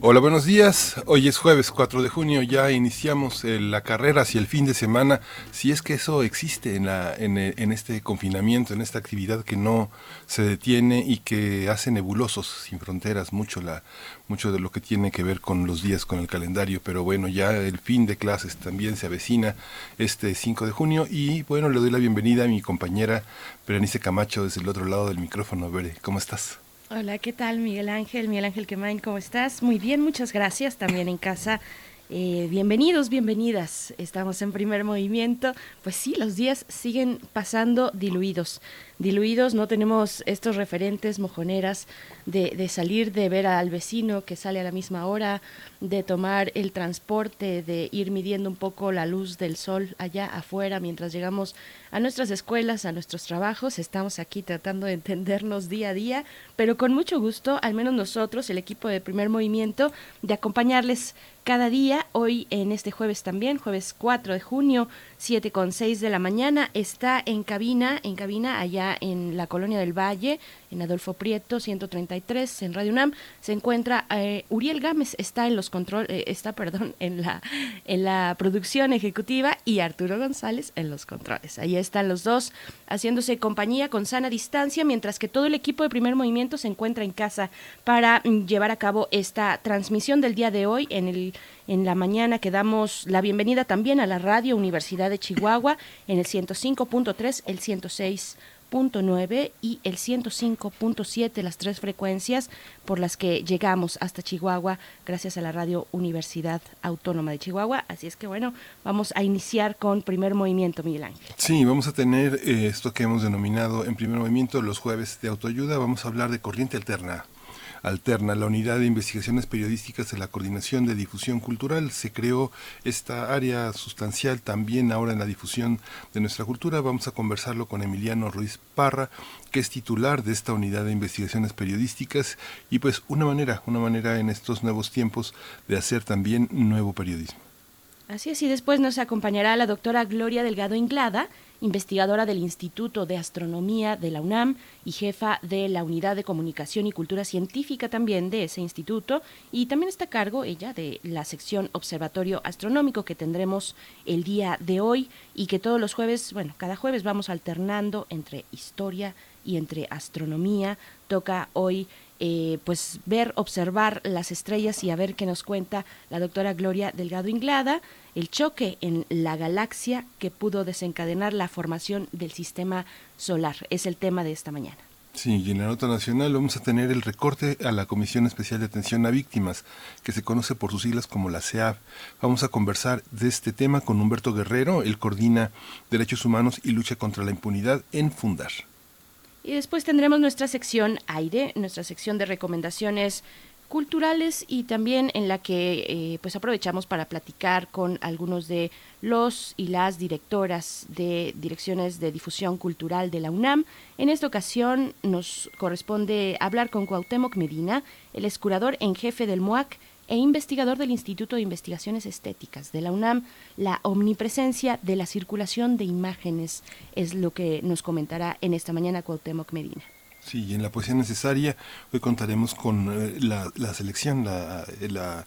Hola, buenos días. Hoy es jueves 4 de junio, ya iniciamos eh, la carrera hacia el fin de semana, si es que eso existe en, la, en, eh, en, este confinamiento, en esta actividad que no se detiene y que hace nebulosos, sin fronteras, mucho, la, mucho de lo que tiene que ver con los días, con el calendario, pero bueno, ya el fin de clases también se avecina este 5 de junio y bueno, le doy la bienvenida a mi compañera Berenice Camacho desde el otro lado del micrófono. Bere, ¿cómo estás? Hola, ¿qué tal Miguel Ángel? Miguel Ángel Quemain, ¿cómo estás? Muy bien, muchas gracias. También en casa. Eh, bienvenidos, bienvenidas. Estamos en primer movimiento. Pues sí, los días siguen pasando diluidos diluidos, no tenemos estos referentes mojoneras de, de, salir de ver al vecino que sale a la misma hora, de tomar el transporte, de ir midiendo un poco la luz del sol allá afuera mientras llegamos a nuestras escuelas, a nuestros trabajos. Estamos aquí tratando de entendernos día a día, pero con mucho gusto, al menos nosotros, el equipo de primer movimiento, de acompañarles cada día, hoy en este jueves también, jueves 4 de junio, 7 con 6 de la mañana, está en cabina, en cabina allá en la Colonia del Valle, en Adolfo Prieto, 133, en Radio UNAM, se encuentra eh, Uriel Gámez, está en los control, eh, está, perdón, en la, en la producción ejecutiva y Arturo González en los controles. Ahí están los dos haciéndose compañía con sana distancia, mientras que todo el equipo de primer movimiento se encuentra en casa para mm, llevar a cabo esta transmisión del día de hoy en el en la mañana que damos la bienvenida también a la Radio Universidad de Chihuahua en el 105.3, el 106 9 y el 105.7, las tres frecuencias por las que llegamos hasta Chihuahua gracias a la Radio Universidad Autónoma de Chihuahua. Así es que bueno, vamos a iniciar con primer movimiento, Miguel Ángel. Sí, vamos a tener eh, esto que hemos denominado en primer movimiento los jueves de autoayuda. Vamos a hablar de corriente alterna alterna, la unidad de investigaciones periodísticas de la Coordinación de Difusión Cultural. Se creó esta área sustancial también ahora en la difusión de nuestra cultura. Vamos a conversarlo con Emiliano Ruiz Parra, que es titular de esta unidad de investigaciones periodísticas y pues una manera, una manera en estos nuevos tiempos de hacer también nuevo periodismo. Así es, y después nos acompañará la doctora Gloria Delgado Inglada, investigadora del Instituto de Astronomía de la UNAM y jefa de la Unidad de Comunicación y Cultura Científica también de ese instituto. Y también está a cargo ella de la sección Observatorio Astronómico que tendremos el día de hoy y que todos los jueves, bueno, cada jueves vamos alternando entre historia y entre astronomía. Toca hoy eh, pues ver, observar las estrellas y a ver qué nos cuenta la doctora Gloria Delgado Inglada, el choque en la galaxia que pudo desencadenar la formación del sistema solar. Es el tema de esta mañana. Sí, y en la nota nacional vamos a tener el recorte a la Comisión Especial de Atención a Víctimas, que se conoce por sus siglas como la CEAV. Vamos a conversar de este tema con Humberto Guerrero, él coordina Derechos Humanos y Lucha contra la Impunidad en Fundar. Y después tendremos nuestra sección aire, nuestra sección de recomendaciones culturales y también en la que eh, pues aprovechamos para platicar con algunos de los y las directoras de direcciones de difusión cultural de la UNAM. En esta ocasión nos corresponde hablar con Cuauhtémoc Medina, el escurador en jefe del MOAC e investigador del Instituto de Investigaciones Estéticas de la UNAM, la omnipresencia de la circulación de imágenes es lo que nos comentará en esta mañana Cuauhtémoc Medina. Sí, y en la poesía necesaria hoy contaremos con eh, la, la, selección, la, la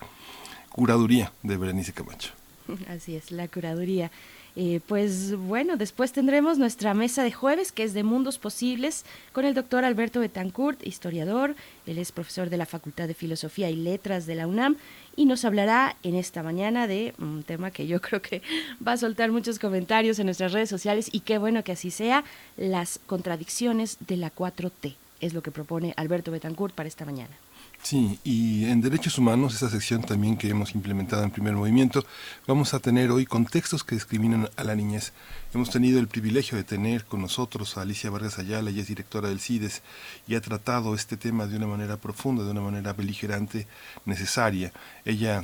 curaduría de Berenice Camacho. Así es, la curaduría. Eh, pues bueno, después tendremos nuestra mesa de jueves, que es de Mundos Posibles, con el doctor Alberto Betancourt, historiador. Él es profesor de la Facultad de Filosofía y Letras de la UNAM y nos hablará en esta mañana de un tema que yo creo que va a soltar muchos comentarios en nuestras redes sociales y qué bueno que así sea, las contradicciones de la 4T. Es lo que propone Alberto Betancourt para esta mañana. Sí, y en Derechos Humanos, esa sección también que hemos implementado en primer movimiento, vamos a tener hoy contextos que discriminan a la niñez. Hemos tenido el privilegio de tener con nosotros a Alicia Vargas Ayala, ella es directora del CIDES y ha tratado este tema de una manera profunda, de una manera beligerante, necesaria. Ella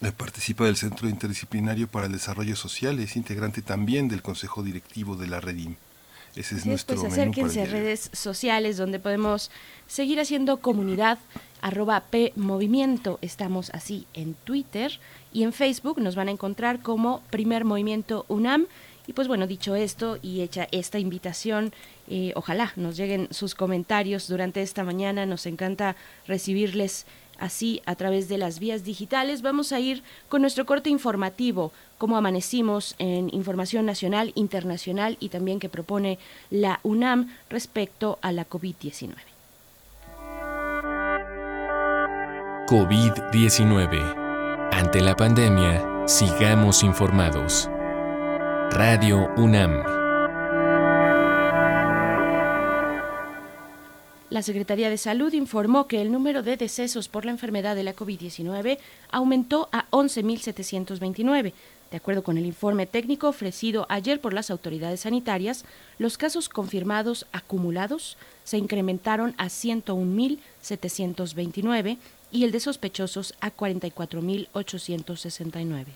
Eh, participa del Centro Interdisciplinario para el Desarrollo Social, es integrante también del Consejo Directivo de la Redim. Ese es nuestro pues acérquense a redes sociales donde podemos seguir haciendo comunidad arroba P Movimiento. Estamos así en Twitter y en Facebook nos van a encontrar como Primer Movimiento UNAM. Y pues bueno, dicho esto y hecha esta invitación, eh, ojalá nos lleguen sus comentarios durante esta mañana. Nos encanta recibirles así a través de las vías digitales. Vamos a ir con nuestro corte informativo, cómo amanecimos en información nacional, internacional y también que propone la UNAM respecto a la COVID-19. COVID-19. Ante la pandemia, sigamos informados. Radio UNAM. La Secretaría de Salud informó que el número de decesos por la enfermedad de la COVID-19 aumentó a 11.729. De acuerdo con el informe técnico ofrecido ayer por las autoridades sanitarias, los casos confirmados acumulados se incrementaron a 101.729 y el de sospechosos a 44.869.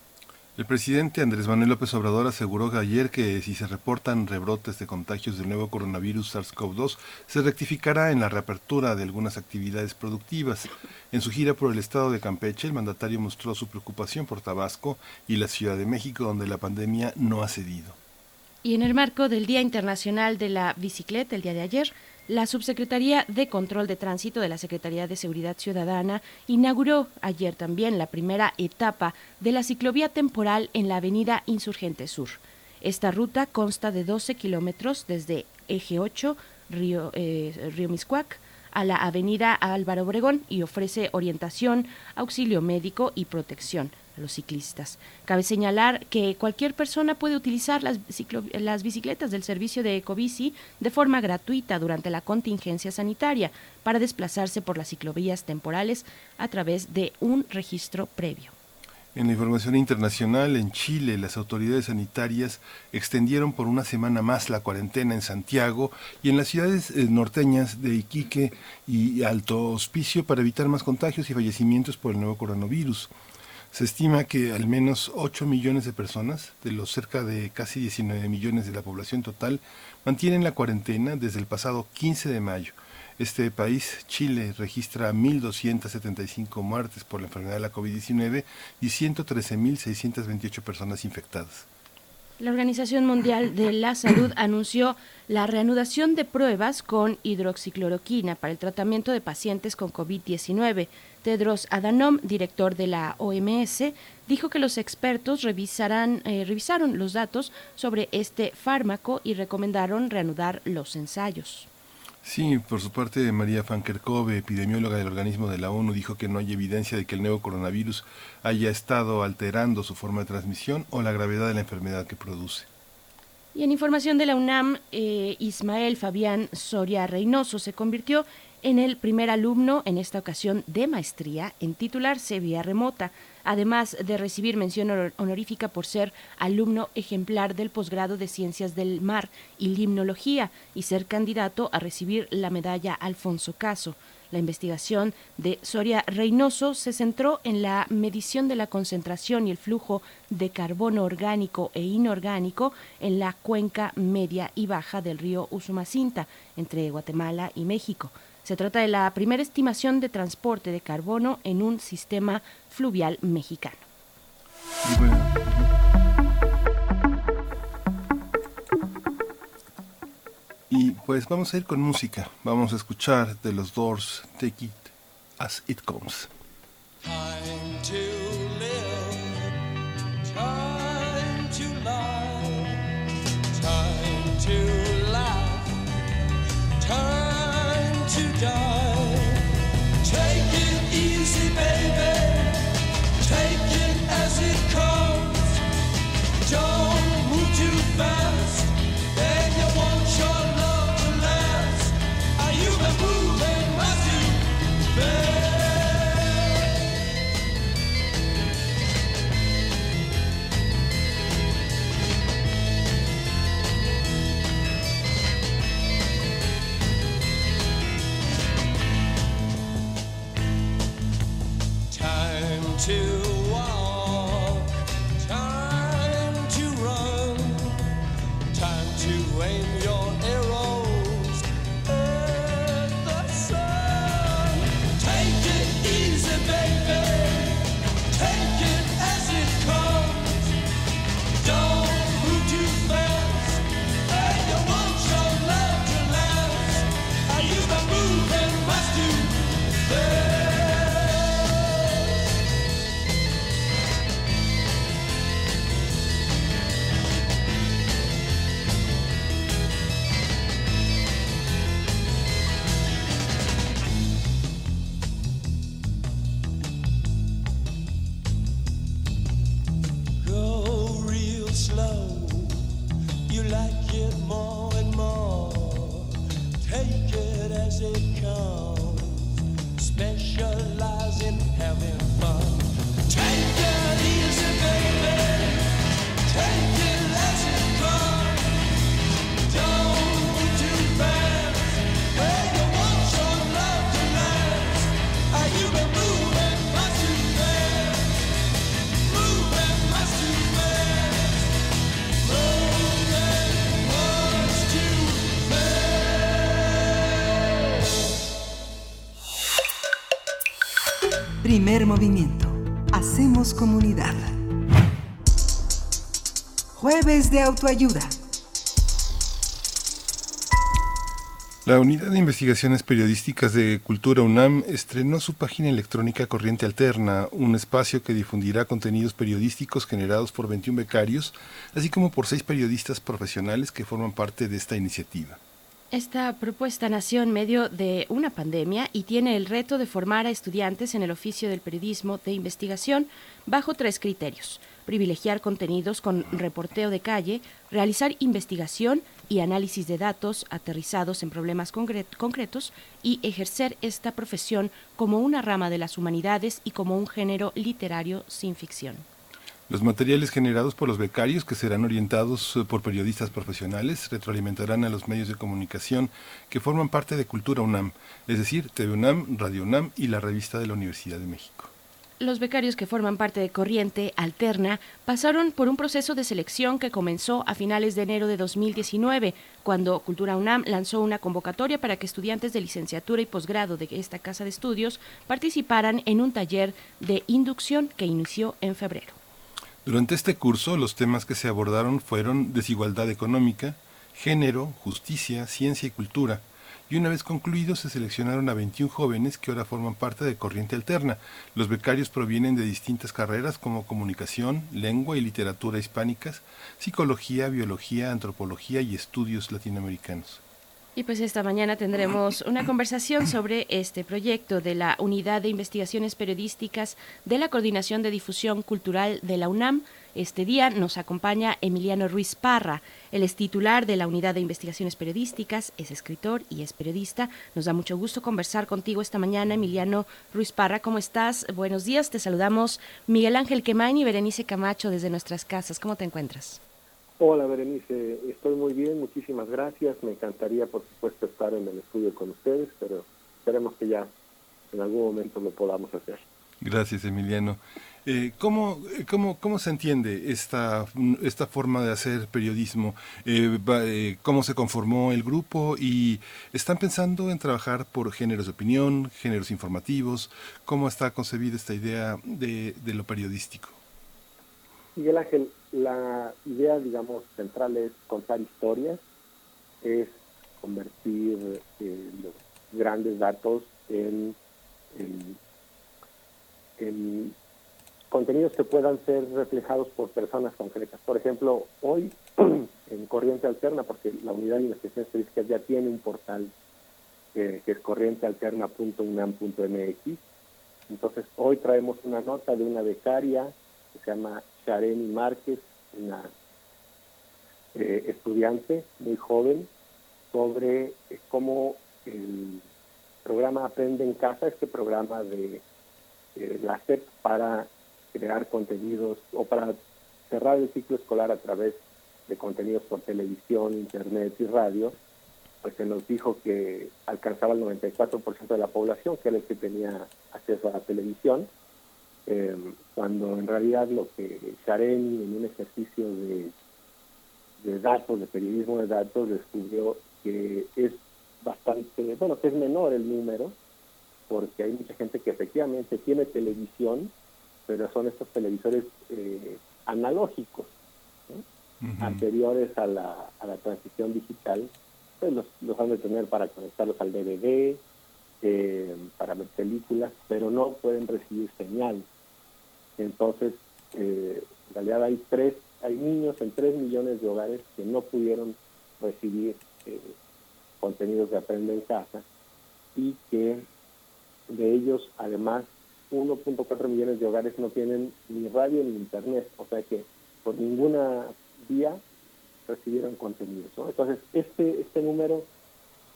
El presidente Andrés Manuel López Obrador aseguró ayer que si se reportan rebrotes de contagios del nuevo coronavirus SARS-CoV-2, se rectificará en la reapertura de algunas actividades productivas. En su gira por el estado de Campeche, el mandatario mostró su preocupación por Tabasco y la Ciudad de México, donde la pandemia no ha cedido. Y en el marco del Día Internacional de la Bicicleta, el día de ayer, la Subsecretaría de Control de Tránsito de la Secretaría de Seguridad Ciudadana inauguró ayer también la primera etapa de la ciclovía temporal en la Avenida Insurgente Sur. Esta ruta consta de 12 kilómetros desde Eje 8, Río, eh, Río Miscuac, a la Avenida Álvaro Obregón y ofrece orientación, auxilio médico y protección a los ciclistas. Cabe señalar que cualquier persona puede utilizar las, bicicletas del servicio de Ecobici de forma gratuita durante la contingencia sanitaria para desplazarse por las ciclovías temporales a través de un registro previo. En la información internacional, en Chile, las autoridades sanitarias extendieron por una semana más la cuarentena en Santiago y en las ciudades eh, norteñas de Iquique y Alto Hospicio para evitar más contagios y fallecimientos por el nuevo coronavirus. Se estima que al menos 8 millones de personas, de los cerca de casi 19 millones de la población total, mantienen la cuarentena desde el pasado 15 de mayo. Este país, Chile, registra 1.275 muertes por la enfermedad de la COVID-19 y 113.628 personas infectadas. La Organización Mundial de la Salud anunció la reanudación de pruebas con hidroxicloroquina para el tratamiento de pacientes con COVID-19. Tedros Adhanom, director de la OMS, dijo que los expertos revisarán, eh, revisaron los datos sobre este fármaco y recomendaron reanudar los ensayos. Sí, por su parte, María Van epidemióloga del organismo de la ONU, dijo que no hay evidencia de que el nuevo coronavirus haya estado alterando su forma de transmisión o la gravedad de la enfermedad que produce. Y en información de la UNAM, eh, Ismael Fabián Soria Reynoso se convirtió en el primer alumno, en esta ocasión de maestría, en titularse vía remota, además de recibir mención honorífica por ser alumno ejemplar del posgrado de Ciencias del Mar y Limnología y ser candidato a recibir la medalla Alfonso Caso. La investigación de Soria Reynoso se centró en la medición de la concentración y el flujo de carbono orgánico e inorgánico en la cuenca media y baja del río Usumacinta, entre Guatemala y México. Se trata de la primera estimación de transporte de carbono en un sistema fluvial mexicano. Y pues vamos a ir con música. Vamos a escuchar de los Doors Take It As It Comes. Time to live, time to love, time to specialize. Primer movimiento. Hacemos comunidad. Jueves de autoayuda. La Unidad de Investigaciones Periodísticas de Cultura UNAM estrenó su página electrónica Corriente Alterna, un espacio que difundirá contenidos periodísticos generados por 21 becarios, así como por seis periodistas profesionales que forman parte de esta iniciativa. Esta propuesta nació en medio de una pandemia y tiene el reto de formar a estudiantes en el oficio del periodismo de investigación bajo tres criterios privilegiar contenidos con reporteo de calle, realizar investigación y análisis de datos aterrizados en problemas concretos y ejercer esta profesión como una rama de las humanidades y como un género literario sin ficción. Los materiales generados por los becarios, que serán orientados eh, por periodistas profesionales, retroalimentarán a los medios de comunicación que forman parte de Cultura UNAM, es decir, TV UNAM, Radio UNAM y la revista de la Universidad de México. Los becarios que forman parte de Corriente Alterna pasaron por un proceso de selección que comenzó a finales de enero de 2019, cuando Cultura UNAM lanzó una convocatoria para que estudiantes de licenciatura y posgrado de esta casa de estudios participaran en un taller de inducción que inició en febrero. Durante este curso, los temas que se abordaron fueron desigualdad económica, género, justicia, ciencia y cultura y una vez concluido se seleccionaron a 21 jóvenes que ahora forman parte de Corriente Alterna. Los becarios provienen de distintas carreras como comunicación, lengua y literatura hispánicas, psicología, biología, antropología y estudios latinoamericanos. Y pues esta mañana tendremos una conversación sobre este proyecto de la Unidad de Investigaciones Periodísticas de la Coordinación de Difusión Cultural de la UNAM. Este día nos acompaña Emiliano Ruiz Parra. Él es titular de la Unidad de Investigaciones Periodísticas, es escritor y es periodista. Nos da mucho gusto conversar contigo esta mañana, Emiliano Ruiz Parra. ¿Cómo estás? Buenos días. Te saludamos Miguel Ángel Quemain y Berenice Camacho desde nuestras casas. ¿Cómo te encuentras? Hola Berenice, estoy muy bien, muchísimas gracias. Me encantaría, por supuesto, estar en el estudio con ustedes, pero esperemos que ya en algún momento lo podamos hacer. Gracias, Emiliano. Eh, ¿cómo, cómo, cómo, se entiende esta, esta forma de hacer periodismo? Eh, eh, ¿Cómo se conformó el grupo? ¿Y están pensando en trabajar por géneros de opinión, géneros informativos? ¿Cómo está concebida esta idea de, de lo periodístico? Miguel Ángel, la idea, digamos, central es contar historias, es convertir eh, los grandes datos en, en, contenidos que puedan ser reflejados por personas concretas. Por ejemplo, hoy en Corriente Alterna, porque la unidad de investigaciones estadísticas ya tiene un portal que es corrientealterna.unam.mx. Entonces, hoy traemos una nota de una becaria que se llama Shareni Márquez, una eh, estudiante muy joven, sobre eh, cómo el programa Aprende en Casa, este programa de eh, la SEP para crear contenidos o para cerrar el ciclo escolar a través de contenidos por televisión, internet y radio, pues se nos dijo que alcanzaba el 94% de la población, que era el que tenía acceso a la televisión, eh, cuando en realidad lo que Shareni en un ejercicio de, de datos, de periodismo de datos, descubrió que es bastante, bueno, que es menor el número, porque hay mucha gente que efectivamente tiene televisión, pero son estos televisores eh, analógicos, anteriores a la, a la transición digital, pues los, los han de tener para conectarlos al DVD, eh, para ver películas, pero no pueden recibir señal. Entonces, eh, en realidad hay tres, hay niños en tres millones de hogares que no pudieron recibir eh, contenidos de aprende en casa y que de ellos además 1.4 millones de hogares no tienen ni radio ni internet, o sea que por ninguna vía recibieron contenidos. Entonces, este, este número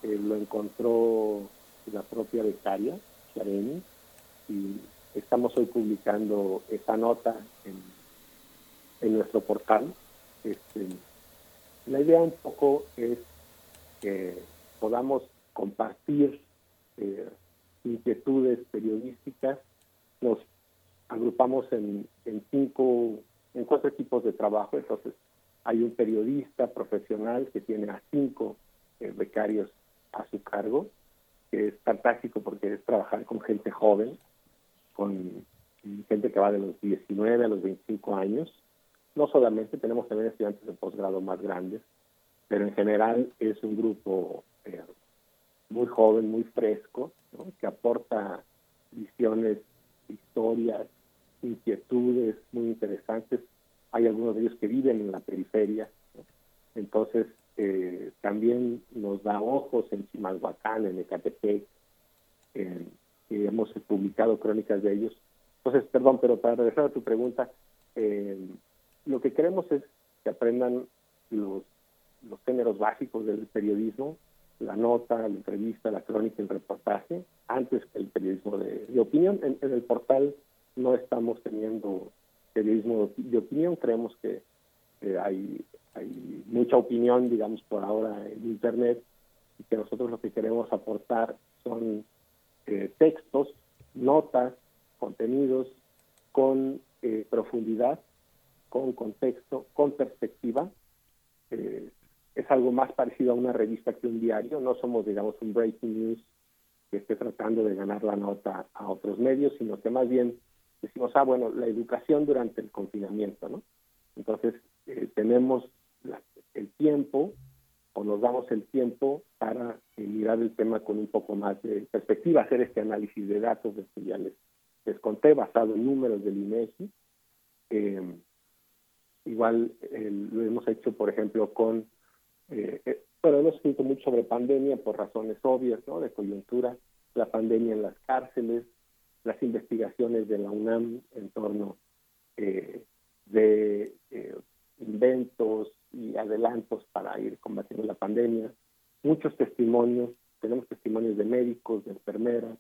eh, lo encontró la propia becaria, Shareni, y Estamos hoy publicando esta nota en, nuestro portal. Este, la idea un poco es que podamos compartir eh, inquietudes periodísticas. Nos agrupamos en, cinco, en cuatro equipos de trabajo. Entonces, hay un periodista profesional que tiene a cinco eh, becarios a su cargo, que es fantástico porque es trabajar con gente joven con gente que va de los 19 a los 25 años. No solamente, tenemos también estudiantes de posgrado más grandes, pero en general es un grupo eh, muy joven, muy fresco, que aporta visiones, historias, inquietudes muy interesantes. Hay algunos de ellos que viven en la periferia, entonces eh, también nos da ojos en Chimalhuacán, en Ecatepec, eh, hemos publicado crónicas de ellos. Entonces, perdón, pero para regresar a tu pregunta, eh, lo que queremos es que aprendan los, los géneros básicos del periodismo, la nota, la entrevista, la crónica, el reportaje, antes que el periodismo de, opinión. En, el portal no estamos teniendo periodismo de opinión, creemos que hay, hay mucha opinión, digamos, por ahora en Internet, y que nosotros lo que queremos aportar son eh, textos, notas, contenidos con eh, profundidad, con contexto, con perspectiva. Eh, es algo más parecido a una revista que un diario. No somos, digamos, un breaking news que esté tratando de ganar la nota a otros medios, sino que más bien decimos, ah, bueno, la educación durante el confinamiento, ¿no? Entonces, eh, tenemos el tiempo o nos damos el tiempo para eh, mirar el tema con un poco más de perspectiva, hacer este análisis de datos de que ya les, conté, basado en números del INEGI. Eh, igual lo hemos hecho, por ejemplo, con eh, eh, bueno, hemos escrito mucho sobre pandemia por razones obvias, ¿no? De coyuntura, la pandemia en las cárceles, las investigaciones de la UNAM en torno eh, de eh, inventos y adelantos para ir combatiendo la pandemia, muchos testimonios, tenemos testimonios de médicos, de enfermeras,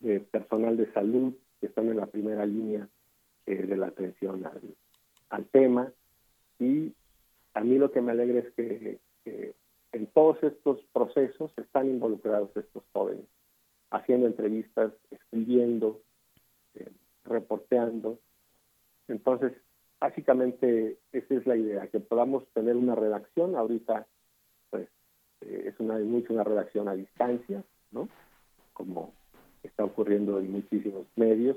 de personal de salud que están en la primera línea de la atención al, tema y a mí lo que me alegra es que en todos estos procesos están involucrados estos jóvenes, haciendo entrevistas, escribiendo, eh, reporteando. Entonces, básicamente esa es la idea, que podamos tener una redacción. Ahorita, pues, eh, es una, una redacción a distancia, ¿no? Como está ocurriendo en muchísimos medios,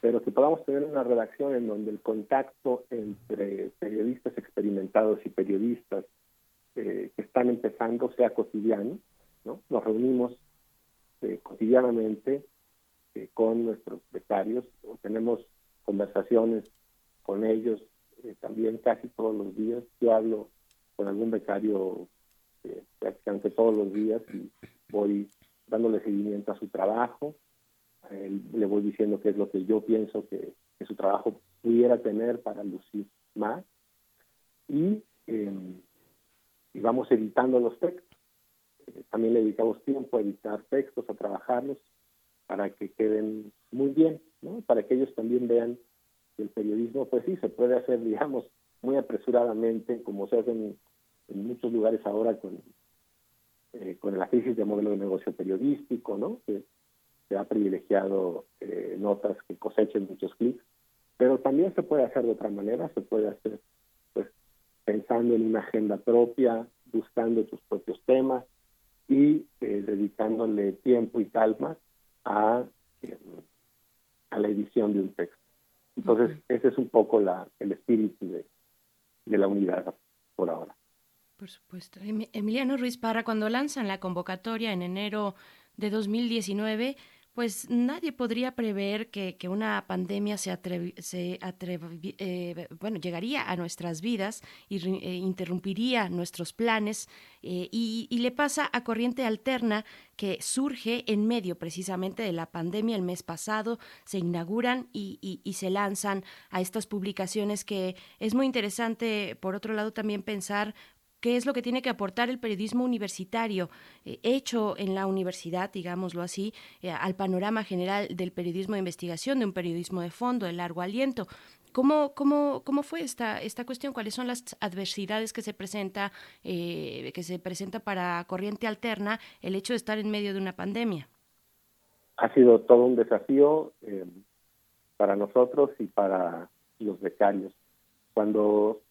pero que podamos tener una redacción en donde el contacto entre periodistas experimentados y periodistas eh, que están empezando sea cotidiano, ¿no? Nos reunimos eh, cotidianamente eh, con nuestros becarios, tenemos conversaciones con ellos también casi todos los días. Yo hablo con algún becario prácticamente todos los días y voy dándole seguimiento a su trabajo, le voy diciendo qué es lo que yo pienso que, su trabajo pudiera tener para lucir más. Y em, y vamos editando los textos. Eh, también le dedicamos tiempo a editar textos, a trabajarlos, para que queden muy bien, ¿no? para que ellos también vean el periodismo, pues sí, se puede hacer, digamos, muy apresuradamente, como se hace en, muchos lugares ahora con, eh, con la crisis de modelo de negocio periodístico, ¿no? que se ha privilegiado eh, notas que cosechen muchos clics, pero también se puede hacer de otra manera, se puede hacer pensando en una agenda propia, buscando tus propios temas y eh, dedicándole tiempo y calma a, eh, a la edición de un texto. Entonces, ese es un poco la, el espíritu de, de la unidad por ahora. Por supuesto. Emiliano Ruiz Parra, cuando lanzan la convocatoria en enero de 2019, pues nadie podría prever que, una pandemia se, se eh, bueno, llegaría a nuestras vidas y eh, interrumpiría nuestros planes eh, y, le pasa a Corriente Alterna que surge en medio precisamente de la pandemia. El mes pasado, se inauguran y, y se lanzan a estas publicaciones que es muy interesante, por otro lado, también pensar qué es lo que tiene que aportar el periodismo universitario, eh, hecho en la universidad, digámoslo así, eh, al panorama general del periodismo de investigación, de un periodismo de fondo, de largo aliento. ¿Cómo, cómo, cómo fue esta, esta cuestión? ¿Cuáles son las adversidades que se presenta, eh, que se presenta para Corriente Alterna el hecho de estar en medio de una pandemia? Ha sido todo un desafío para nosotros y para los becarios. Cuando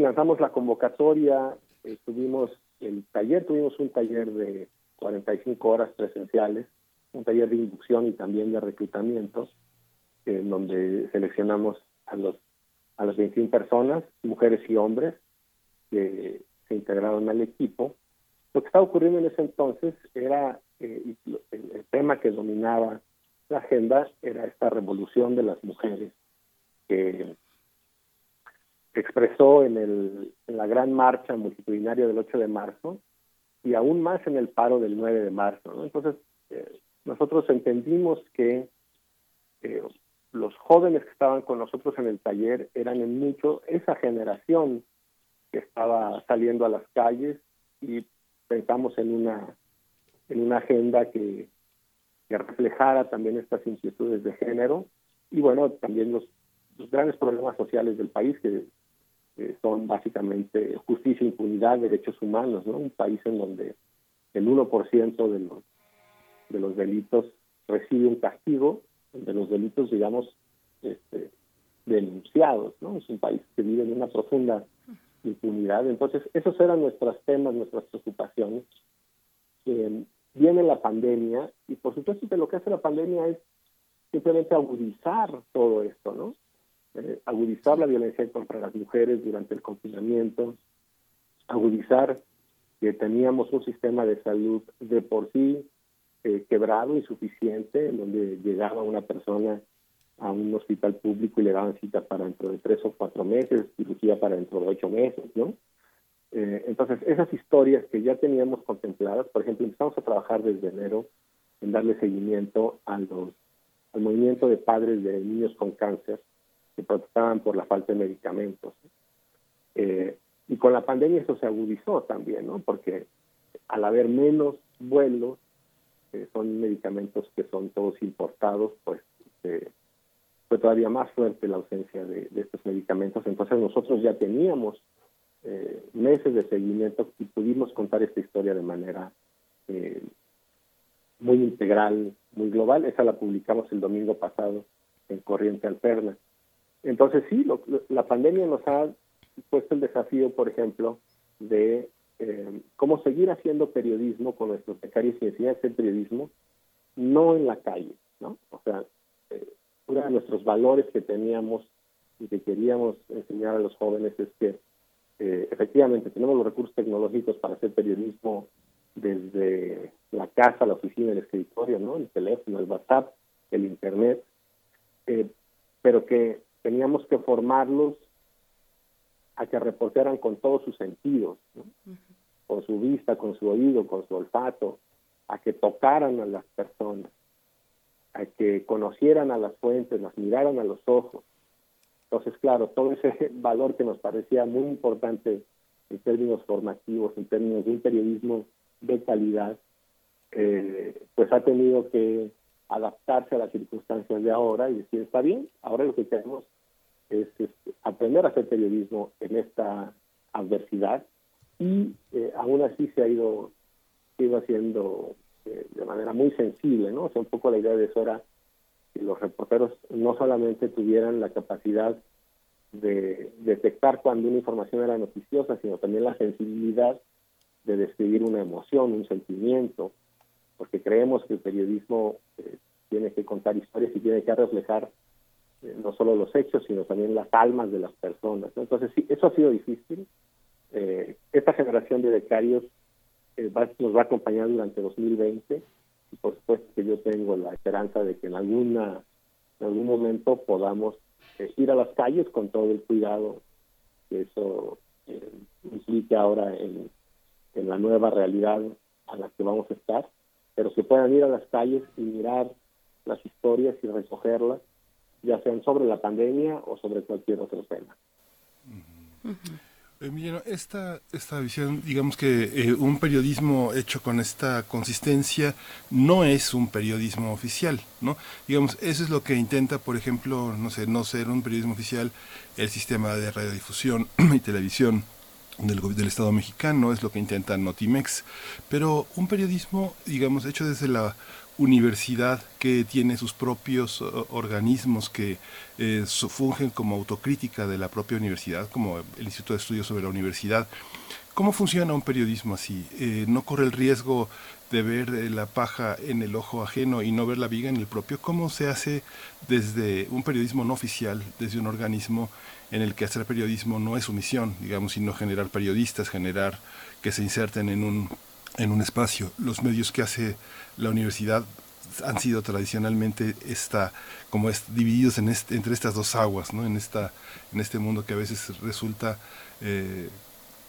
Lanzamos la convocatoria, tuvimos el taller, tuvimos un taller de 45 horas presenciales, un taller de inducción y también de reclutamiento, en donde seleccionamos a los a las 21 personas, mujeres y hombres, que se integraron al equipo. Lo que estaba ocurriendo en ese entonces era eh, el, tema que dominaba la agenda era esta revolución de las mujeres que expresó en, el, en la gran marcha multitudinaria del 8 de marzo y aún más en el paro del 9 de marzo. Entonces, eh, nosotros entendimos que eh, los jóvenes que estaban con nosotros en el taller eran en mucho esa generación que estaba saliendo a las calles y pensamos en una en una agenda que, reflejara también estas inquietudes de género y bueno también los, grandes problemas sociales del país que, son básicamente justicia, impunidad, derechos humanos, ¿no? Un país en donde el 1% de los de los delitos recibe un castigo de los delitos, digamos, este, denunciados, ¿no? Es un país que vive en una profunda impunidad. Entonces, esos eran nuestros temas, nuestras preocupaciones. viene la pandemia y por supuesto que lo que hace la pandemia es simplemente agudizar todo esto, ¿no? Eh, agudizar la violencia contra las mujeres durante el confinamiento, agudizar que teníamos un sistema de salud de por sí eh, quebrado, insuficiente, en donde llegaba una persona a un hospital público y le daban cita para dentro de tres o cuatro meses, cirugía para dentro de ocho meses, ¿no? Eh, entonces, esas historias que ya teníamos contempladas, por ejemplo, empezamos a trabajar desde enero en darle seguimiento al movimiento de padres de niños con cáncer que protestaban por la falta de medicamentos. Eh, y con la pandemia eso se agudizó también, ¿no? Porque al haber menos vuelos, son medicamentos que son todos importados, pues eh, fue todavía más fuerte la ausencia de, estos medicamentos. Entonces nosotros ya teníamos eh, meses de seguimiento y pudimos contar esta historia de manera eh, muy integral, muy global. Esa la publicamos el domingo pasado en Corriente Alterna. Entonces sí, la pandemia nos ha puesto el desafío, por ejemplo, de eh, cómo seguir haciendo periodismo con nuestros becarios y enseñar a hacer periodismo, no en la calle, ¿no? O sea, eh, uno de nuestros valores que teníamos y que queríamos enseñar a los jóvenes es que eh, efectivamente tenemos los recursos tecnológicos para hacer periodismo desde la casa, la oficina, el escritorio, ¿no? El teléfono, el WhatsApp, el Internet, pero que teníamos que formarlos a que reportaran con todos sus sentidos, con su vista, con su oído, con su olfato, a que tocaran a las personas, a que conocieran a las fuentes, las miraran a los ojos. Entonces, claro, todo ese valor que nos parecía muy importante en términos formativos, en términos de un periodismo de calidad, eh, pues ha tenido que adaptarse a las circunstancias de ahora y decir, está bien, ahora lo que queremos es, aprender a hacer periodismo en esta adversidad y eh, aún así se ha ido, haciendo eh, de manera muy sensible, ¿no? O sea, un poco la idea de eso era que los reporteros no solamente tuvieran la capacidad de detectar cuando una información era noticiosa, sino también la sensibilidad de describir una emoción, un sentimiento, porque creemos que el periodismo eh, tiene que contar historias y tiene que reflejar no solo los hechos, sino también las almas de las personas. Entonces, sí, eso ha sido difícil. Eh, esta generación de becarios eh, nos va a acompañar durante 2020 y por supuesto que yo tengo la esperanza de que en, alguna, en algún momento podamos ir a las calles con todo el cuidado que eso implique ahora en, en la nueva realidad a la que vamos a estar, pero que puedan ir a las calles y mirar las historias y recogerlas ya sean sobre la pandemia o sobre cualquier otro tema. Emiliano, esta, esta visión, digamos que eh, un periodismo hecho con esta consistencia no es un periodismo oficial, ¿no? Digamos, eso es lo que intenta, por ejemplo, no sé, no ser un periodismo oficial el sistema de radiodifusión y televisión del, del Estado mexicano, es lo que intenta Notimex, pero un periodismo, digamos, hecho desde la universidad que tiene sus propios organismos que eh, fungen como autocrítica de la propia universidad, como el Instituto de Estudios sobre la Universidad, ¿Cómo funciona un periodismo así? Eh, ¿No corre el riesgo de ver eh, la paja en el ojo ajeno y no ver la viga en el propio? ¿Cómo se hace desde un periodismo no oficial, desde un organismo en el que hacer periodismo no es su misión, digamos, sino generar periodistas, generar que se inserten en un, en un espacio? Los medios que hace la universidad han sido tradicionalmente esta, como es, divididos en este, entre estas dos aguas, ¿no? en, esta, en este mundo que a veces resulta eh,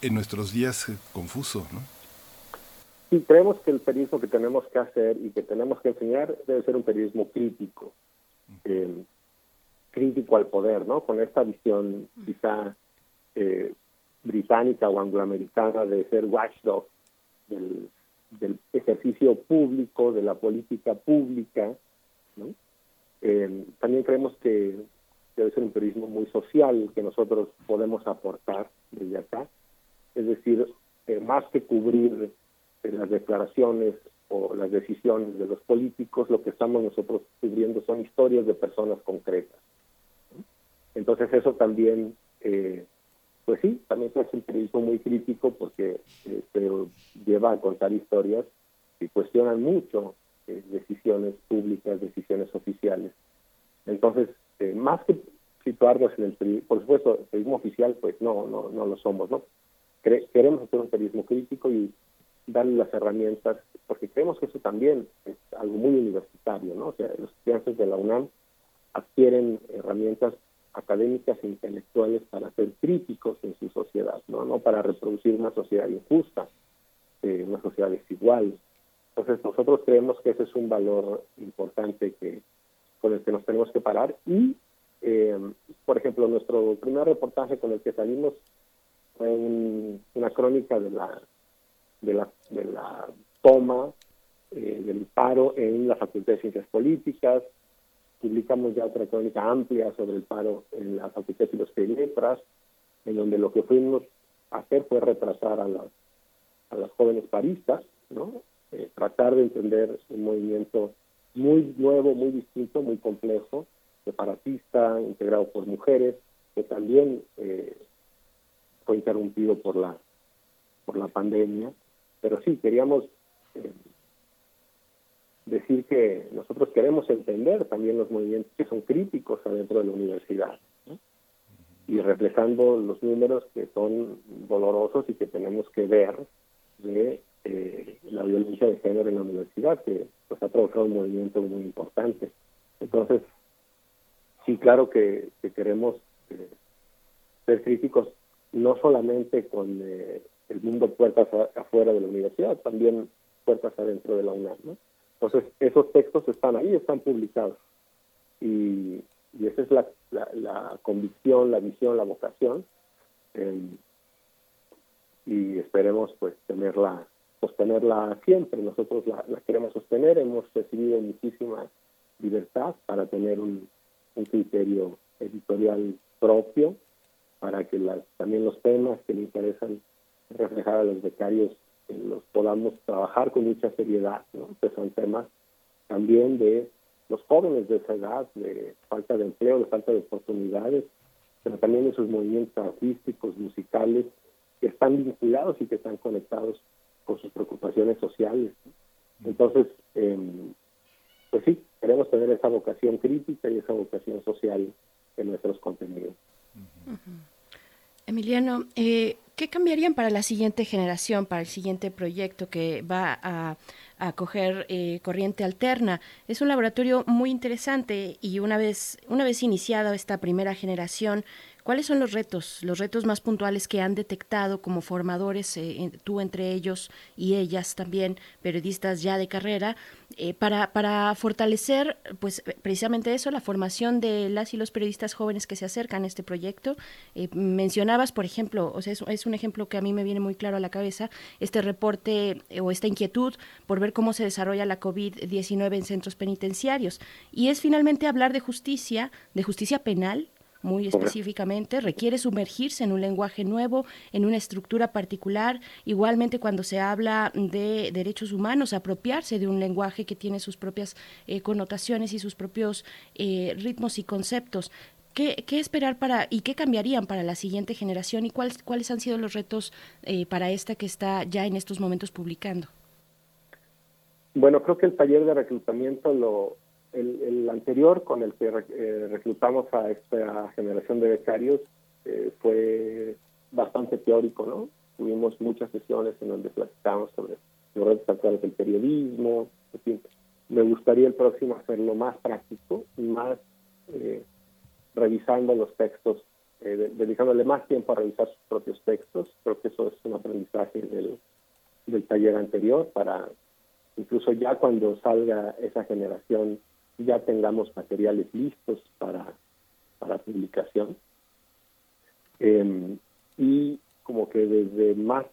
en nuestros días eh, confuso. ¿no? Sí, creemos que el periodismo que tenemos que hacer y que tenemos que enseñar debe ser un periodismo crítico, eh, crítico al poder, ¿no? Con esta visión quizá británica o angloamericana de ser watchdog del, del ejercicio público, de la política pública. Eh, también creemos que debe ser un periodismo muy social que nosotros podemos aportar desde acá. Es decir, eh, más que cubrir eh, las declaraciones o las decisiones de los políticos, lo que estamos nosotros cubriendo son historias de personas concretas. Entonces eso también pues sí, también es un periodismo muy crítico porque se lleva a contar historias que cuestionan mucho eh, decisiones públicas, decisiones oficiales. Entonces, eh, más que situarnos en el periodismo, por supuesto, el periodismo oficial, pues no, no, no lo somos, ¿no? queremos hacer un periodismo crítico y darle las herramientas, porque creemos que eso también es algo muy universitario, ¿no? O sea, los estudiantes de la UNAM adquieren herramientas académicas e intelectuales para ser críticos en su sociedad, no, no para reproducir una sociedad injusta, eh, una sociedad desigual. Entonces nosotros creemos que ese es un valor importante que con el que nos tenemos que parar y, eh, por ejemplo, nuestro primer reportaje con el que salimos fue una crónica de la de la, de la toma eh, del paro en la Facultad de Ciencias Políticas, publicamos ya otra crónica amplia sobre el paro en la Facultad de Filosofía y en donde lo que fuimos a hacer fue las, a las jóvenes paristas, ¿no? Eh, tratar de entender un movimiento muy nuevo, muy distinto, muy complejo, separatista, integrado por mujeres, que también eh, fue interrumpido por la, por la pandemia. Pero sí, queríamos eh, decir que nosotros queremos entender también los movimientos que son críticos adentro de la universidad y reflejando los números que son dolorosos y que tenemos que ver de eh, la violencia de género en la universidad que pues ha provocado un movimiento muy importante entonces sí claro que, queremos eh, ser críticos no solamente con eh, el mundo puertas afuera de la universidad también puertas adentro de la UNAM ¿no? Entonces, esos textos están ahí, están publicados. Y, esa es la, la, convicción, la visión, la vocación. Em, y esperemos pues tenerla, sostenerla siempre. Nosotros la, queremos sostener, hemos recibido muchísima libertad para tener un, un criterio editorial propio, para que las, también los temas que le interesan reflejar a los becarios los podamos trabajar con mucha seriedad, ¿no? que son temas también de los jóvenes de esa edad, de falta de empleo, de falta de oportunidades, pero también de sus movimientos artísticos, musicales, que están vinculados y que están conectados con sus preocupaciones sociales. Entonces, em, pues sí, queremos tener esa vocación crítica y esa vocación social en nuestros contenidos. Emiliano, eh, ¿Qué cambiarían para la siguiente generación, para el siguiente proyecto que va a, acoger eh, corriente alterna? Es un laboratorio muy interesante y una vez, una vez iniciada esta primera generación, ¿Cuáles son los retos, los retos más puntuales que han detectado como formadores, eh, tú entre ellos y ellas también, periodistas ya de carrera, eh, para, para fortalecer, pues precisamente eso, la formación de las y los periodistas jóvenes que se acercan a este proyecto? Eh, mencionabas, por ejemplo, o sea, es, un ejemplo que a mí me viene muy claro a la cabeza, este reporte o esta inquietud por ver cómo se desarrolla la COVID-19 en centros penitenciarios. Y es finalmente hablar de justicia, de justicia penal, muy específicamente, requiere sumergirse en un lenguaje nuevo, en una estructura particular, igualmente cuando se habla de derechos humanos, apropiarse de un lenguaje que tiene sus propias eh, connotaciones y sus propios eh, ritmos y conceptos. ¿Qué, esperar para y qué cambiarían para la siguiente generación y cuáles, cuáles han sido los retos eh, para esta que está ya en estos momentos publicando? Bueno, creo que el taller de reclutamiento, lo, el, anterior con el que eh, reclutamos a esta generación de becarios, eh, fue bastante teórico, ¿no? Tuvimos muchas sesiones en donde platicamos sobre los retos actuales del periodismo, en fin. Me gustaría el próximo hacerlo más práctico, más eh, revisando los textos, dedicándole más tiempo a revisar sus propios textos. Creo que eso es un aprendizaje del, del taller anterior para incluso ya cuando salga esa generación ya tengamos materiales listos para, para publicación. Em, y como que desde más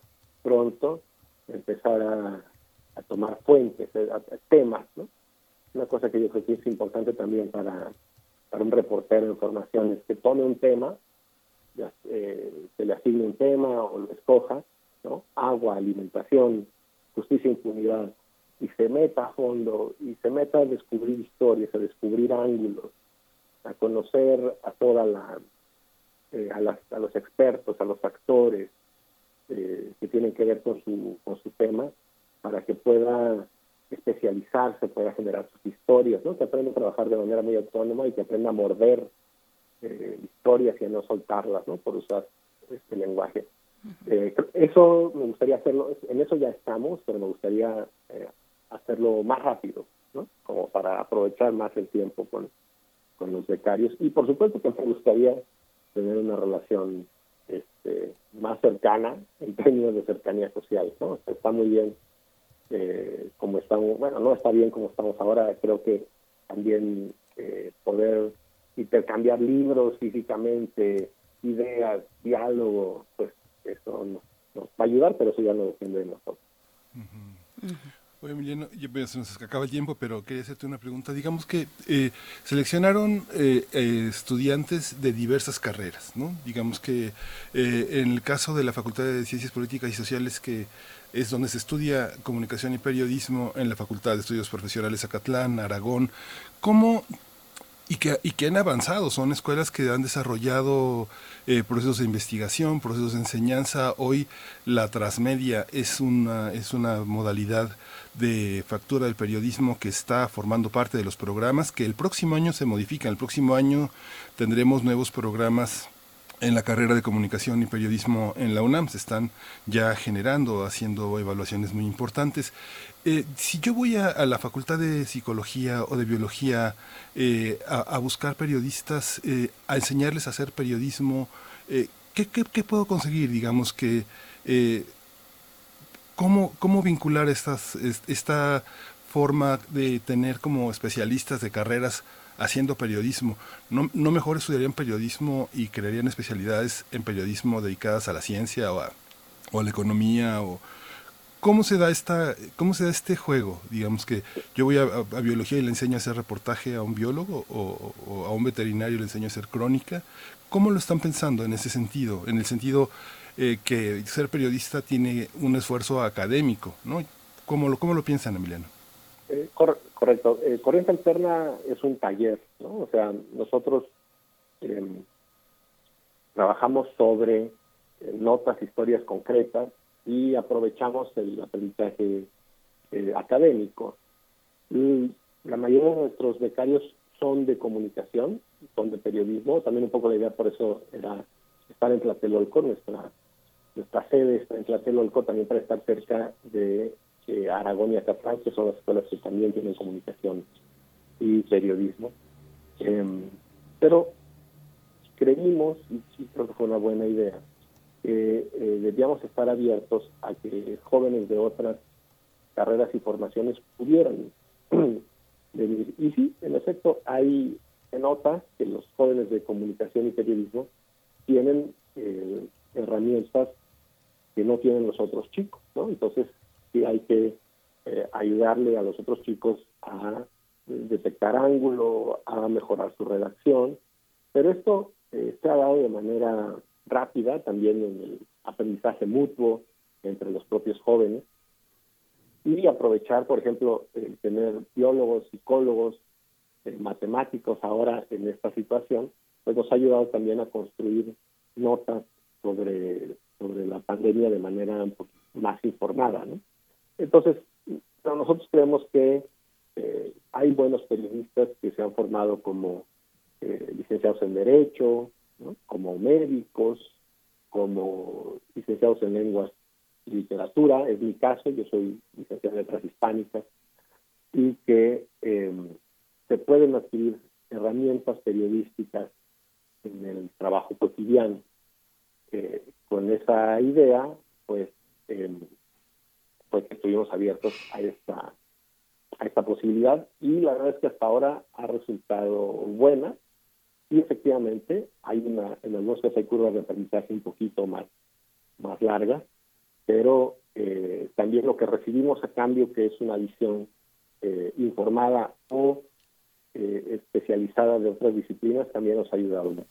pronto empezar a, tomar fuentes, eh, temas, ¿no? Una cosa que yo creo que es importante también para, para un reportero de información es que tome un tema, eh, se le asigne un tema o lo escoja, ¿no? Agua, alimentación, justicia, impunidad, y se meta a fondo y se meta a descubrir historias, a descubrir ángulos, a conocer a toda la, eh, a, los expertos, a los actores eh, que tienen que ver con su, con su tema, para que pueda especializarse, pueda generar sus historias, ¿no? que aprenda a trabajar de manera muy autónoma y que aprenda a morder eh, historias y a no soltarlas, ¿no? por usar este lenguaje. eso me gustaría hacerlo, en eso ya estamos, pero me gustaría hacerlo más rápido, ¿no? Como para aprovechar más el tiempo con, con los becarios. Y por supuesto que me gustaría tener una relación este, más cercana en términos de cercanía social, ¿no? Está muy bien eh, como estamos, bueno, no está bien como estamos ahora, creo que también eh, poder intercambiar libros físicamente, ideas, diálogo, pues eso nos, va a ayudar, pero eso ya no depende de nosotros. Oye, Emiliano, ya se nos acaba el tiempo, pero quería hacerte una pregunta. Digamos que eh, seleccionaron eh, eh, estudiantes de diversas carreras, ¿no? Digamos que en el caso de la Facultad de Ciencias Políticas y Sociales, que es donde se estudia comunicación y periodismo en la Facultad de Estudios Profesionales Acatlán, Aragón, ¿cómo y que, y que han avanzado. Son escuelas que han desarrollado eh, procesos de investigación, procesos de enseñanza. Hoy la transmedia es una, es una modalidad de factura del periodismo que está formando parte de los programas que el próximo año se modifican. El próximo año tendremos nuevos programas en la carrera de comunicación y periodismo en la UNAM. Se están ya generando, haciendo evaluaciones muy importantes. Eh, si yo voy a, la facultad de psicología o de biología eh, a, buscar periodistas, eh, a enseñarles a hacer periodismo, ¿qué, qué, puedo conseguir? Digamos que, ¿cómo, ¿cómo vincular estas, esta forma de tener como especialistas de carreras haciendo periodismo? ¿No, mejor estudiarían periodismo y crearían especialidades en periodismo dedicadas a la ciencia o a, la economía o ¿Cómo se da esta, cómo se da este juego? Digamos que yo voy a, biología y le enseño a hacer reportaje a un biólogo o, a un veterinario le enseño a hacer crónica. ¿Cómo lo están pensando en ese sentido? En el sentido eh, que ser periodista tiene un esfuerzo académico, ¿no? ¿Cómo lo, cómo lo piensan, Emiliano? Eh, correcto. Eh, Corriente Alterna es un taller, ¿no? O sea, nosotros em, trabajamos sobre notas, historias concretas y aprovechamos el aprendizaje eh, académico. la mayoría de nuestros becarios son de comunicación, son de periodismo, también un poco la idea por eso era estar en Tlatelolco, nuestra, nuestra sede está en Tlatelolco también para estar cerca de eh, Aragón y Acatlán, que son las escuelas que también tienen comunicación y periodismo. Em, pero creímos, y creo que fue una buena idea, que eh, debíamos estar abiertos a que jóvenes de otras carreras y formaciones pudieran venir. Y sí, en efecto, hay, se nota que los jóvenes de comunicación y periodismo tienen eh, herramientas que no tienen los otros chicos, ¿no? Entonces, sí hay que eh, ayudarle a los otros chicos a detectar ángulo, a mejorar su redacción, pero esto se ha dado de manera rápida también en el aprendizaje mutuo entre los propios jóvenes y aprovechar, por ejemplo, el tener biólogos, psicólogos, eh, matemáticos ahora en esta situación pues nos ha ayudado también a construir notas sobre, sobre la pandemia de manera más informada. ¿no? Entonces, nosotros creemos que eh, hay buenos periodistas que se han formado como eh, licenciados en Derecho, como médicos, como licenciados en lenguas y literatura, es mi caso, yo soy licenciado en letras hispánicas, y que em, se pueden adquirir herramientas periodísticas en el trabajo cotidiano. Eh, con esa idea, pues, eh, pues estuvimos abiertos a esta, a esta posibilidad y la verdad es que hasta ahora ha resultado buena y efectivamente hay una, en algunos casos hay curvas de aprendizaje un poquito más, más largas, pero eh, también lo que recibimos a cambio, que es una visión eh, informada o eh, especializada de otras disciplinas, también nos ha ayudado mucho.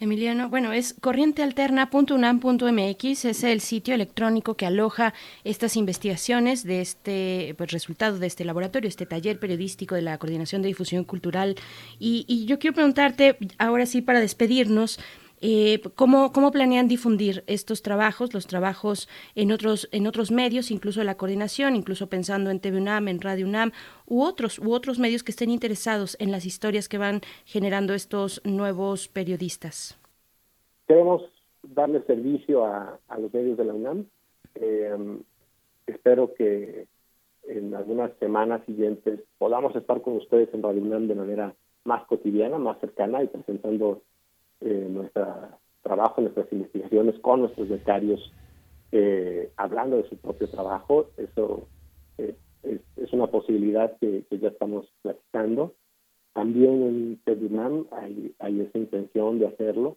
Emiliano, bueno, es corrientealterna.unam.mx, es el sitio electrónico que aloja estas investigaciones de este pues, resultado de este laboratorio, este taller periodístico de la Coordinación de Difusión Cultural. Y, y yo quiero preguntarte, ahora sí, para despedirnos, eh, ¿cómo, ¿Cómo planean difundir estos trabajos, los trabajos en otros, en otros medios, incluso la coordinación, incluso pensando en TV UNAM, en Radio UNAM, u otros, u otros medios que estén interesados en las historias que van generando estos nuevos periodistas? Queremos darle servicio a, los medios de la UNAM. Eh, espero que en algunas semanas siguientes podamos estar con ustedes en Radio UNAM de manera más cotidiana, más cercana y presentando eh, nuestro trabajo, nuestras investigaciones con nuestros becarios, eh, hablando de su propio trabajo. Eso es, una posibilidad que, ya estamos platicando. También en TEDUNAM hay, hay esa intención de hacerlo.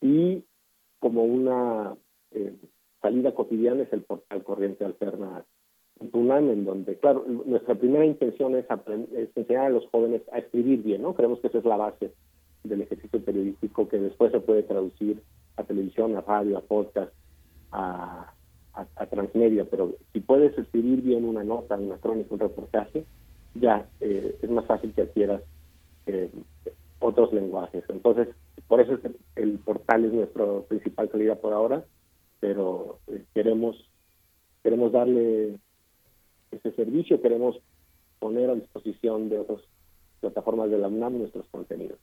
Y como una eh, salida cotidiana es el portal Corriente Alterna UNAM, en donde, claro, nuestra primera intención es, es enseñar a los jóvenes a escribir bien, ¿no? Creemos que esa es la base del ejercicio periodístico que después se puede traducir a televisión, a radio, a podcast, a, transmedia, pero si puedes escribir bien una nota, una crónica, un reportaje, ya eh, es más fácil que adquieras eh, otros lenguajes. Entonces, por eso el portal es nuestra principal salida por ahora, pero eh, queremos queremos darle ese servicio, queremos poner a disposición de otras plataformas de la UNAM nuestros contenidos.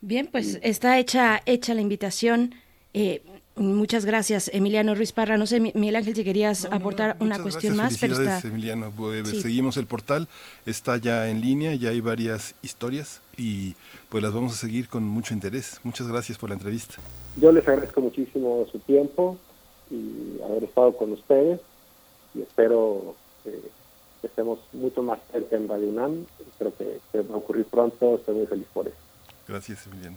Bien, pues está hecha, hecha la invitación. Eh, muchas gracias, Emiliano Ruiz Parra. No sé, Miguel Ángel, si querías aportar una cuestión más. Pero está... Emiliano. Pues, seguimos el portal, está ya en línea, ya hay varias historias y pues las vamos a seguir con mucho interés. Muchas gracias por la entrevista. Yo les agradezco muchísimo su tiempo y haber estado con ustedes y espero que estemos mucho más cerca en Radio UNAM. Creo que, va a ocurrir pronto. Estoy muy feliz por eso. Gracias, Emiliano.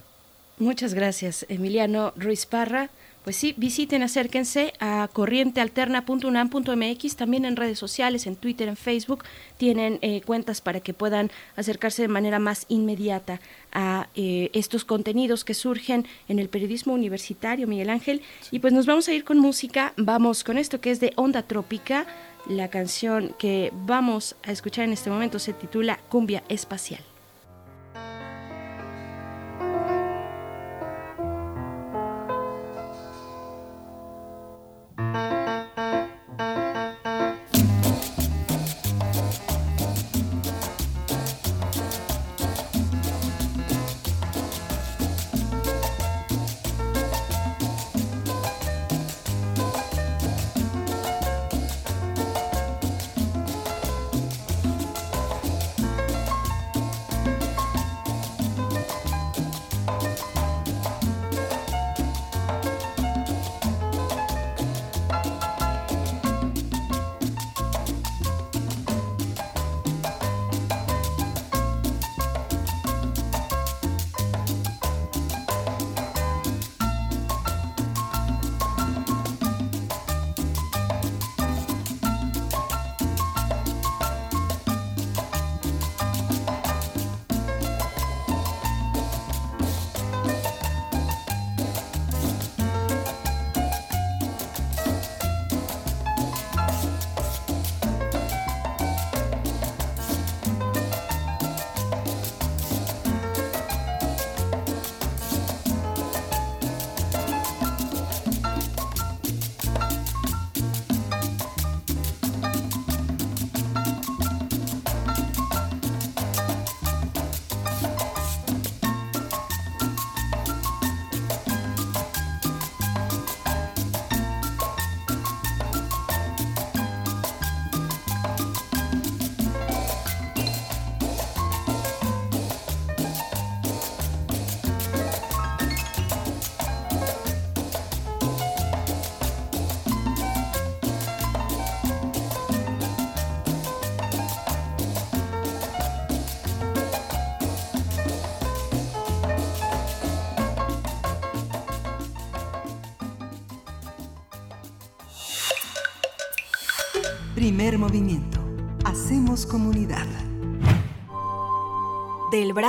Muchas gracias, Emiliano Ruiz Parra. Pues sí, visiten, acérquense a corrientealterna.unam.mx, también en redes sociales, en Twitter, en Facebook, tienen eh, cuentas para que puedan acercarse de manera más inmediata a eh, estos contenidos que surgen en el periodismo universitario, Miguel Ángel. Y pues nos vamos a ir con música, vamos con esto que es de Onda Trópica, la canción que vamos a escuchar en este momento se titula Cumbia Espacial.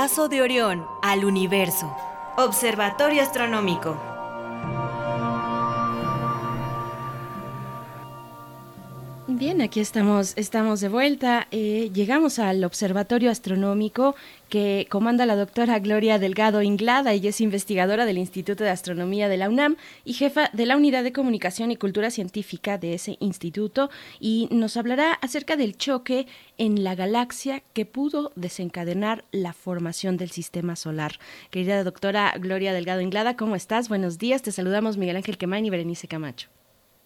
Brazo de Orión al universo. Observatorio Astronómico. Aquí estamos, estamos de vuelta. Eh, llegamos al Observatorio Astronómico que comanda la doctora Gloria Delgado Inglada. Ella es investigadora del Instituto de Astronomía de la UNAM y jefa de la Unidad de Comunicación y Cultura Científica de ese instituto y nos hablará acerca del choque en la galaxia que pudo desencadenar la formación del sistema solar. Querida doctora Gloria Delgado Inglada, ¿cómo estás? Buenos días. Te saludamos Miguel Ángel Quemain y Berenice Camacho.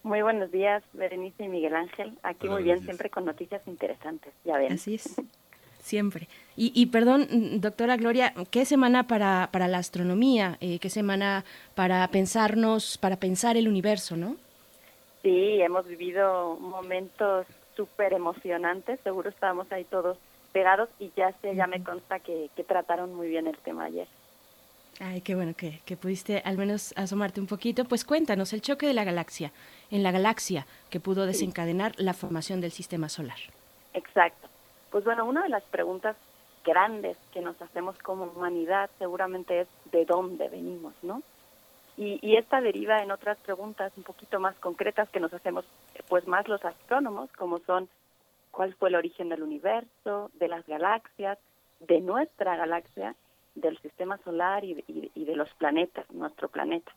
Muy buenos días, Berenice y Miguel Ángel. Aquí muy bien, siempre con noticias interesantes, ya ven. Así es, siempre. Y, y perdón, doctora Gloria, ¿qué semana para, para la astronomía? Eh, ¿Qué semana para pensarnos, para pensar el universo, no? Sí, hemos vivido momentos súper emocionantes, seguro estábamos ahí todos pegados y ya sé, ya me consta que, que trataron muy bien el tema ayer. Ay, qué bueno que, que, pudiste al menos asomarte un poquito. Pues cuéntanos, el choque de la galaxia, en la galaxia que pudo desencadenar la formación del sistema solar. Exacto. Pues bueno, una de las preguntas grandes que nos hacemos como humanidad seguramente es de dónde venimos, ¿no? Y, y esta deriva en otras preguntas un poquito más concretas que nos hacemos pues más los astrónomos, como son cuál fue el origen del universo, de las galaxias, de nuestra galaxia del sistema solar y de, y de, los planetas, nuestro planeta.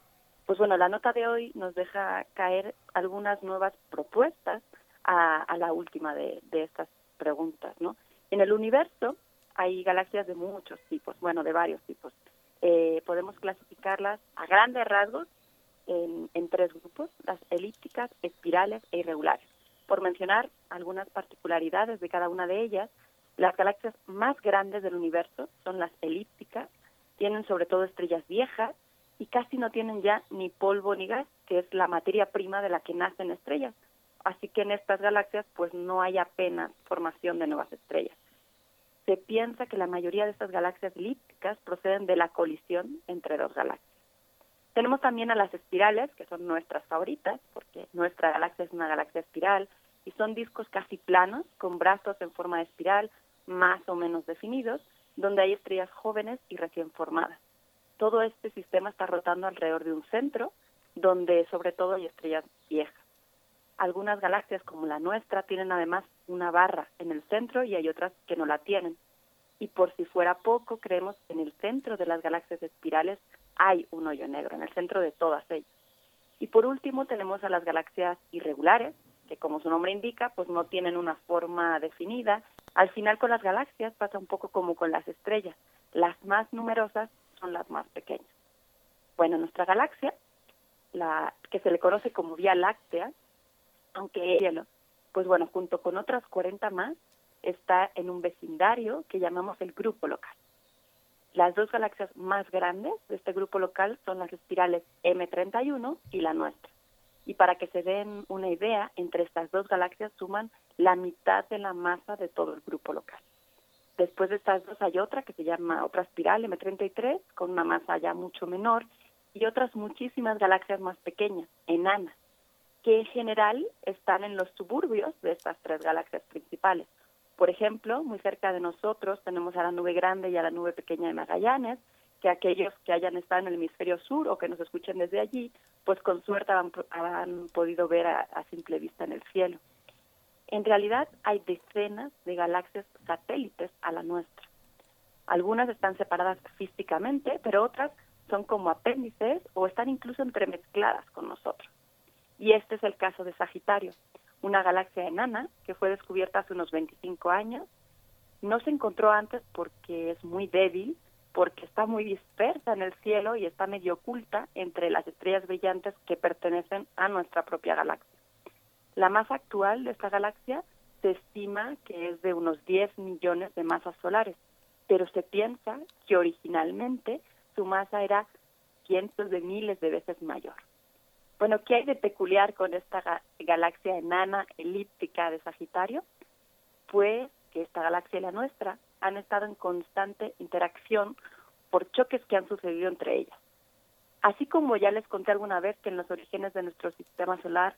Pues bueno, la nota de hoy nos deja caer algunas nuevas propuestas a, la última de, estas preguntas, ¿no? En el universo hay galaxias de muchos tipos, bueno, de varios tipos. Eh, podemos clasificarlas a grandes rasgos en tres grupos, las elípticas, espirales e irregulares. Por mencionar algunas particularidades de cada una de ellas, las galaxias más grandes del universo son las elípticas, tienen sobre todo estrellas viejas y casi no tienen ya ni polvo ni gas, que es la materia prima de la que nacen estrellas. Así que en estas galaxias pues no hay apenas formación de nuevas estrellas. Se piensa que la mayoría de estas galaxias elípticas proceden de la colisión entre dos galaxias. Tenemos también a las espirales, que son nuestras favoritas, porque nuestra galaxia es una galaxia espiral y son discos casi planos, con brazos en forma de espiral, más o menos definidos, donde hay estrellas jóvenes y recién formadas. Todo este sistema está rotando alrededor de un centro, donde sobre todo hay estrellas viejas. Algunas galaxias como la nuestra tienen además una barra en el centro y hay otras que no la tienen. Y por si fuera poco, creemos que en el centro de las galaxias espirales hay un hoyo negro, en el centro de todas ellas. Y por último tenemos a las galaxias irregulares, que como su nombre indica, pues no tienen una forma definida. Al final con las galaxias pasa un poco como con las estrellas. Las más numerosas son las más pequeñas. Bueno, nuestra galaxia, la que se le conoce como Vía Láctea, aunque hielo, pues bueno, junto con otras 40 más, está en un vecindario que llamamos el grupo local. Las dos galaxias más grandes de este grupo local son las espirales M31 y la nuestra. Y para que se den una idea, entre estas dos galaxias suman la mitad de la masa de todo el grupo local. Después de estas dos hay otra que se llama otra espiral M33, con una masa ya mucho menor, y otras muchísimas galaxias más pequeñas, enanas, que en general están en los suburbios de estas tres galaxias principales. Por ejemplo, muy cerca de nosotros tenemos a la nube grande y a la nube pequeña de Magallanes, que aquellos que hayan estado en el hemisferio sur o que nos escuchen desde allí, pues con suerte han, han podido ver a, a, simple vista en el cielo. En realidad hay decenas de galaxias satélites a la nuestra. Algunas están separadas físicamente, pero otras son como apéndices o están incluso entremezcladas con nosotros. Y este es el caso de Sagitario, una galaxia enana que fue descubierta hace unos 25 años. No se encontró antes porque es muy débil, porque está muy dispersa en el cielo y está medio oculta entre las estrellas brillantes que pertenecen a nuestra propia galaxia. La masa actual de esta galaxia se estima que es de unos 10 millones de masas solares, pero se piensa que originalmente su masa era cientos de miles de veces mayor. Bueno, ¿qué hay de peculiar con esta ga galaxia enana elíptica de Sagitario? Pues que esta galaxia y la nuestra han estado en constante interacción por choques que han sucedido entre ellas. Así como ya les conté alguna vez que en los orígenes de nuestro sistema solar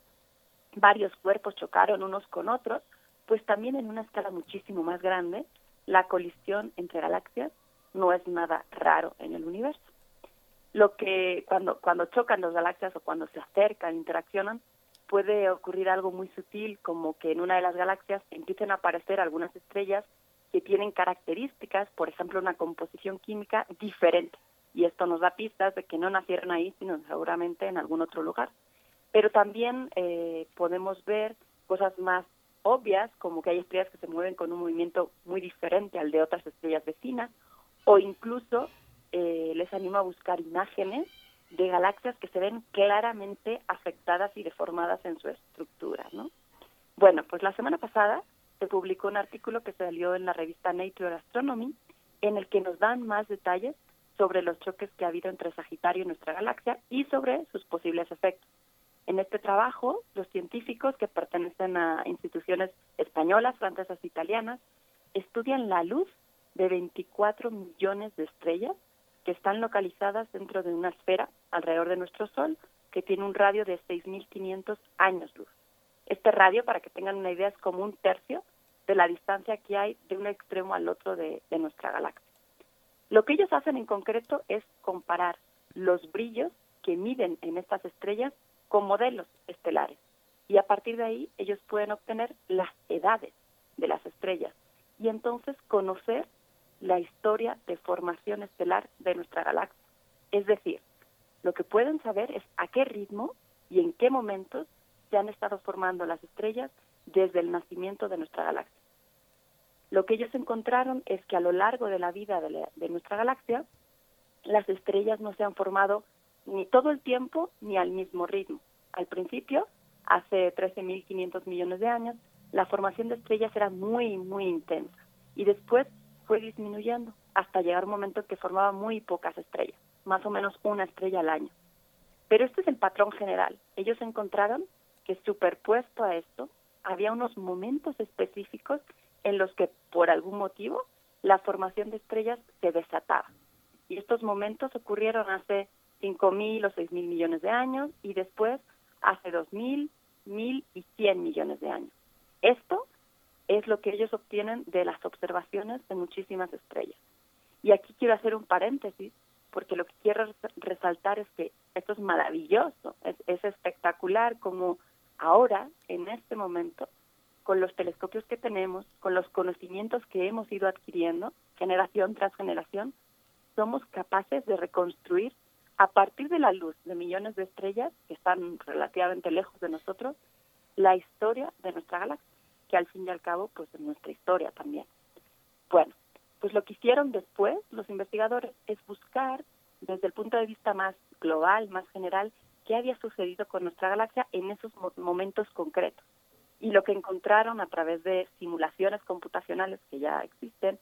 varios cuerpos chocaron unos con otros, pues también en una escala muchísimo más grande, la colisión entre galaxias no es nada raro en el universo. Lo que cuando, cuando chocan dos galaxias o cuando se acercan, interaccionan, puede ocurrir algo muy sutil como que en una de las galaxias empiecen a aparecer algunas estrellas que tienen características, por ejemplo, una composición química diferente. Y esto nos da pistas de que no nacieron ahí, sino seguramente en algún otro lugar. Pero también eh, podemos ver cosas más obvias, como que hay estrellas que se mueven con un movimiento muy diferente al de otras estrellas vecinas, o incluso eh, les animo a buscar imágenes de galaxias que se ven claramente afectadas y deformadas en su estructura, ¿no? Bueno, pues la semana pasada se publicó un artículo que salió en la revista Nature Astronomy en el que nos dan más detalles sobre los choques que ha habido entre Sagitario y nuestra galaxia y sobre sus posibles efectos. En este trabajo, los científicos que pertenecen a instituciones españolas, francesas italianas estudian la luz de 24 millones de estrellas que están localizadas dentro de una esfera alrededor de nuestro Sol que tiene un radio de 6.500 años luz. Este radio, para que tengan una idea, es como un tercio de la distancia que hay de un extremo al otro de, de nuestra galaxia. Lo que ellos hacen en concreto es comparar los brillos que miden en estas estrellas con modelos estelares. Y a partir de ahí ellos pueden obtener las edades de las estrellas y entonces conocer la historia de formación estelar de nuestra galaxia. Es decir, lo que pueden saber es a qué ritmo y en qué momentos se han estado formando las estrellas desde el nacimiento de nuestra galaxia. Lo que ellos encontraron es que a lo largo de la vida de, de nuestra galaxia, las estrellas no se han formado ni todo el tiempo ni al mismo ritmo. Al principio, hace 13.500 millones de años, la formación de estrellas era muy, muy intensa y después fue disminuyendo hasta llegar un momento en que formaba muy pocas estrellas, más o menos una estrella al año. Pero este es el patrón general. Ellos encontraron que superpuesto a esto había unos momentos específicos en los que por algún motivo la formación de estrellas se desataba. Y estos momentos ocurrieron hace 5.000 o 6.000 millones de años y después hace 2.000, 1.000 y 100 millones de años. Esto es lo que ellos obtienen de las observaciones de muchísimas estrellas. Y aquí quiero hacer un paréntesis, porque lo que quiero resaltar es que esto es maravilloso, es, es espectacular como ahora, en este momento, con los telescopios que tenemos, con los conocimientos que hemos ido adquiriendo, generación tras generación, somos capaces de reconstruir a partir de la luz de millones de estrellas que están relativamente lejos de nosotros, la historia de nuestra galaxia que al fin y al cabo pues es nuestra historia también. Bueno, pues lo que hicieron después los investigadores es buscar desde el punto de vista más global, más general, qué había sucedido con nuestra galaxia en esos momentos concretos. Y lo que encontraron a través de simulaciones computacionales que ya existen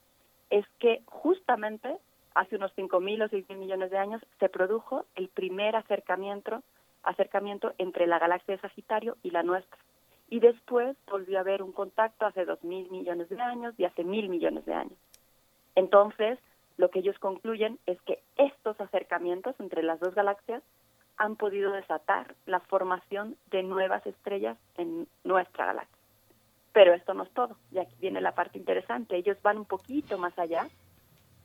es que justamente hace unos 5.000 o 6.000 millones de años se produjo el primer acercamiento, acercamiento entre la galaxia de Sagitario y la nuestra y después volvió a haber un contacto hace dos mil millones de años y hace mil millones de años. Entonces, lo que ellos concluyen es que estos acercamientos entre las dos galaxias han podido desatar la formación de nuevas estrellas en nuestra galaxia. Pero esto no es todo, y aquí viene la parte interesante. Ellos van un poquito más allá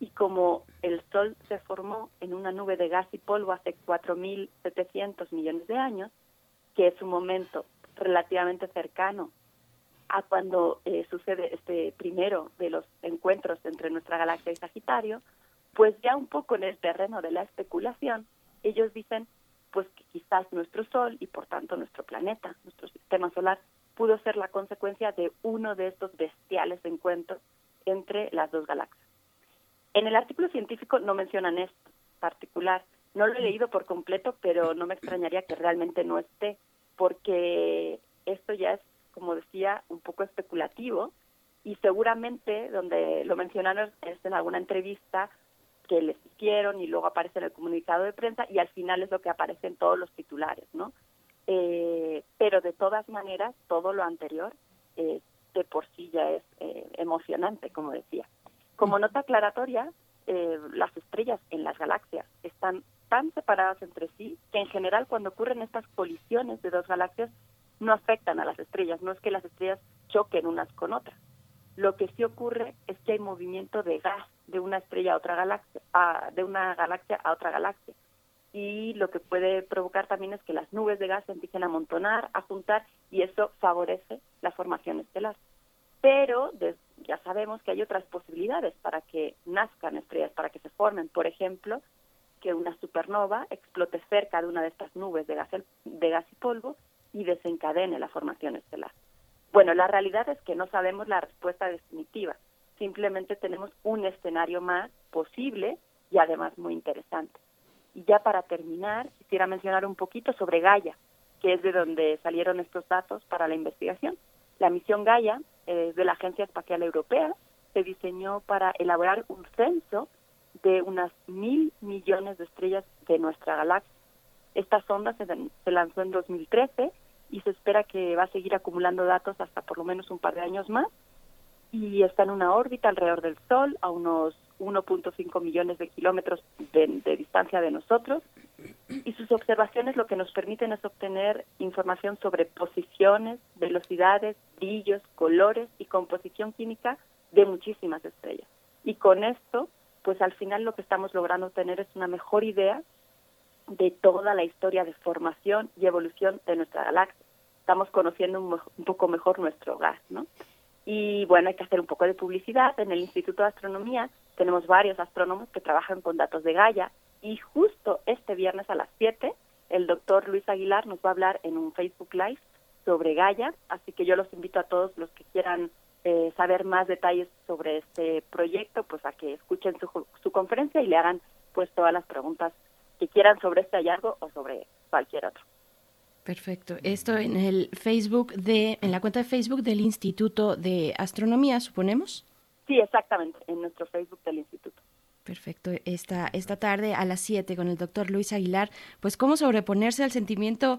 y como el Sol se formó en una nube de gas y polvo hace 4.700 millones de años, que es un momento relativamente cercano a cuando eh, sucede este primero de los encuentros entre nuestra galaxia y Sagitario, pues ya un poco en el terreno de la especulación, ellos dicen pues que quizás nuestro Sol y por tanto nuestro planeta, nuestro sistema solar, pudo ser la consecuencia de uno de estos bestiales encuentros entre las dos galaxias. En el artículo científico no mencionan esto particular, no lo he leído por completo, pero no me extrañaría que realmente no esté porque esto ya es, como decía, un poco especulativo y seguramente donde lo mencionaron es en alguna entrevista que les hicieron y luego aparece en el comunicado de prensa y al final es lo que aparece en todos los titulares, ¿no? Eh, pero de todas maneras, todo lo anterior eh, de por sí ya es eh, emocionante, como decía. Como nota aclaratoria, las estrellas en las galaxias están tan separadas entre sí que en general cuando ocurren estas colisiones de dos galaxias no afectan a las estrellas, no es que las estrellas choquen unas con otras. Lo que sí ocurre es que hay movimiento de gas de una estrella a otra galaxia, de una galaxia a otra galaxia. Y lo que puede provocar también es que las nubes de gas se empiecen a amontonar, a juntar, y eso favorece la formación estelar. Pero ya sabemos que hay otras posibilidades para que nazcan estrellas, para que se formen. Por ejemplo, que una supernova explote cerca de una de estas nubes de gas, de gas y polvo y desencadene la formación estelar. Bueno, la realidad es que no sabemos la respuesta definitiva, simplemente tenemos un escenario más posible y además muy interesante. Y ya para terminar, quisiera mencionar un poquito sobre Gaia, que es de donde salieron estos datos para la investigación. La misión Gaia es de la Agencia Espacial Europea, se diseñó para elaborar un censo de unas mil millones de estrellas de nuestra galaxia. Esta sonda se, se, lanzó en 2013 y se espera que va a seguir acumulando datos hasta por lo menos un par de años más y está en una órbita alrededor del Sol a unos 1.5 millones de kilómetros de, de, distancia de nosotros y sus observaciones lo que nos permiten es obtener información sobre posiciones, velocidades, brillos, colores y composición química de muchísimas estrellas. Y con esto pues al final lo que estamos logrando tener es una mejor idea de toda la historia de formación y evolución de nuestra galaxia. Estamos conociendo un, poco mejor nuestro gas, ¿no? Y bueno, hay que hacer un poco de publicidad. En el Instituto de Astronomía tenemos varios astrónomos que trabajan con datos de Gaia y justo este viernes a las 7 el doctor Luis Aguilar nos va a hablar en un Facebook Live sobre Gaia, así que yo los invito a todos los que quieran eh, saber más detalles sobre este proyecto, pues a que escuchen su, su conferencia y le hagan pues todas las preguntas que quieran sobre este hallazgo o sobre cualquier otro. Perfecto. Esto en el Facebook de, en la cuenta de Facebook del Instituto de Astronomía, suponemos. Sí, exactamente, en nuestro Facebook del Instituto. Perfecto. Esta, esta tarde a las 7 con el doctor Luis Aguilar, pues cómo sobreponerse al sentimiento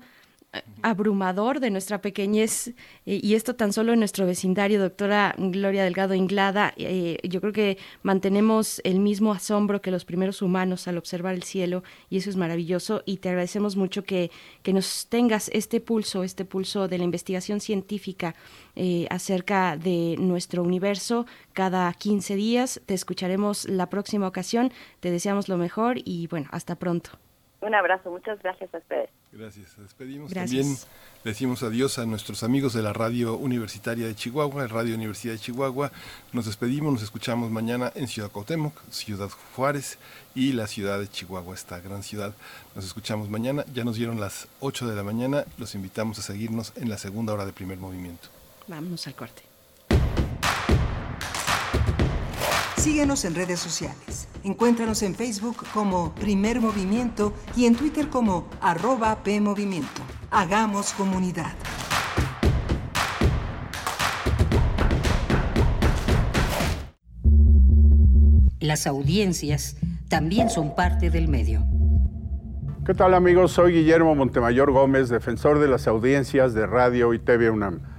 abrumador de nuestra pequeñez eh, y esto tan solo en nuestro vecindario, doctora Gloria Delgado Inglada. Eh, yo creo que mantenemos el mismo asombro que los primeros humanos al observar el cielo y eso es maravilloso y te agradecemos mucho que, que nos tengas este pulso, este pulso de la investigación científica eh, acerca de nuestro universo cada 15 días. Te escucharemos la próxima ocasión. Te deseamos lo mejor y bueno, hasta pronto. Un abrazo, muchas gracias a ustedes. Gracias, despedimos. También decimos adiós a nuestros amigos de la Radio Universitaria de Chihuahua, Radio Universidad de Chihuahua. Nos despedimos, nos escuchamos mañana en Ciudad Cuauhtémoc, Ciudad Juárez y la ciudad de Chihuahua, esta gran ciudad. Nos escuchamos mañana, ya nos dieron las 8 de la mañana, los invitamos a seguirnos en la segunda hora de primer movimiento. Vámonos al corte. Síguenos en redes sociales. Encuéntranos en Facebook como Primer Movimiento y en Twitter como arroba PMovimiento. Hagamos comunidad. Las audiencias también son parte del medio. ¿Qué tal amigos? Soy Guillermo Montemayor Gómez, defensor de las audiencias de Radio y TV UNAM.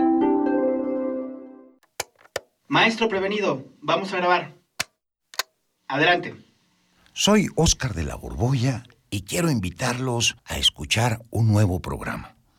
Maestro prevenido, vamos a grabar. Adelante. Soy Óscar de la Borbolla y quiero invitarlos a escuchar un nuevo programa,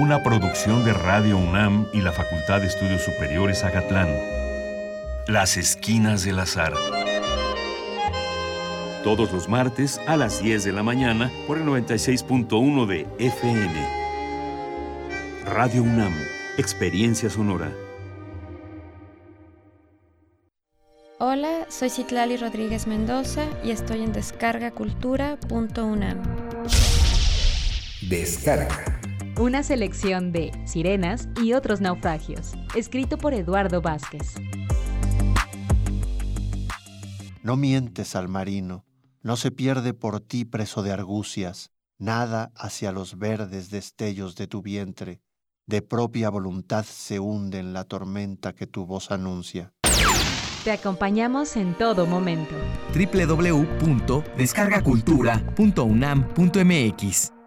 Una producción de Radio UNAM y la Facultad de Estudios Superiores Agatlán. Las Esquinas del Azar. Todos los martes a las 10 de la mañana por el 96.1 de FM. Radio UNAM. Experiencia sonora. Hola, soy Citlali Rodríguez Mendoza y estoy en descargacultura.unam. Descarga. Una selección de Sirenas y otros naufragios, escrito por Eduardo Vázquez. No mientes al marino, no se pierde por ti preso de argucias, nada hacia los verdes destellos de tu vientre, de propia voluntad se hunde en la tormenta que tu voz anuncia. Te acompañamos en todo momento. www.descargacultura.unam.mx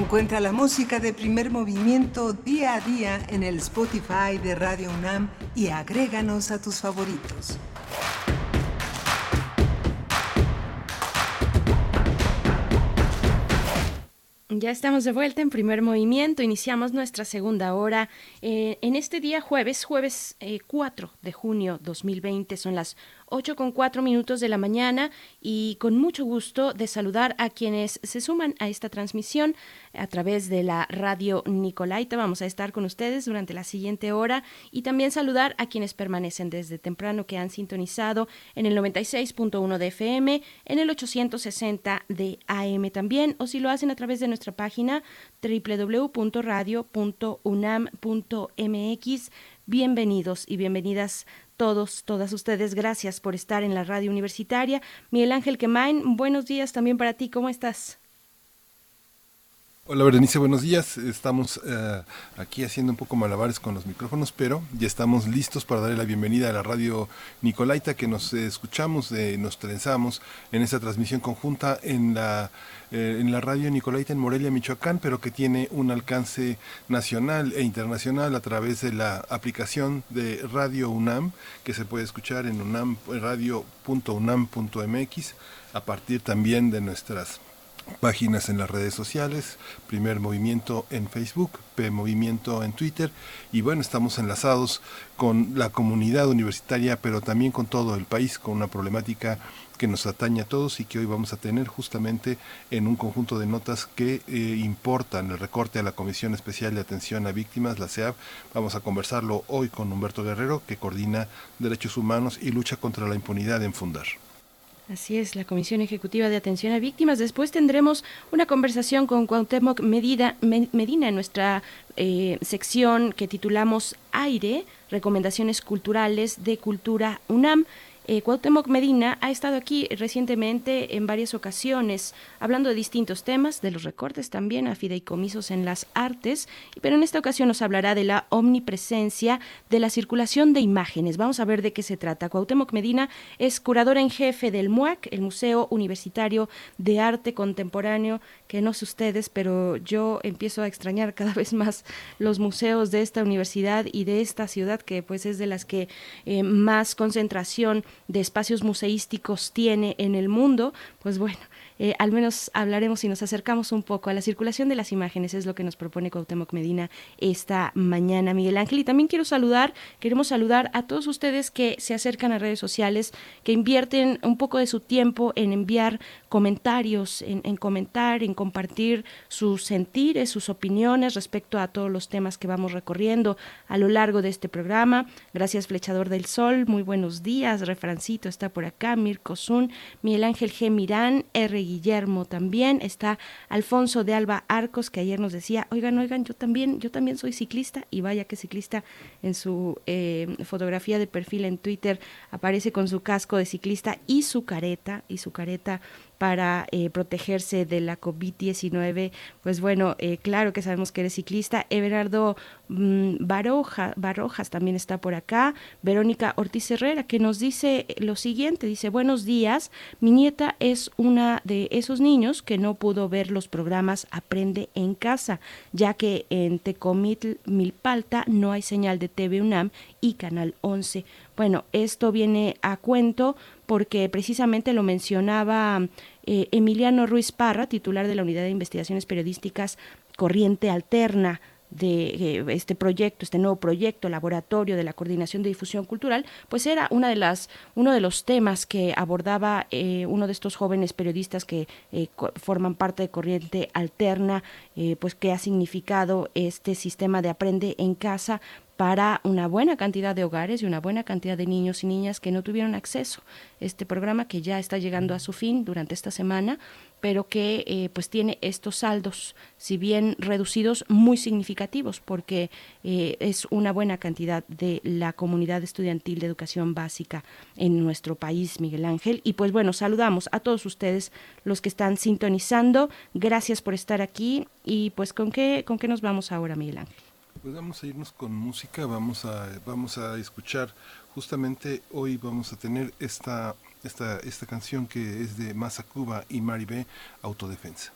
Encuentra la música de primer movimiento día a día en el Spotify de Radio UNAM y agréganos a tus favoritos. Ya estamos de vuelta en primer movimiento, iniciamos nuestra segunda hora eh, en este día jueves, jueves eh, 4 de junio 2020, son las 8 con 4 minutos de la mañana y con mucho gusto de saludar a quienes se suman a esta transmisión a través de la radio Nicolaita. Vamos a estar con ustedes durante la siguiente hora y también saludar a quienes permanecen desde temprano que han sintonizado en el 96.1 de FM, en el 860 de AM también o si lo hacen a través de nuestra página www.radio.unam.mx. Bienvenidos y bienvenidas todos, todas ustedes. Gracias por estar en la radio universitaria. Miguel Ángel Quemain, buenos días también para ti. ¿Cómo estás? Hola Berenice, buenos días. Estamos eh, aquí haciendo un poco malabares con los micrófonos, pero ya estamos listos para darle la bienvenida a la radio Nicolaita que nos escuchamos, eh, nos trenzamos en esta transmisión conjunta en la, eh, en la radio Nicolaita en Morelia, Michoacán, pero que tiene un alcance nacional e internacional a través de la aplicación de Radio UNAM que se puede escuchar en unam, radio.unam.mx a partir también de nuestras páginas en las redes sociales, Primer Movimiento en Facebook, P Movimiento en Twitter y bueno, estamos enlazados con la comunidad universitaria, pero también con todo el país, con una problemática que nos atañe a todos y que hoy vamos a tener justamente en un conjunto de notas que eh, importan el recorte a la Comisión Especial de Atención a Víctimas, la CEAV. Vamos a conversarlo hoy con Humberto Guerrero, que coordina derechos humanos y lucha contra la impunidad en Fundar. Así es, la Comisión Ejecutiva de Atención a Víctimas. Después tendremos una conversación con Cuauhtémoc Medina, Medina en nuestra eh, sección que titulamos Aire, Recomendaciones Culturales de Cultura UNAM. Eh, Cuauhtémoc Medina ha estado aquí recientemente en varias ocasiones hablando de distintos temas, de los recortes también a fideicomisos en las artes, pero en esta ocasión nos hablará de la omnipresencia de la circulación de imágenes. Vamos a ver de qué se trata. Cuauhtémoc Medina es curadora en jefe del MUAC, el Museo Universitario de Arte Contemporáneo, que no sé ustedes, pero yo empiezo a extrañar cada vez más los museos de esta universidad y de esta ciudad, que pues es de las que eh, más concentración de espacios museísticos tiene en el mundo, pues bueno, eh, al menos hablaremos y nos acercamos un poco a la circulación de las imágenes, es lo que nos propone Cuauhtémoc Medina esta mañana, Miguel Ángel. Y también quiero saludar, queremos saludar a todos ustedes que se acercan a redes sociales, que invierten un poco de su tiempo en enviar comentarios, en, en comentar, en compartir sus sentires, sus opiniones respecto a todos los temas que vamos recorriendo a lo largo de este programa. Gracias, Flechador del Sol, muy buenos días, Rancito está por acá, Mirko Zun, Miguel Ángel G. Mirán, R. Guillermo también, está Alfonso de Alba Arcos, que ayer nos decía, oigan, oigan, yo también, yo también soy ciclista, y vaya que ciclista en su eh, fotografía de perfil en Twitter aparece con su casco de ciclista y su careta, y su careta para eh, protegerse de la COVID-19. Pues bueno, eh, claro que sabemos que eres ciclista. Everardo mm, Baroja, también está por acá. Verónica Ortiz Herrera, que nos dice lo siguiente, dice, buenos días, mi nieta es una de esos niños que no pudo ver los programas Aprende en casa, ya que en Tecomitl, Milpalta, no hay señal de TV UNAM y Canal 11. Bueno, esto viene a cuento porque precisamente lo mencionaba eh, Emiliano Ruiz Parra, titular de la Unidad de Investigaciones Periodísticas Corriente Alterna de eh, este proyecto, este nuevo proyecto, laboratorio de la coordinación de difusión cultural, pues era una de las, uno de los temas que abordaba eh, uno de estos jóvenes periodistas que forman parte de Corriente Alterna, pues qué ha significado este sistema de aprende en casa para una buena cantidad de hogares y una buena cantidad de niños y niñas que no tuvieron acceso. Este programa que ya está llegando a su fin durante esta semana, pero que eh, pues tiene estos saldos, si bien reducidos, muy significativos, porque eh, es una buena cantidad de la comunidad estudiantil de educación básica en nuestro país, Miguel Ángel. Y pues bueno, saludamos a todos ustedes los que están sintonizando. Gracias por estar aquí. Y pues con qué, con qué nos vamos ahora, Miguel Ángel. Pues vamos a irnos con música, vamos a, vamos a escuchar, justamente hoy vamos a tener esta, esta, esta canción que es de Masa Cuba y Maribé, Autodefensa.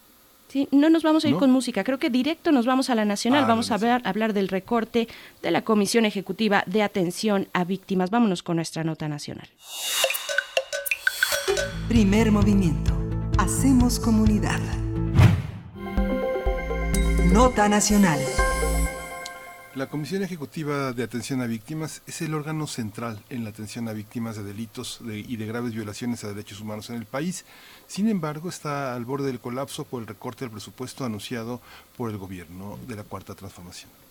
Sí, no nos vamos a ir con música, creo que directo nos vamos a la nacional, ah, vamos a hablar, hablar del recorte de la Comisión Ejecutiva de Atención a Víctimas. Vámonos con nuestra nota nacional. Primer movimiento. Hacemos comunidad. Nota nacional. La Comisión Ejecutiva de Atención a Víctimas es el órgano central en la atención a víctimas de delitos y de graves violaciones a derechos humanos en el país. Sin embargo, está al borde del colapso por el recorte del presupuesto anunciado por el gobierno de la Cuarta Transformación.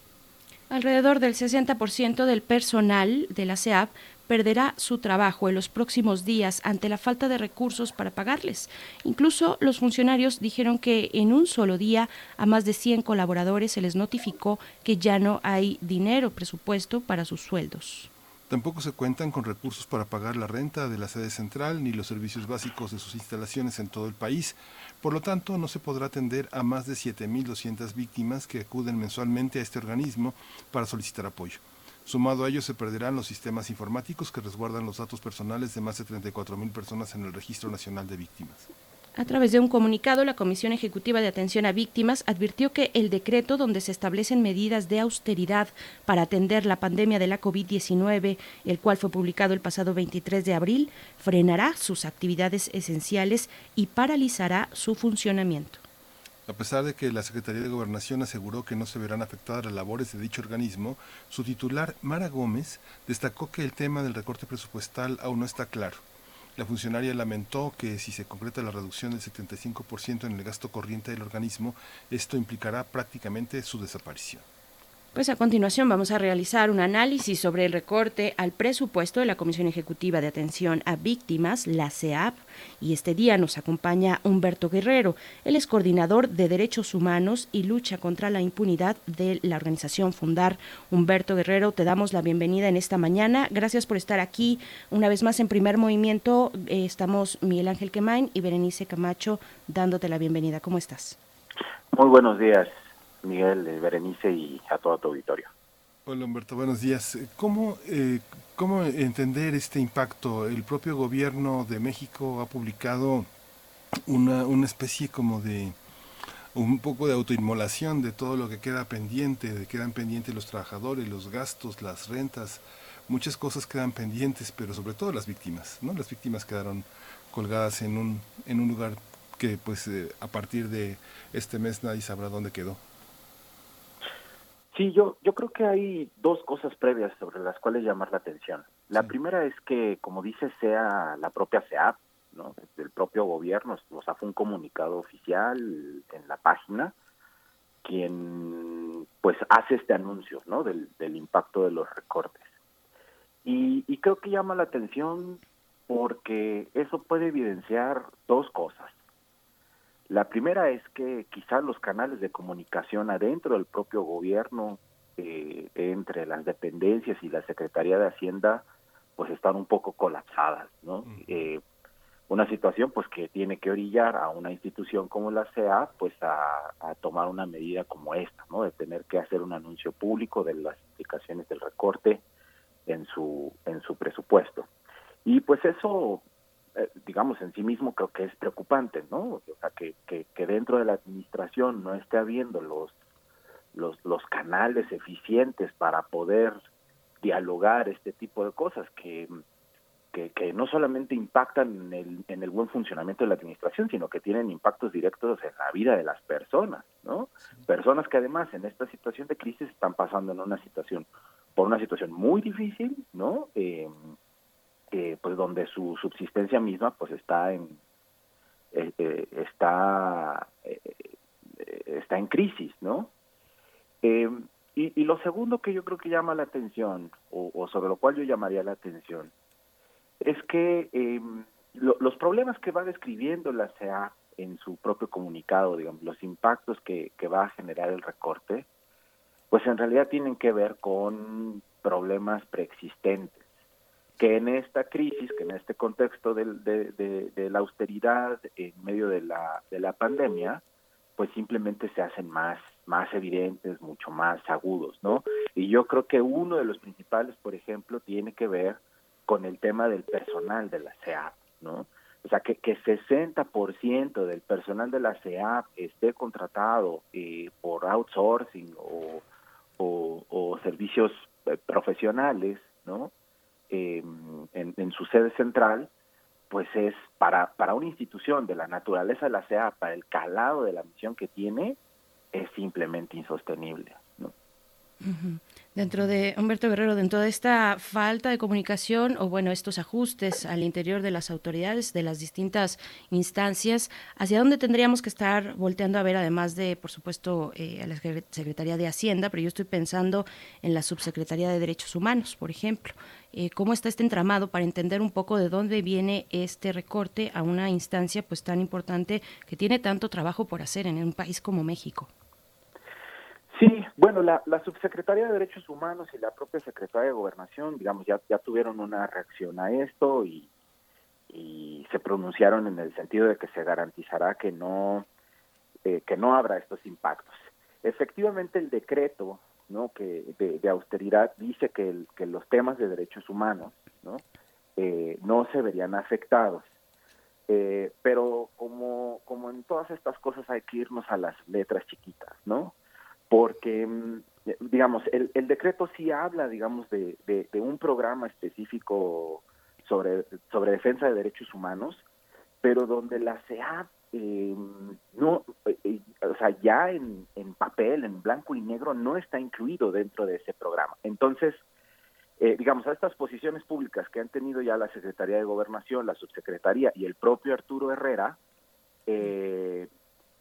Alrededor del 60% del personal de la CEAP perderá su trabajo en los próximos días ante la falta de recursos para pagarles. Incluso los funcionarios dijeron que en un solo día a más de 100 colaboradores se les notificó que ya no hay dinero presupuesto para sus sueldos. Tampoco se cuentan con recursos para pagar la renta de la sede central ni los servicios básicos de sus instalaciones en todo el país. Por lo tanto, no se podrá atender a más de 7.200 víctimas que acuden mensualmente a este organismo para solicitar apoyo. Sumado a ello, se perderán los sistemas informáticos que resguardan los datos personales de más de 34.000 personas en el Registro Nacional de Víctimas. A través de un comunicado, la Comisión Ejecutiva de Atención a Víctimas advirtió que el decreto donde se establecen medidas de austeridad para atender la pandemia de la COVID-19, el cual fue publicado el pasado 23 de abril, frenará sus actividades esenciales y paralizará su funcionamiento. A pesar de que la Secretaría de Gobernación aseguró que no se verán afectadas las labores de dicho organismo, su titular, Mara Gómez, destacó que el tema del recorte presupuestal aún no está claro. La funcionaria lamentó que si se concreta la reducción del 75% en el gasto corriente del organismo, esto implicará prácticamente su desaparición. Pues a continuación vamos a realizar un análisis sobre el recorte al presupuesto de la Comisión Ejecutiva de Atención a Víctimas, la CEAP, y este día nos acompaña Humberto Guerrero, él es coordinador de Derechos Humanos y Lucha contra la Impunidad de la organización Fundar. Humberto Guerrero, te damos la bienvenida en esta mañana. Gracias por estar aquí una vez más en primer movimiento. Eh, estamos Miguel Ángel Quemain y Berenice Camacho dándote la bienvenida. ¿Cómo estás? Muy buenos días. Miguel, Berenice y a todo tu auditorio. Hola Humberto, buenos días. ¿Cómo, eh, ¿Cómo entender este impacto? El propio gobierno de México ha publicado una, una especie como de un poco de autoinmolación de todo lo que queda pendiente, de quedan pendientes los trabajadores, los gastos, las rentas, muchas cosas quedan pendientes, pero sobre todo las víctimas, ¿no? Las víctimas quedaron colgadas en un, en un lugar que pues eh, a partir de este mes nadie sabrá dónde quedó. Sí, yo, yo creo que hay dos cosas previas sobre las cuales llamar la atención. La primera es que, como dice, sea la propia CEAP, ¿no? el propio gobierno, o sea, fue un comunicado oficial en la página, quien pues hace este anuncio ¿no? del, del impacto de los recortes. Y, y creo que llama la atención porque eso puede evidenciar dos cosas. La primera es que quizás los canales de comunicación adentro del propio gobierno, eh, entre las dependencias y la Secretaría de Hacienda, pues están un poco colapsadas, ¿no? Eh, una situación pues que tiene que orillar a una institución como la CEA pues a, a, tomar una medida como esta, ¿no? De tener que hacer un anuncio público de las implicaciones del recorte en su en su presupuesto. Y pues eso eh, digamos, en sí mismo creo que es preocupante, ¿no? O sea, que, que, que dentro de la administración no esté habiendo los, los, los canales eficientes para poder dialogar este tipo de cosas que, que, que, no solamente impactan en el, en el buen funcionamiento de la administración, sino que tienen impactos directos en la vida de las personas, ¿no? Personas que además en esta situación de crisis están pasando en una situación, por una situación muy difícil, ¿no? Eh, eh, pues donde su subsistencia misma pues está en eh, eh, está está en crisis no y, lo segundo que yo creo que llama la atención o, sobre lo cual yo llamaría la atención es que lo, los problemas que va describiendo la CEA en su propio comunicado digamos los impactos que va a generar el recorte pues en realidad tienen que ver con problemas preexistentes que en esta crisis, que en este contexto de, de, la austeridad en medio de la, de la pandemia, pues simplemente se hacen más, evidentes, mucho más agudos, ¿no? Y yo creo que uno de los principales, por ejemplo, tiene que ver con el tema del personal de la CEAP, ¿no? O sea, que, que 60% del personal de la CEAP esté contratado eh, por outsourcing o servicios eh, profesionales, ¿no? Eh, en, su sede central, pues es para, para una institución de la naturaleza de la CEA, para el calado de la misión que tiene, es simplemente insostenible. Dentro de Humberto Guerrero, dentro de esta falta de comunicación o bueno, estos ajustes al interior de las autoridades, de las distintas instancias, ¿hacia dónde tendríamos que estar volteando a ver, además de, por supuesto, eh, a la Secretaría de Hacienda, pero yo estoy pensando en la Subsecretaría de Derechos Humanos, por ejemplo? Eh, ¿Cómo está este entramado para entender un poco de dónde viene este recorte a una instancia pues tan importante que tiene tanto trabajo por hacer en un país como México? Sí, bueno, la, la, subsecretaría de Derechos Humanos y la propia secretaria de Gobernación, digamos, ya, ya tuvieron una reacción a esto y, y se pronunciaron en el sentido de que se garantizará que no eh, que no habrá estos impactos. Efectivamente, el decreto ¿no? que de, de austeridad dice que, el, que los temas de derechos humanos no, eh, no se verían afectados. Eh, pero como, como en todas estas cosas hay que irnos a las letras chiquitas, ¿no? Porque, digamos, el, el decreto sí habla, digamos, de, de, un programa específico sobre, defensa de derechos humanos, pero donde la CEAP eh, no, eh, o sea, ya en, en, papel, en blanco y negro, no está incluido dentro de ese programa. Entonces, eh, digamos, a estas posiciones públicas que han tenido ya la Secretaría de Gobernación, la Subsecretaría y el propio Arturo Herrera, eh,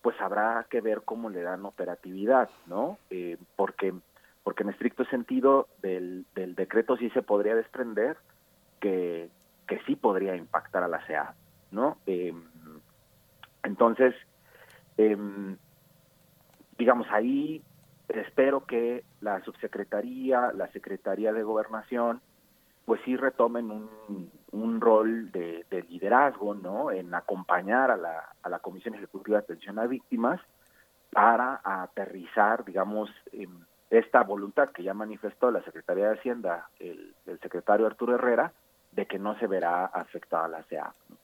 pues habrá que ver cómo le dan operatividad, ¿no? Eh, porque, porque en estricto sentido del, del decreto sí se podría desprender que, que sí podría impactar a la CEA, ¿no? Eh, entonces, eh, digamos, ahí espero que la subsecretaría, la Secretaría de Gobernación, pues sí retomen un, un rol de, de, liderazgo, ¿no? En acompañar a la, a la Comisión Ejecutiva de Atención a Víctimas para aterrizar, digamos, eh, esta voluntad que ya manifestó la Secretaría de Hacienda, el, el, secretario Arturo Herrera, de que no se verá afectada la CEA. ¿no?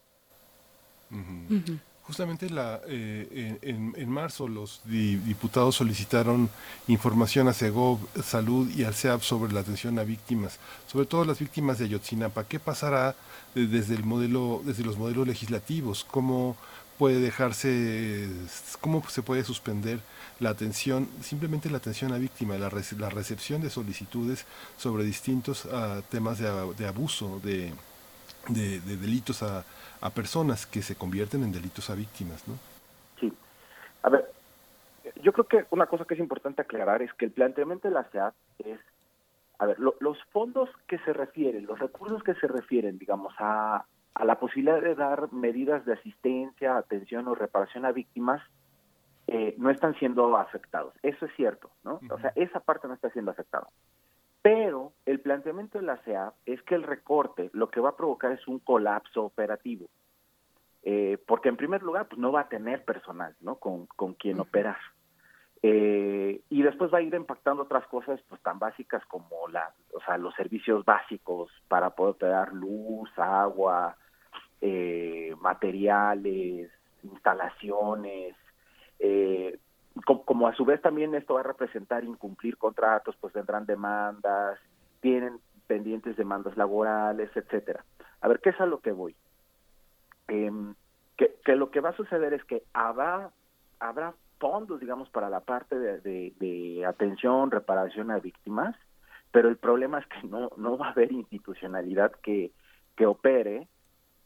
Uh -huh. Uh -huh. Justamente la, eh, en, en, marzo los di, diputados solicitaron información a CEGOV, Salud y al CEAP sobre la atención a víctimas, sobre todo las víctimas de Ayotzinapa. ¿Qué pasará desde, el modelo, desde los modelos legislativos? ¿Cómo puede dejarse, cómo se puede suspender la atención, simplemente la atención a víctima, la, la recepción de solicitudes sobre distintos uh, temas de, de abuso, de, de, de delitos a a personas que se convierten en delitos a víctimas, ¿no? Sí. A ver, yo creo que una cosa que es importante aclarar es que el planteamiento de la CEAP es, a ver, lo, los fondos que se refieren, los recursos que se refieren, digamos, a, a la posibilidad de dar medidas de asistencia, atención o reparación a víctimas, eh, no están siendo afectados. Eso es cierto, ¿no? O sea, esa parte no está siendo afectada. Pero el planteamiento de la CEA es que el recorte lo que va a provocar es un colapso operativo. Eh, porque en primer lugar, pues no va a tener personal, ¿no? Con, con quien operar. Eh, y después va a ir impactando otras cosas pues tan básicas como la, o sea, los servicios básicos para poder operar luz, agua, eh, materiales, instalaciones, eh, como, a su vez también esto va a representar incumplir contratos, pues vendrán demandas, tienen pendientes demandas laborales, etcétera. A ver, ¿qué es a lo que voy? Em, que, que, lo que va a suceder es que habrá, habrá fondos, digamos, para la parte de, de, de, atención, reparación a víctimas, pero el problema es que no, no va a haber institucionalidad que, que opere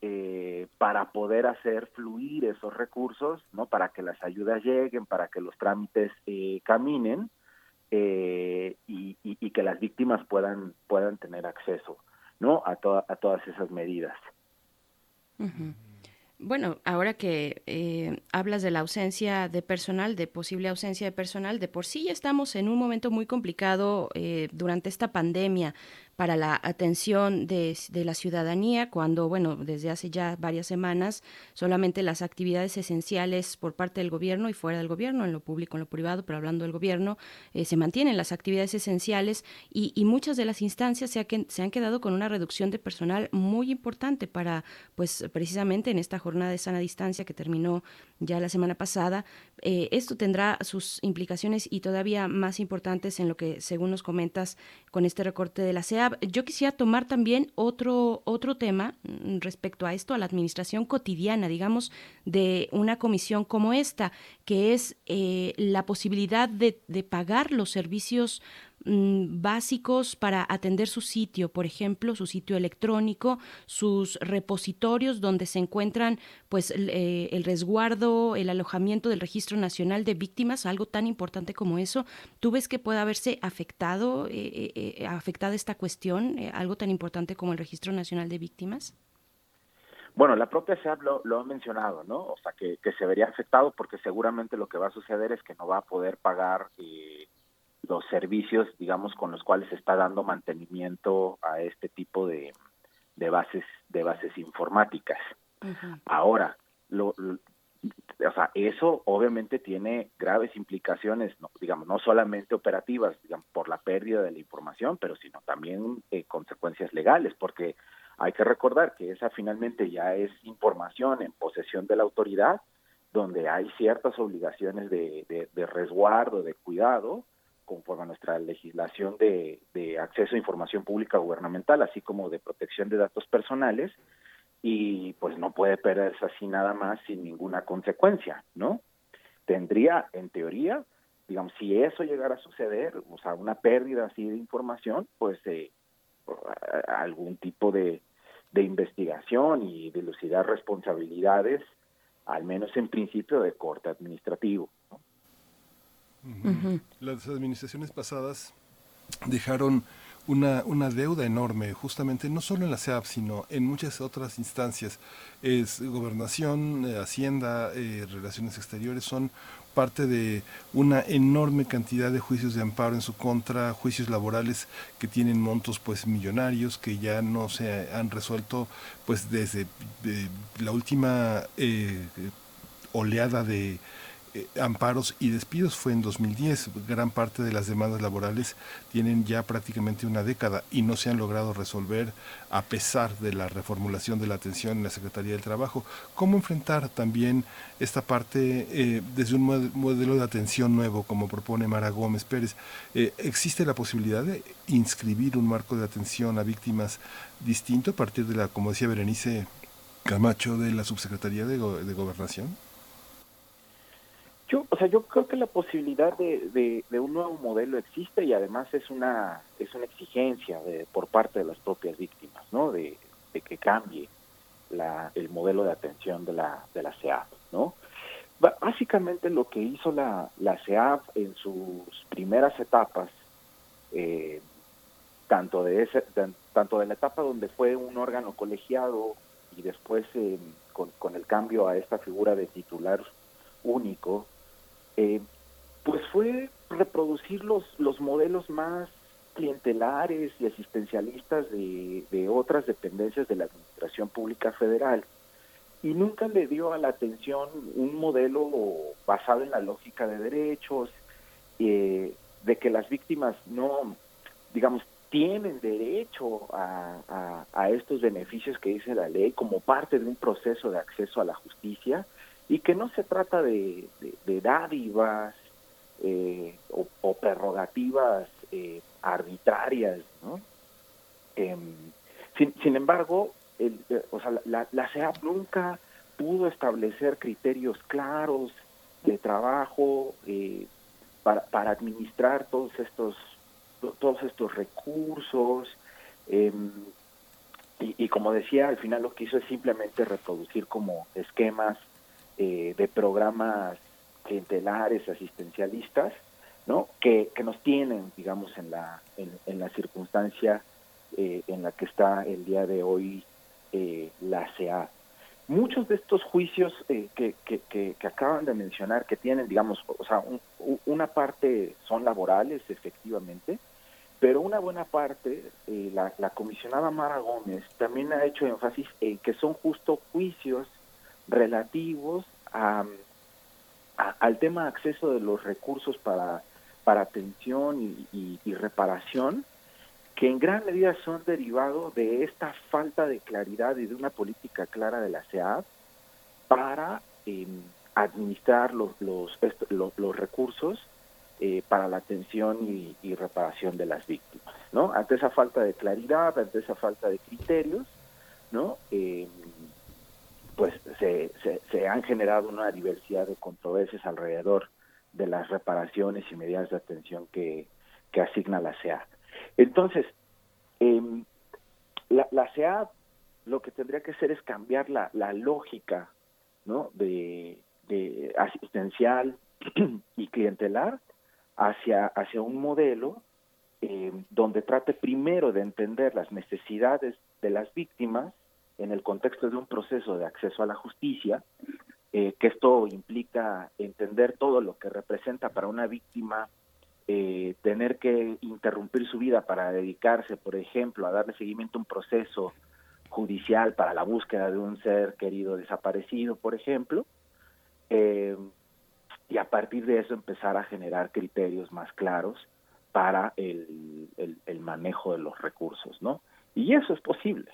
eh, para poder hacer fluir esos recursos, ¿no? Para que las ayudas lleguen, para que los trámites eh, caminen eh, y, que las víctimas puedan puedan tener acceso, ¿no? A, a todas esas medidas. Bueno, ahora que eh, hablas de la ausencia de personal, de posible ausencia de personal, de por sí ya estamos en un momento muy complicado eh, durante esta pandemia para la atención de, de, la ciudadanía, cuando, bueno, desde hace ya varias semanas, solamente las actividades esenciales por parte del gobierno y fuera del gobierno, en lo público, en lo privado, pero hablando del gobierno, eh, se mantienen las actividades esenciales y, y muchas de las instancias se, ha se, han quedado con una reducción de personal muy importante para, pues, precisamente en esta jornada de sana distancia que terminó ya la semana pasada. Eh, esto tendrá sus implicaciones y todavía más importantes en lo que, según nos comentas, con este recorte de la Yo quisiera tomar también otro, otro tema mm, respecto a esto, a la administración cotidiana, digamos, de una comisión como esta, que es eh, la posibilidad de, de pagar los servicios básicos para atender su sitio, por ejemplo, su sitio electrónico, sus repositorios donde se encuentran pues eh, el resguardo, el alojamiento del Registro Nacional de Víctimas, algo tan importante como eso. ¿Tú ves que puede haberse afectado, eh, eh, afectada esta cuestión, algo tan importante como el Registro Nacional de Víctimas? Bueno, la propia SEAP lo, lo, ha mencionado, ¿no? O sea, que, que, se vería afectado porque seguramente lo que va a suceder es que no va a poder pagar eh, los servicios, digamos, con los cuales se está dando mantenimiento a este tipo de, de bases de bases informáticas. Uh -huh. Ahora, lo, lo, o sea, eso obviamente tiene graves implicaciones, no, digamos, no solamente operativas, digamos, por la pérdida de la información, pero sino también eh, consecuencias legales, porque hay que recordar que esa finalmente ya es información en posesión de la autoridad, donde hay ciertas obligaciones de, de, de resguardo, de cuidado, conforme a nuestra legislación de, acceso a información pública gubernamental, así como de protección de datos personales, y pues no puede perderse así nada más sin ninguna consecuencia, ¿no? Tendría, en teoría, digamos, si eso llegara a suceder, o sea, una pérdida así de información, pues eh, algún tipo de, de investigación y dilucidar responsabilidades, al menos en principio de corte administrativo, Las administraciones pasadas dejaron una, una, deuda enorme, justamente no solo en la SEAP, sino en muchas otras instancias. Es gobernación, eh, hacienda, eh, relaciones exteriores, son parte de una enorme cantidad de juicios de amparo en su contra, juicios laborales que tienen montos pues millonarios que ya no se han resuelto pues desde de la última eh, oleada de eh, amparos y despidos fue en 2010. Gran parte de las demandas laborales tienen ya prácticamente una década y no se han logrado resolver a pesar de la reformulación de la atención en la Secretaría del Trabajo. ¿Cómo enfrentar también esta parte eh, desde un modelo de atención nuevo, como propone Mara Gómez Pérez? Eh, ¿Existe la posibilidad de inscribir un marco de atención a víctimas distinto a partir de la, como decía Berenice Camacho, de la Subsecretaría de, Go de Gobernación? Yo, o sea, yo creo que la posibilidad de, de, un nuevo modelo existe y además es una es una exigencia de, por parte de las propias víctimas, ¿no? De, que cambie la, el modelo de atención de la de la CEAP, ¿no? Básicamente lo que hizo la, la CEAP en sus primeras etapas, eh, tanto de ese, tanto de la etapa donde fue un órgano colegiado y después con, con, el cambio a esta figura de titular único, pues fue reproducir los, los modelos más clientelares y asistencialistas de, otras dependencias de la Administración Pública Federal. Y nunca le dio a la atención un modelo basado en la lógica de derechos, eh, de que las víctimas no, digamos, tienen derecho a, estos beneficios que dice la ley como parte de un proceso de acceso a la justicia y que no se trata de, dádivas eh, o, prerrogativas eh, arbitrarias, ¿no? Em, sin, sin embargo, el, eh, o sea, la, la CEAP nunca pudo establecer criterios claros de trabajo para, para administrar todos estos todos estos recursos em, y, como decía al final lo que hizo es simplemente reproducir como esquemas eh, de programas clientelares asistencialistas no que, que nos tienen digamos en la en, la circunstancia en la que está el día de hoy eh, la CA. Muchos de estos juicios eh, que, que, acaban de mencionar, que tienen, digamos, o sea, una parte son laborales, efectivamente, pero una buena parte, eh, la, la, comisionada Mara Gómez también ha hecho énfasis en que son justo juicios relativos a, al tema de acceso de los recursos para, para atención y, y reparación, que en gran medida son derivados de esta falta de claridad y de una política clara de la CEAD para em, administrar los, los, los, recursos eh, para la atención y, reparación de las víctimas. ¿no? Ante esa falta de claridad, ante esa falta de criterios, ¿no? Em, pues se, se, han generado una diversidad de controversias alrededor de las reparaciones y medidas de atención que, que asigna la CEAD. Entonces, eh, la, la CEA lo que tendría que hacer es cambiar la, la lógica ¿no? de, asistencial y clientelar hacia, hacia un modelo eh, donde trate primero de entender las necesidades de las víctimas en el contexto de un proceso de acceso a la justicia, eh, que esto implica entender todo lo que representa para una víctima eh, tener que interrumpir su vida para dedicarse, por ejemplo, a darle seguimiento a un proceso judicial para la búsqueda de un ser querido desaparecido, por ejemplo, eh, y a partir de eso empezar a generar criterios más claros para el, el, manejo de los recursos, ¿no? Y eso es posible,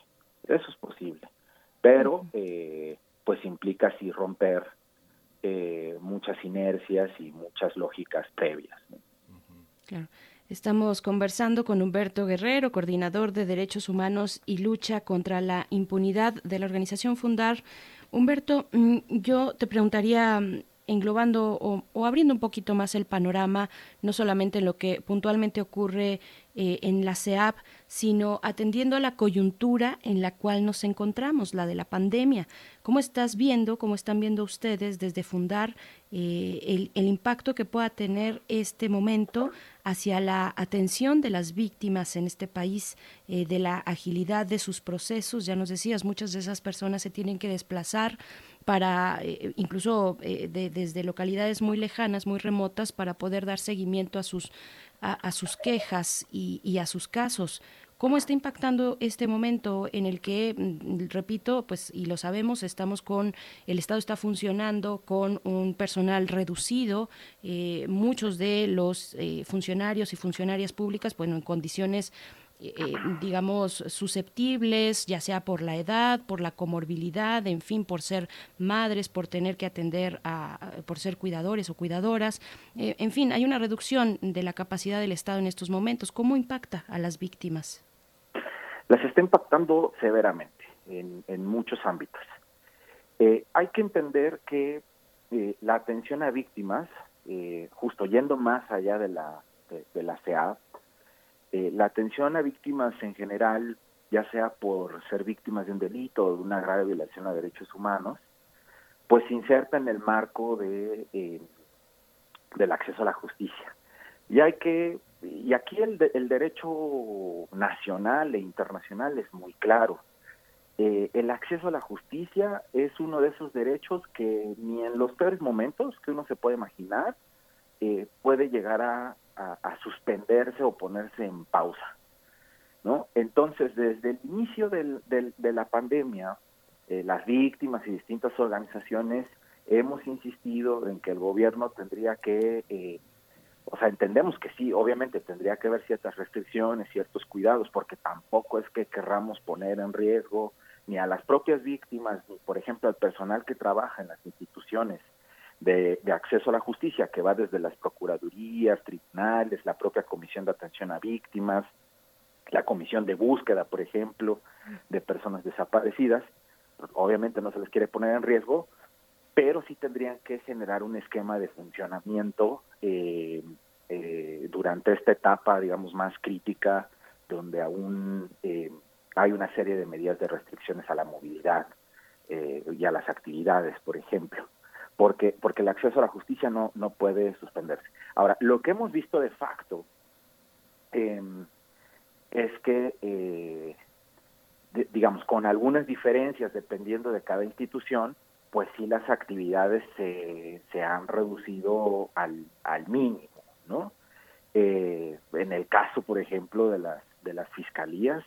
eso es posible, pero eh, pues implica así romper eh, muchas inercias y muchas lógicas previas. ¿no? Claro. Estamos conversando con Humberto Guerrero, coordinador de Derechos Humanos y Lucha contra la Impunidad de la organización Fundar. Humberto, mm, yo te preguntaría mm, englobando o, abriendo un poquito más el panorama, no solamente en lo que puntualmente ocurre eh, en la CEAP, sino atendiendo a la coyuntura en la cual nos encontramos, la de la pandemia. ¿Cómo estás viendo, cómo están viendo ustedes desde Fundar eh, el, impacto que pueda tener este momento hacia la atención de las víctimas en este país, eh, de la agilidad de sus procesos? Ya nos decías, muchas de esas personas se tienen que desplazar para incluso desde localidades muy lejanas, muy remotas, para poder dar seguimiento a sus a, sus quejas y, a sus casos. ¿Cómo está impactando este momento en el que, mm, repito, pues y lo sabemos, estamos con, el Estado está funcionando con un personal reducido, eh, muchos de los eh, funcionarios y funcionarias públicas, bueno, en condiciones eh, digamos, susceptibles, ya sea por la edad, por la comorbilidad, en fin, por ser madres, por tener que atender a, por ser cuidadores o cuidadoras. Eh, en fin, hay una reducción de la capacidad del Estado en estos momentos. ¿Cómo impacta a las víctimas? Las está impactando severamente en, muchos ámbitos. Eh, hay que entender que la atención a víctimas, justo yendo más allá de la, de, la CEA, eh, la atención a víctimas en general, ya sea por ser víctimas de un delito o de una grave violación a derechos humanos, pues se inserta en el marco de eh, del acceso a la justicia. Y hay que y aquí el, el derecho nacional e internacional es muy claro. eh, el acceso a la justicia es uno de esos derechos que ni en los peores momentos que uno se puede imaginar eh, puede llegar a, suspenderse o ponerse en pausa. ¿no? Entonces, desde el inicio del, de la pandemia, eh, las víctimas y distintas organizaciones hemos insistido en que el gobierno tendría que o sea, entendemos que sí, obviamente tendría que haber ciertas restricciones, ciertos cuidados, porque tampoco es que querramos poner en riesgo ni a las propias víctimas, ni por ejemplo al personal que trabaja en las instituciones de, acceso a la justicia, que va desde las procuradurías, tribunales, la propia comisión de atención a víctimas, la comisión de búsqueda, por ejemplo, de personas desaparecidas. Obviamente no se les quiere poner en riesgo, pero sí tendrían que generar un esquema de funcionamiento eh, eh, durante esta etapa, digamos, más crítica, donde aún eh, hay una serie de medidas de restricciones a la movilidad y a las actividades, por ejemplo, porque, porque el acceso a la justicia no, no puede suspenderse. Ahora, lo que hemos visto de facto em, es que, digamos, con algunas diferencias dependiendo de cada institución, pues sí las actividades se, se han reducido al, al mínimo, ¿no? Eh, en el caso, por ejemplo, de las, de las fiscalías,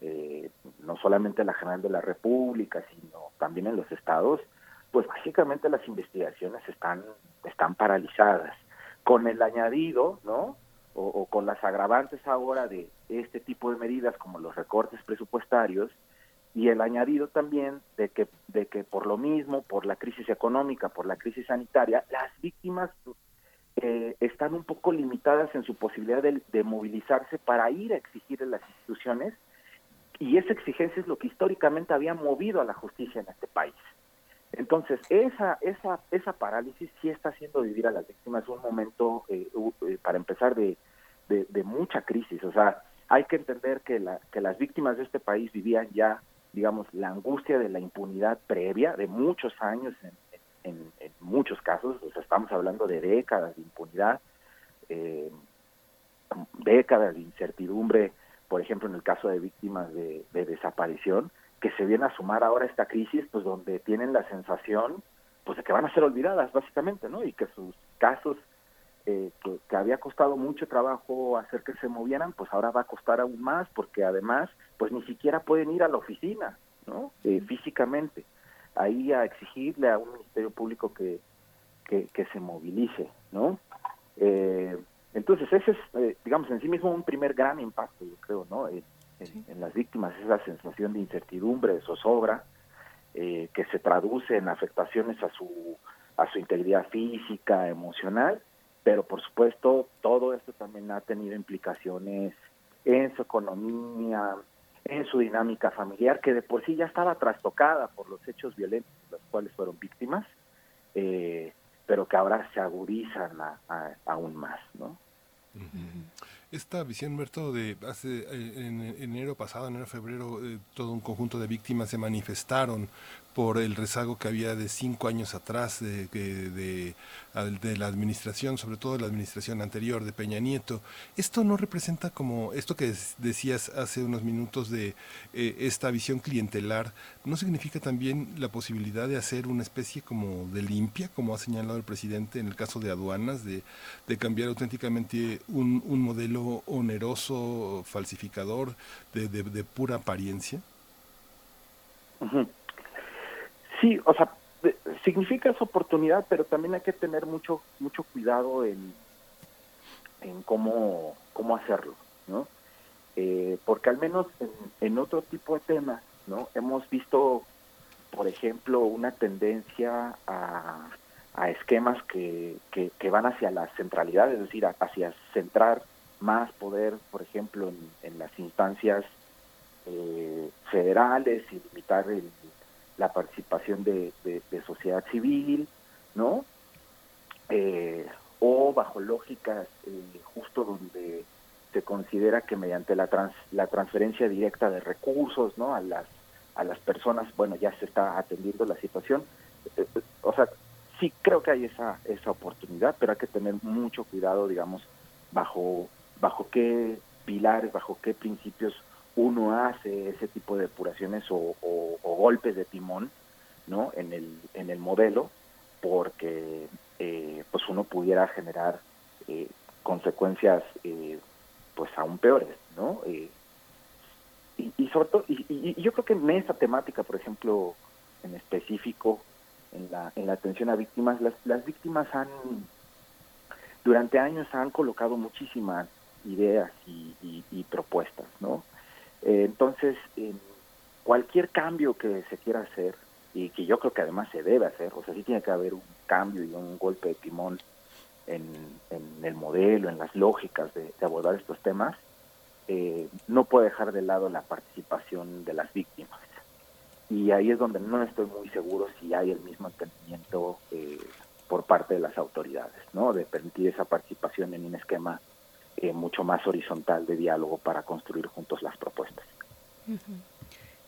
eh, no solamente la General de la República, sino también en los estados, pues básicamente las investigaciones están, están paralizadas. Con el añadido, ¿no? O, con las agravantes ahora de este tipo de medidas como los recortes presupuestarios, y el añadido también de que, de que por lo mismo, por la crisis económica, por la crisis sanitaria, las víctimas eh, están un poco limitadas en su posibilidad de, movilizarse para ir a exigir en las instituciones y esa exigencia es lo que históricamente había movido a la justicia en este país. Entonces, esa, esa, esa parálisis sí está haciendo vivir a las víctimas un momento, eh, eh, para empezar, de, de, mucha crisis. O sea, hay que entender que, la, que las víctimas de este país vivían ya digamos, la angustia de la impunidad previa de muchos años en, muchos casos, o sea, estamos hablando de décadas de impunidad, eh, décadas de incertidumbre, por ejemplo, en el caso de víctimas de, desaparición, que se viene a sumar ahora esta crisis, pues donde tienen la sensación, pues de que van a ser olvidadas, básicamente, ¿no? Y que sus casos eh, que, que, había costado mucho trabajo hacer que se movieran, pues ahora va a costar aún más, porque además pues ni siquiera pueden ir a la oficina, ¿no? Eh, físicamente, ahí a exigirle a un ministerio público que, que, se movilice, ¿no? Eh, entonces ese es, eh, digamos, en sí mismo un primer gran impacto, yo creo, ¿no? En, las víctimas, esa sensación de incertidumbre, de zozobra, que se traduce en afectaciones a su, a su integridad física, emocional, pero por supuesto todo esto también ha tenido implicaciones en su economía, en su dinámica familiar, que de por sí ya estaba trastocada por los hechos violentos de los cuales fueron víctimas, eh, pero que ahora se agudizan aún más, ¿no? Esta visión, Berto, de hace eh, en enero pasado, enero febrero, eh, todo un conjunto de víctimas se manifestaron por el rezago que había de cinco años atrás de, de, de, la administración, sobre todo de la administración anterior de Peña Nieto. Esto no representa como esto que decías hace unos minutos de eh, esta visión clientelar, ¿no significa también la posibilidad de hacer una especie como de limpia, como ha señalado el presidente en el caso de aduanas, de, de cambiar auténticamente un, un modelo oneroso, falsificador, de, de, pura apariencia? Sí, o sea, significa esa oportunidad, pero también hay que tener mucho mucho cuidado en, en cómo, cómo hacerlo, ¿no? Eh, porque al menos en, otro tipo de temas, ¿no? Hemos visto, por ejemplo, una tendencia a, a esquemas que, que, van hacia la centralidad, es decir, hacia centrar más poder, por ejemplo, en, en las instancias eh, federales y limitar el, la participación de, sociedad civil, ¿no? Eh, o bajo lógicas eh, justo donde se considera que mediante la, la transferencia directa de recursos, ¿no? A las, a las personas, bueno, ya se está atendiendo la situación. Eh, o sea, sí creo que hay esa, esa oportunidad, pero hay que tener mucho cuidado, digamos, bajo, bajo qué pilares, bajo qué principios uno hace ese tipo de depuraciones o, golpes de timón, ¿no? En el, en el modelo, porque eh, pues uno pudiera generar eh, consecuencias eh, pues aún peores, ¿no? y, y, sobre todo, y, yo creo que en esta temática, por ejemplo, en específico, en la, en la atención a víctimas, las, las víctimas han, durante años han colocado muchísimas ideas y, propuestas, ¿no? Entonces, cualquier cambio que se quiera hacer, y que yo creo que además se debe hacer, o sea, sí tiene que haber un cambio y un golpe de timón en, el modelo, en las lógicas de, abordar estos temas, eh, no puede dejar de lado la participación de las víctimas. Y ahí es donde no estoy muy seguro si hay el mismo entendimiento eh, por parte de las autoridades, ¿no? De permitir esa participación en un esquema eh, mucho más horizontal de diálogo para construir juntos las propuestas.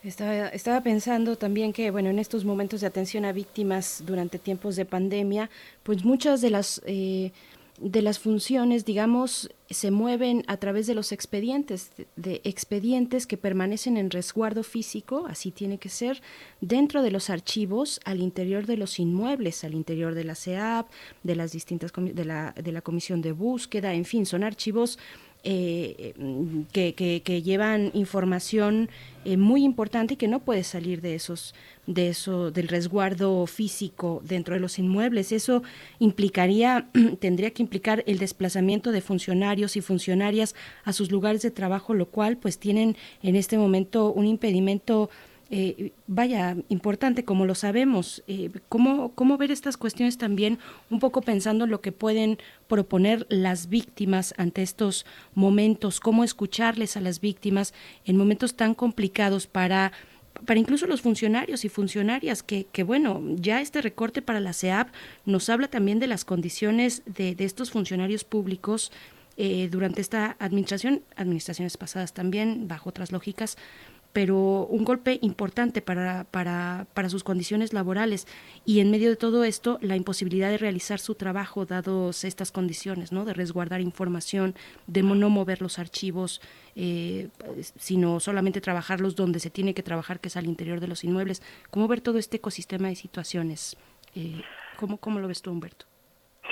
Estaba, estaba, pensando también que, bueno, en estos momentos de atención a víctimas durante tiempos de pandemia, pues muchas de las eh, de las funciones, digamos, se mueven a través de los expedientes, de, expedientes que permanecen en resguardo físico, así tiene que ser, dentro de los archivos, al interior de los inmuebles, al interior de la CEAP, de las distintas de la, de la comisión de búsqueda, en fin, son archivos eh, que, que, llevan información eh, muy importante y que no puede salir de esos de eso del resguardo físico dentro de los inmuebles. Eso implicaría tendría que implicar el desplazamiento de funcionarios y funcionarias a sus lugares de trabajo lo cual pues tienen en este momento un impedimento eh, vaya, importante, como lo sabemos. Eh, ¿cómo, ¿Cómo ver estas cuestiones también, un poco pensando en lo que pueden proponer las víctimas ante estos momentos? ¿Cómo escucharles a las víctimas en momentos tan complicados para para incluso los funcionarios y funcionarias, que, que, bueno, ya este recorte para la CEAP nos habla también de las condiciones de, de estos funcionarios públicos eh, durante esta administración, administraciones pasadas también, bajo otras lógicas, pero un golpe importante para, para, para, sus condiciones laborales y en medio de todo esto la imposibilidad de realizar su trabajo dados estas condiciones, ¿no? de resguardar información, de no mover los archivos, eh, sino solamente trabajarlos donde se tiene que trabajar, que es al interior de los inmuebles. ¿Cómo ver todo este ecosistema de situaciones? Eh, ¿cómo, ¿Cómo lo ves tú, Humberto?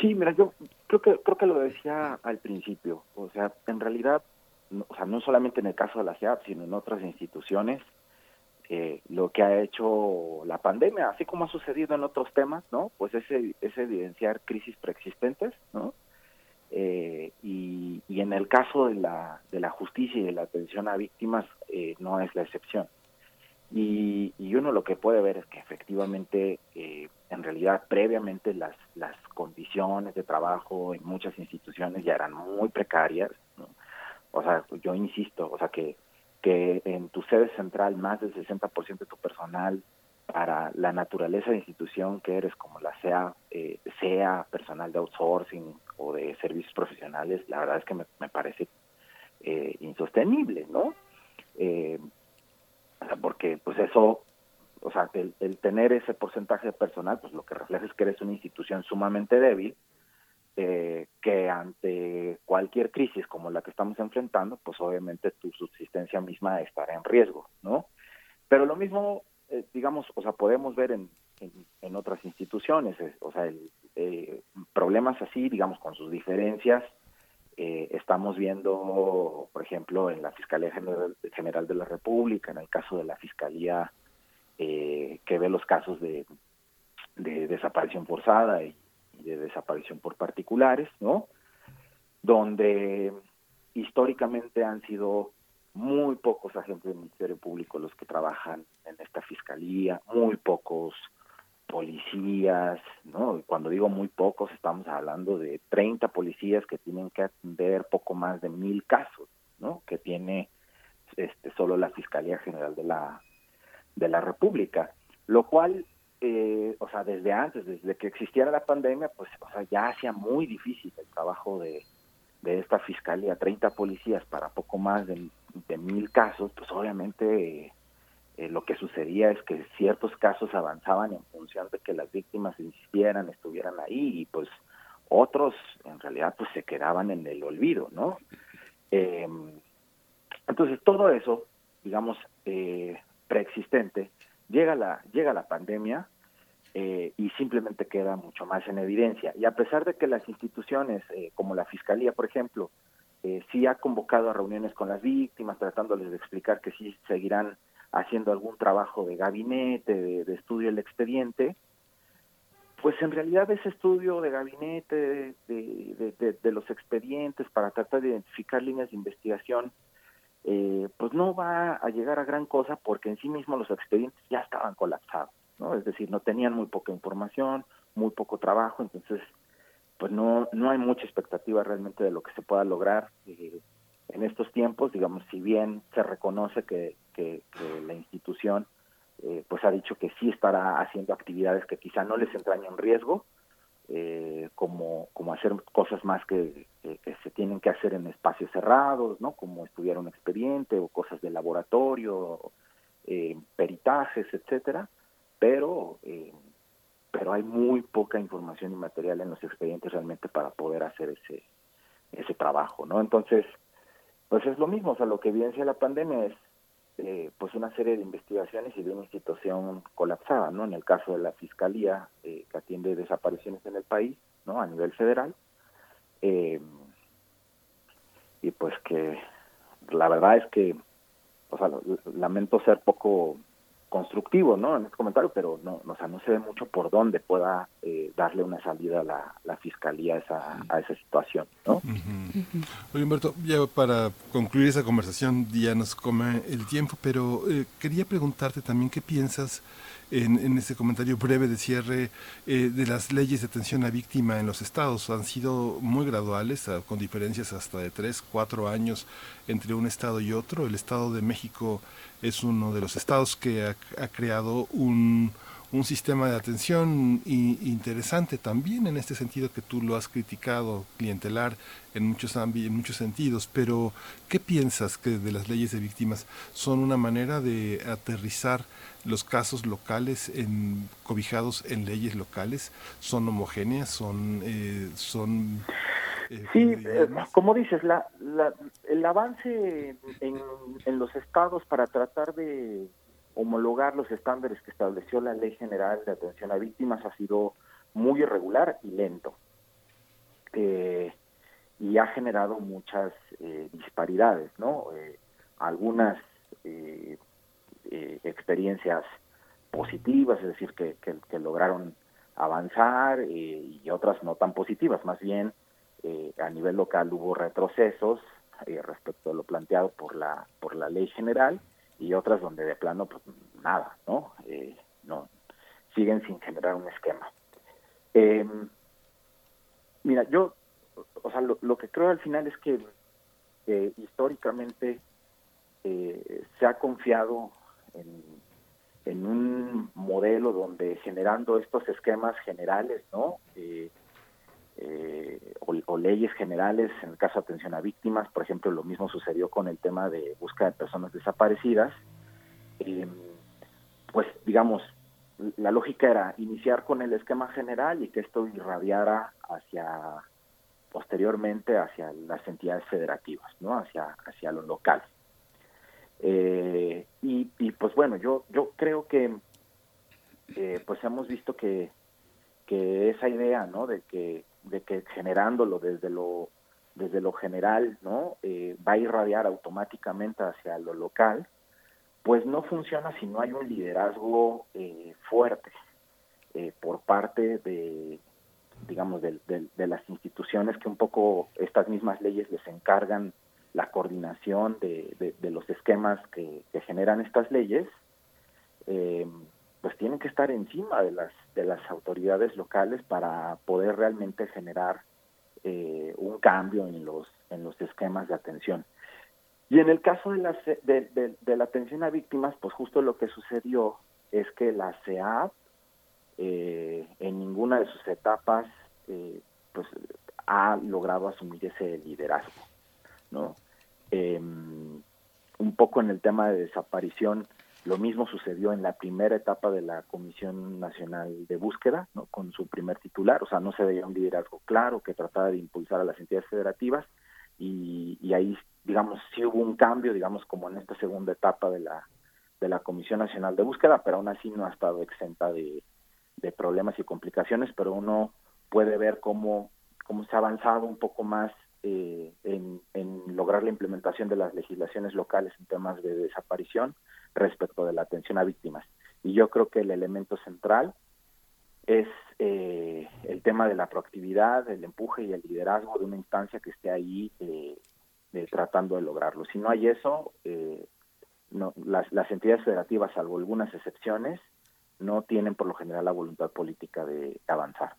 Sí, mira, yo creo que, creo que lo decía al principio. O sea, en realidad o sea, no solamente en el caso de la CEAP, sino en otras instituciones, eh, lo que ha hecho la pandemia, así como ha sucedido en otros temas, ¿no? Pues es, es evidenciar crisis preexistentes, ¿no? Eh, y, y, en el caso de la, de la justicia y de la atención a víctimas, eh, no es la excepción. Y, y, uno lo que puede ver es que efectivamente, en realidad, previamente las, las condiciones de trabajo en muchas instituciones ya eran muy precarias. O sea, yo insisto, o sea, que, que en tu sede central más del 60% de tu personal para la naturaleza de institución que eres, como la sea, eh, sea personal de outsourcing o de servicios profesionales, la verdad es que me, parece eh, insostenible, ¿no? Eh, porque pues eso, o sea, el, el, tener ese porcentaje de personal, pues lo que refleja es que eres una institución sumamente débil eh, que ante cualquier crisis como la que estamos enfrentando, pues obviamente tu subsistencia misma estará en riesgo, ¿no? Pero lo mismo, eh, digamos, o sea, podemos ver en, en, otras instituciones, o sea, el, eh, problemas así, digamos, con sus diferencias, estamos viendo, por ejemplo, en la Fiscalía General, General, de la República, en el caso de la Fiscalía que ve los casos de, de desaparición forzada y de desaparición por particulares, ¿no? Donde históricamente han sido muy pocos agentes del Ministerio Público los que trabajan en esta fiscalía, muy pocos policías, ¿no? Cuando digo muy pocos, estamos hablando de 30 policías que tienen que atender poco más de mil casos, ¿no? Que tiene este solo la Fiscalía General de la de la República, lo cual eh, o sea, desde antes, desde que existiera la pandemia, pues, o sea, ya hacía muy difícil el trabajo de, de esta fiscalía, 30 policías para poco más de, mil casos, pues obviamente eh, lo que sucedía es que ciertos casos avanzaban en función de que las víctimas insistieran, estuvieran ahí, y pues otros en realidad pues se quedaban en el olvido, ¿no? Eh, entonces todo eso digamos, eh, preexistente, llega la, llega la pandemia eh, y simplemente queda mucho más en evidencia. Y a pesar de que las instituciones, eh, como la Fiscalía, por ejemplo, eh, sí ha convocado a reuniones con las víctimas, tratándoles de explicar que sí seguirán haciendo algún trabajo de gabinete, de, estudio del expediente, pues en realidad ese estudio de gabinete, de, de los expedientes para tratar de identificar líneas de investigación, eh, pues no va a llegar a gran cosa porque en sí mismo los expedientes ya estaban colapsados, ¿no? Es decir, no tenían muy poca información, muy poco trabajo, entonces pues no no hay mucha expectativa realmente de lo que se pueda lograr eh, en estos tiempos, digamos, si bien se reconoce que, que, la institución eh, pues ha dicho que sí estará haciendo actividades que quizá no les entrañen riesgo, eh, como, como hacer cosas más que, se tienen que hacer en espacios cerrados, ¿no? Como estudiar un expediente o cosas de laboratorio, eh, peritajes, etcétera, pero eh, pero hay muy poca información y material en los expedientes realmente para poder hacer ese ese trabajo, ¿no? Entonces, pues es lo mismo, o sea, lo que evidencia la pandemia es eh, pues una serie de investigaciones y de una institución colapsada, ¿no? En el caso de la Fiscalía, eh, que atiende desapariciones en el país, ¿no? A nivel federal. Eh, y pues que la verdad es que, o sea, lamento ser poco constructivo, ¿no? En este comentario, pero no, o sea, no se ve mucho por dónde pueda eh, darle una salida a la, la fiscalía a esa, a esa situación, ¿no? Oye, Humberto, ya para concluir esa conversación ya nos come el tiempo, pero eh, quería preguntarte también qué piensas en, en ese comentario breve de cierre eh, de las leyes de atención a víctima en los estados. Han sido muy graduales, con diferencias hasta de tres, cuatro años entre un estado y otro. El Estado de México es uno de los estados que ha, creado un, un, sistema de atención interesante también en este sentido que tú lo has criticado, clientelar en muchos, en muchos sentidos, pero ¿qué piensas que de las leyes de víctimas son una manera de aterrizar los casos locales en, cobijados en leyes locales? ¿Son homogéneas? ¿Son... Eh, son eh, sí, eh, como dices, la, el avance en, en, los estados para tratar de homologar los estándares que estableció la Ley General de Atención a Víctimas ha sido muy irregular y lento. Eh, y ha generado muchas disparidades, ¿no? algunas experiencias positivas, es decir, que, que lograron avanzar y otras no tan positivas, más bien eh, a nivel local hubo retrocesos eh, respecto a lo planteado por la por la ley general y otras donde de plano pues nada no eh, no siguen sin generar un esquema. Em, mira yo o sea lo, que creo al final es que históricamente se ha confiado en, un modelo donde generando estos esquemas generales no eh, eh, o, leyes generales en el caso de atención a víctimas, por ejemplo, lo mismo sucedió con el tema de búsqueda de personas desaparecidas, eh, pues digamos, la lógica era iniciar con el esquema general y que esto irradiara hacia posteriormente hacia las entidades federativas, ¿no? Hacia hacia lo local. Eh, y, pues bueno, yo yo creo que pues hemos visto que que esa idea, ¿no? De que de que generándolo desde lo desde lo general no eh, va a irradiar automáticamente hacia lo local pues no funciona si no hay un liderazgo eh, fuerte eh, por parte de digamos de, las instituciones que un poco estas mismas leyes les encargan la coordinación de, los esquemas que, generan estas leyes pues tienen que estar encima de las de las autoridades locales para poder realmente generar eh, un cambio en los en los esquemas de atención. Y en el caso de la de, la atención a víctimas pues justo lo que sucedió es que la CEAP eh, en ninguna de sus etapas eh, pues ha logrado asumir ese liderazgo no em, un poco en el tema de desaparición lo mismo sucedió en la primera etapa de la Comisión Nacional de Búsqueda, ¿no? con su primer titular, o sea, no se veía un liderazgo claro que trataba de impulsar a las entidades federativas, y, y ahí, digamos, sí hubo un cambio, digamos, como en esta segunda etapa de la, de la Comisión Nacional de Búsqueda, pero aún así no ha estado exenta de, de problemas y complicaciones, pero uno puede ver cómo, cómo se ha avanzado un poco más eh, en, lograr la implementación de las legislaciones locales en temas de desaparición respecto de la atención a víctimas. Y yo creo que el elemento central es eh, el tema de la proactividad, el empuje y el liderazgo de una instancia que esté ahí eh, tratando de lograrlo. Si no hay eso, no, las, entidades federativas, salvo algunas excepciones, no tienen por lo general la voluntad política de avanzar.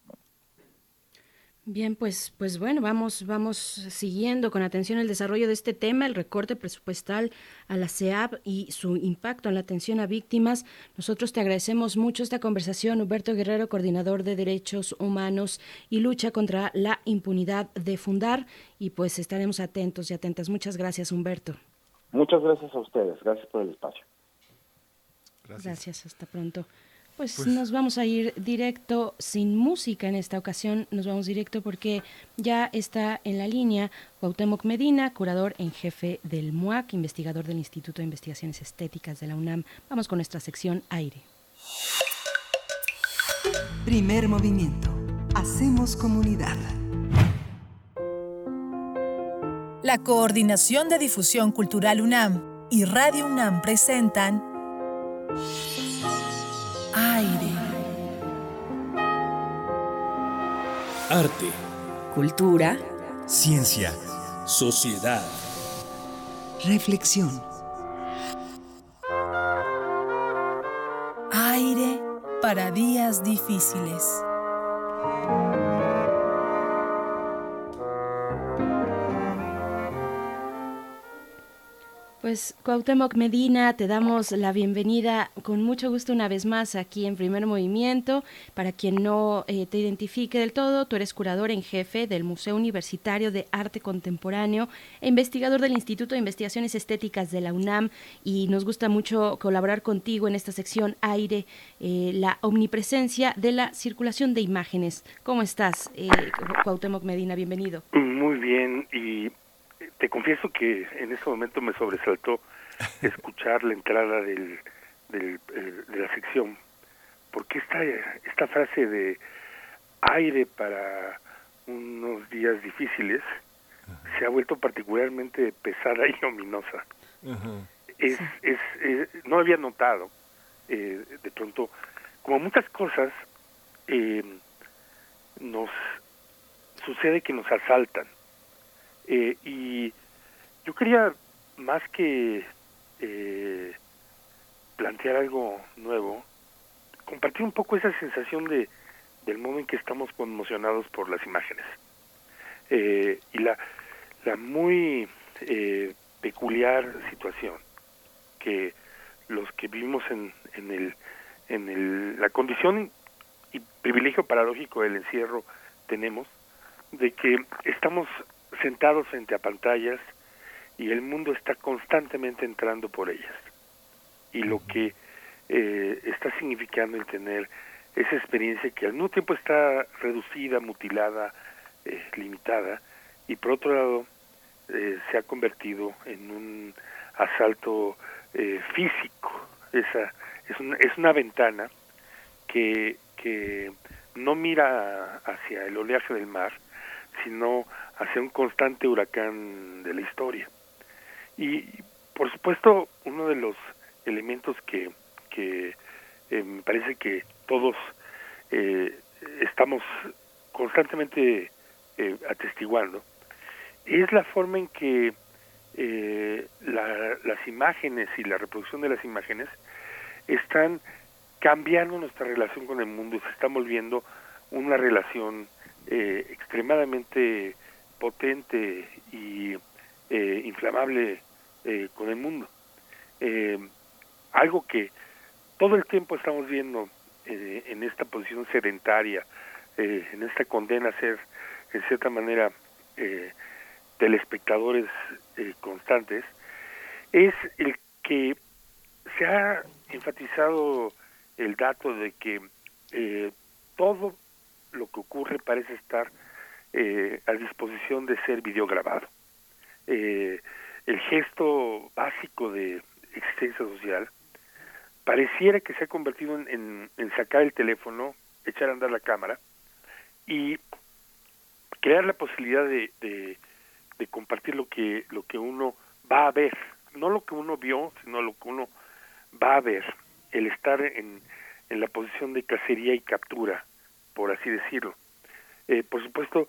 Bien, pues, pues bueno, vamos, vamos siguiendo con atención el desarrollo de este tema, el recorte presupuestal a la CEAP y su impacto en la atención a víctimas. Nosotros te agradecemos mucho esta conversación, Humberto Guerrero, coordinador de Derechos Humanos y lucha contra la impunidad de Fundar, y pues estaremos atentos y atentas. Muchas gracias, Humberto. Muchas gracias a ustedes, gracias por el espacio. Gracias, gracias hasta pronto. Pues, pues, nos vamos a ir directo sin música en esta ocasión, nos vamos directo porque ya está en la línea Cuauhtémoc Medina, curador en jefe del MUAC, investigador del Instituto de Investigaciones Estéticas de la UNAM. Vamos con nuestra sección aire. Primer movimiento. Hacemos comunidad. La Coordinación de Difusión Cultural UNAM y Radio UNAM presentan Arte. Cultura. Ciencia. Sociedad. Reflexión. Aire para días difíciles. Pues Cuauhtémoc Medina, te damos la bienvenida con mucho gusto una vez más aquí en Primer Movimiento. Para quien no eh, te identifique del todo, tú eres curador en jefe del Museo Universitario de Arte Contemporáneo e investigador del Instituto de Investigaciones Estéticas de la UNAM y nos gusta mucho colaborar contigo en esta sección Aire, eh, la omnipresencia de la circulación de imágenes. ¿Cómo estás, eh, Cuauhtémoc Medina? Bienvenido. Muy bien y te confieso que en ese momento me sobresaltó escuchar la entrada del, del eh, de la sección, porque esta, esta frase de aire para unos días difíciles se ha vuelto particularmente pesada y ominosa. es, es, no había notado, eh, de pronto, como muchas cosas, eh, nos sucede que nos asaltan eh, y yo quería, más que eh, plantear algo nuevo, compartir un poco esa sensación de del modo en que estamos conmocionados por las imágenes. Eh, y la, la muy peculiar situación que los que vivimos en, en, el, en el, la condición y privilegio paradójico del encierro tenemos de que estamos sentados frente a pantallas y el mundo está constantemente entrando por ellas. Y lo que eh, está significando el tener esa experiencia que al mismo tiempo está reducida, mutilada, eh, limitada, y por otro lado eh, se ha convertido en un asalto físico. Esa, es, una, es una ventana que, que no mira hacia el oleaje del mar, sino hacia un constante huracán de la historia. Y por supuesto, uno de los elementos que, que eh, me parece que todos eh, estamos constantemente eh, atestiguando es la forma en que las imágenes y la reproducción de las imágenes están cambiando nuestra relación con el mundo, se está volviendo una relación extremadamente potente y eh, inflamable eh, con el mundo. Eh, algo que todo el tiempo estamos viendo en esta posición sedentaria, en esta condena a ser, en cierta manera, telespectadores constantes, es el que se ha enfatizado el dato de que todo lo que ocurre parece estar eh, a disposición de ser videograbado. eh, el gesto básico de existencia social, pareciera que se ha convertido en, sacar el teléfono, echar a andar la cámara y crear la posibilidad de, de, de, compartir lo que lo que uno va a ver, no lo que uno vio, sino lo que uno va a ver, el estar en, en la posición de cacería y captura, por así decirlo. Eh, por supuesto,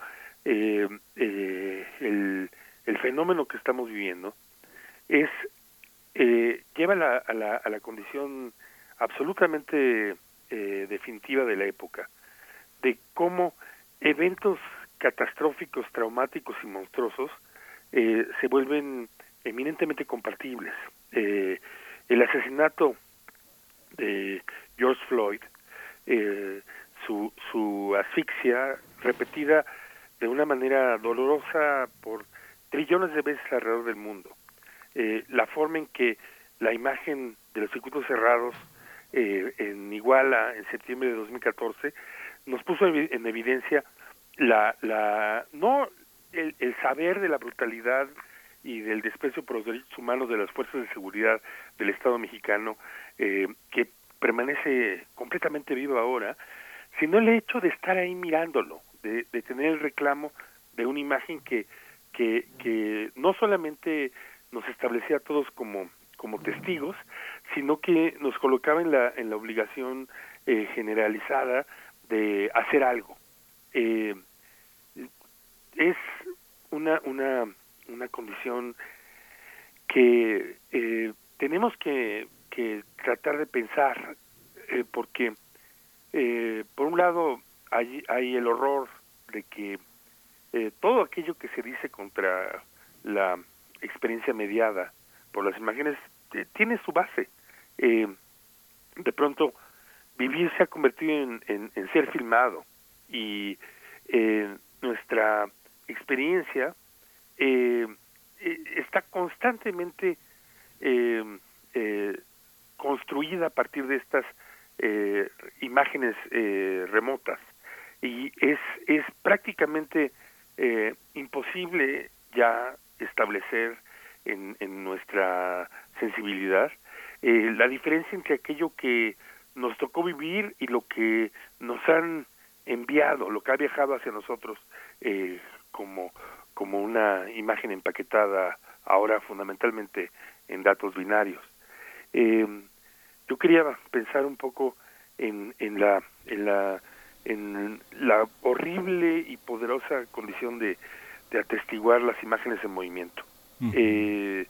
eh, eh, el, fenómeno que estamos viviendo es eh, lleva la, a, la, a la condición absolutamente eh, definitiva de la época, de cómo eventos catastróficos, traumáticos y monstruosos eh, se vuelven eminentemente compartibles. El asesinato de George Floyd, su, su asfixia repetida de una manera dolorosa por trillones de veces alrededor del mundo, eh, la forma en que la imagen de los circuitos cerrados eh, en Iguala en septiembre de 2014 nos puso en evidencia la, la no el, el saber de la brutalidad y del desprecio por los derechos humanos de las fuerzas de seguridad del Estado mexicano, eh, que permanece completamente vivo ahora, sino el hecho de estar ahí mirándolo, de, tener el reclamo de una imagen que, que, que no solamente nos establecía a todos como, como testigos, sino que nos colocaba en la, en la obligación eh, generalizada de hacer algo. Eh, es una, una una condición que eh, tenemos que, que, tratar de pensar, eh, porque eh, por un lado hay, hay el horror de que eh, todo aquello que se dice contra la experiencia mediada por las imágenes eh, tiene su base. Eh, de pronto, vivir se ha convertido en, en, en ser filmado y eh, nuestra experiencia está constantemente construida a partir de estas imágenes remotas y es es prácticamente eh, imposible ya establecer en, en nuestra sensibilidad eh, la diferencia entre aquello que nos tocó vivir y lo que nos han enviado, lo que ha viajado hacia nosotros eh, como como una imagen empaquetada ahora fundamentalmente en datos binarios. Eh, yo quería pensar un poco en, en la en la en la horrible y poderosa condición de, de atestiguar las imágenes en movimiento. Uh -huh. eh,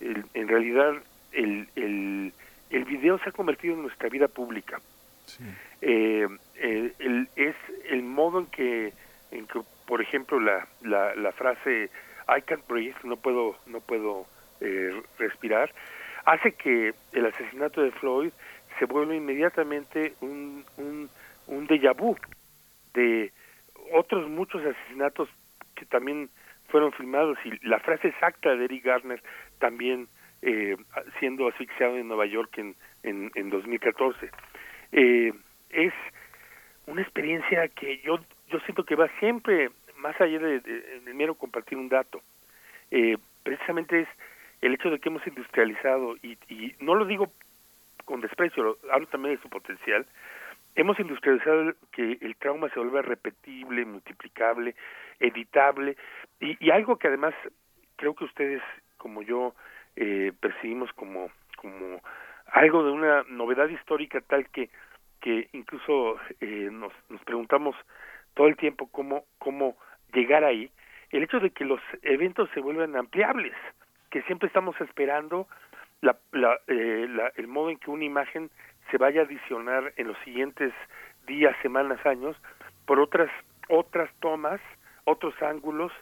el, en realidad el, el, el video se ha convertido en nuestra vida pública. Sí. Eh, el, el, es el modo en que, en que por ejemplo, la, la, la frase I can't breathe, no puedo, no puedo eh, respirar, hace que el asesinato de Floyd se vuelva inmediatamente un, un, un déjà vu de otros muchos asesinatos que también fueron filmados y la frase exacta de Eric Garner también eh, siendo asfixiado en Nueva York en, en, en 2014. Eh, es una experiencia que yo yo siento que va siempre más allá de, de, mero compartir un dato. Eh, precisamente es el hecho de que hemos industrializado, y, y no lo digo con desprecio, hablo también de su potencial, hemos industrializado que el trauma se vuelva repetible, multiplicable, editable, y, algo que además creo que ustedes, como yo, eh, percibimos como, como algo de una novedad histórica tal que, que incluso eh, nos, nos preguntamos todo el tiempo cómo, cómo llegar ahí, el hecho de que los eventos se vuelvan ampliables, que siempre estamos esperando la, la, eh, la, el modo en que una imagen se vaya a adicionar en los siguientes días, semanas, años, por otras otras tomas, otros ángulos,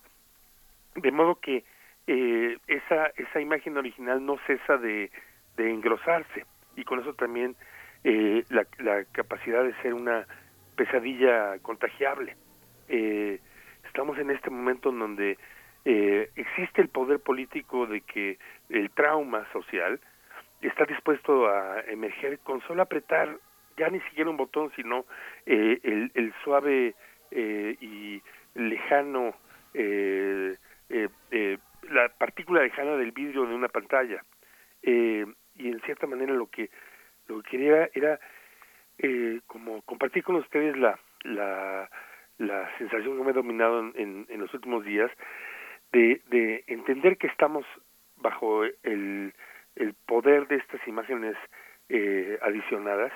de modo que eh, esa esa imagen original no cesa de, engrosarse y con eso también eh, la, la capacidad de ser una pesadilla contagiable. Eh, estamos en este momento en donde eh, existe el poder político de que el trauma social está dispuesto a emerger con solo apretar ya ni siquiera un botón, sino eh, el, el, suave eh, y lejano eh, eh, eh, la partícula lejana del vidrio de una pantalla. Eh, y en cierta manera lo que lo que quería era como compartir con ustedes la, la, la sensación que me ha dominado en, en, los últimos días de, de entender que estamos bajo el, el poder de estas imágenes eh, adicionadas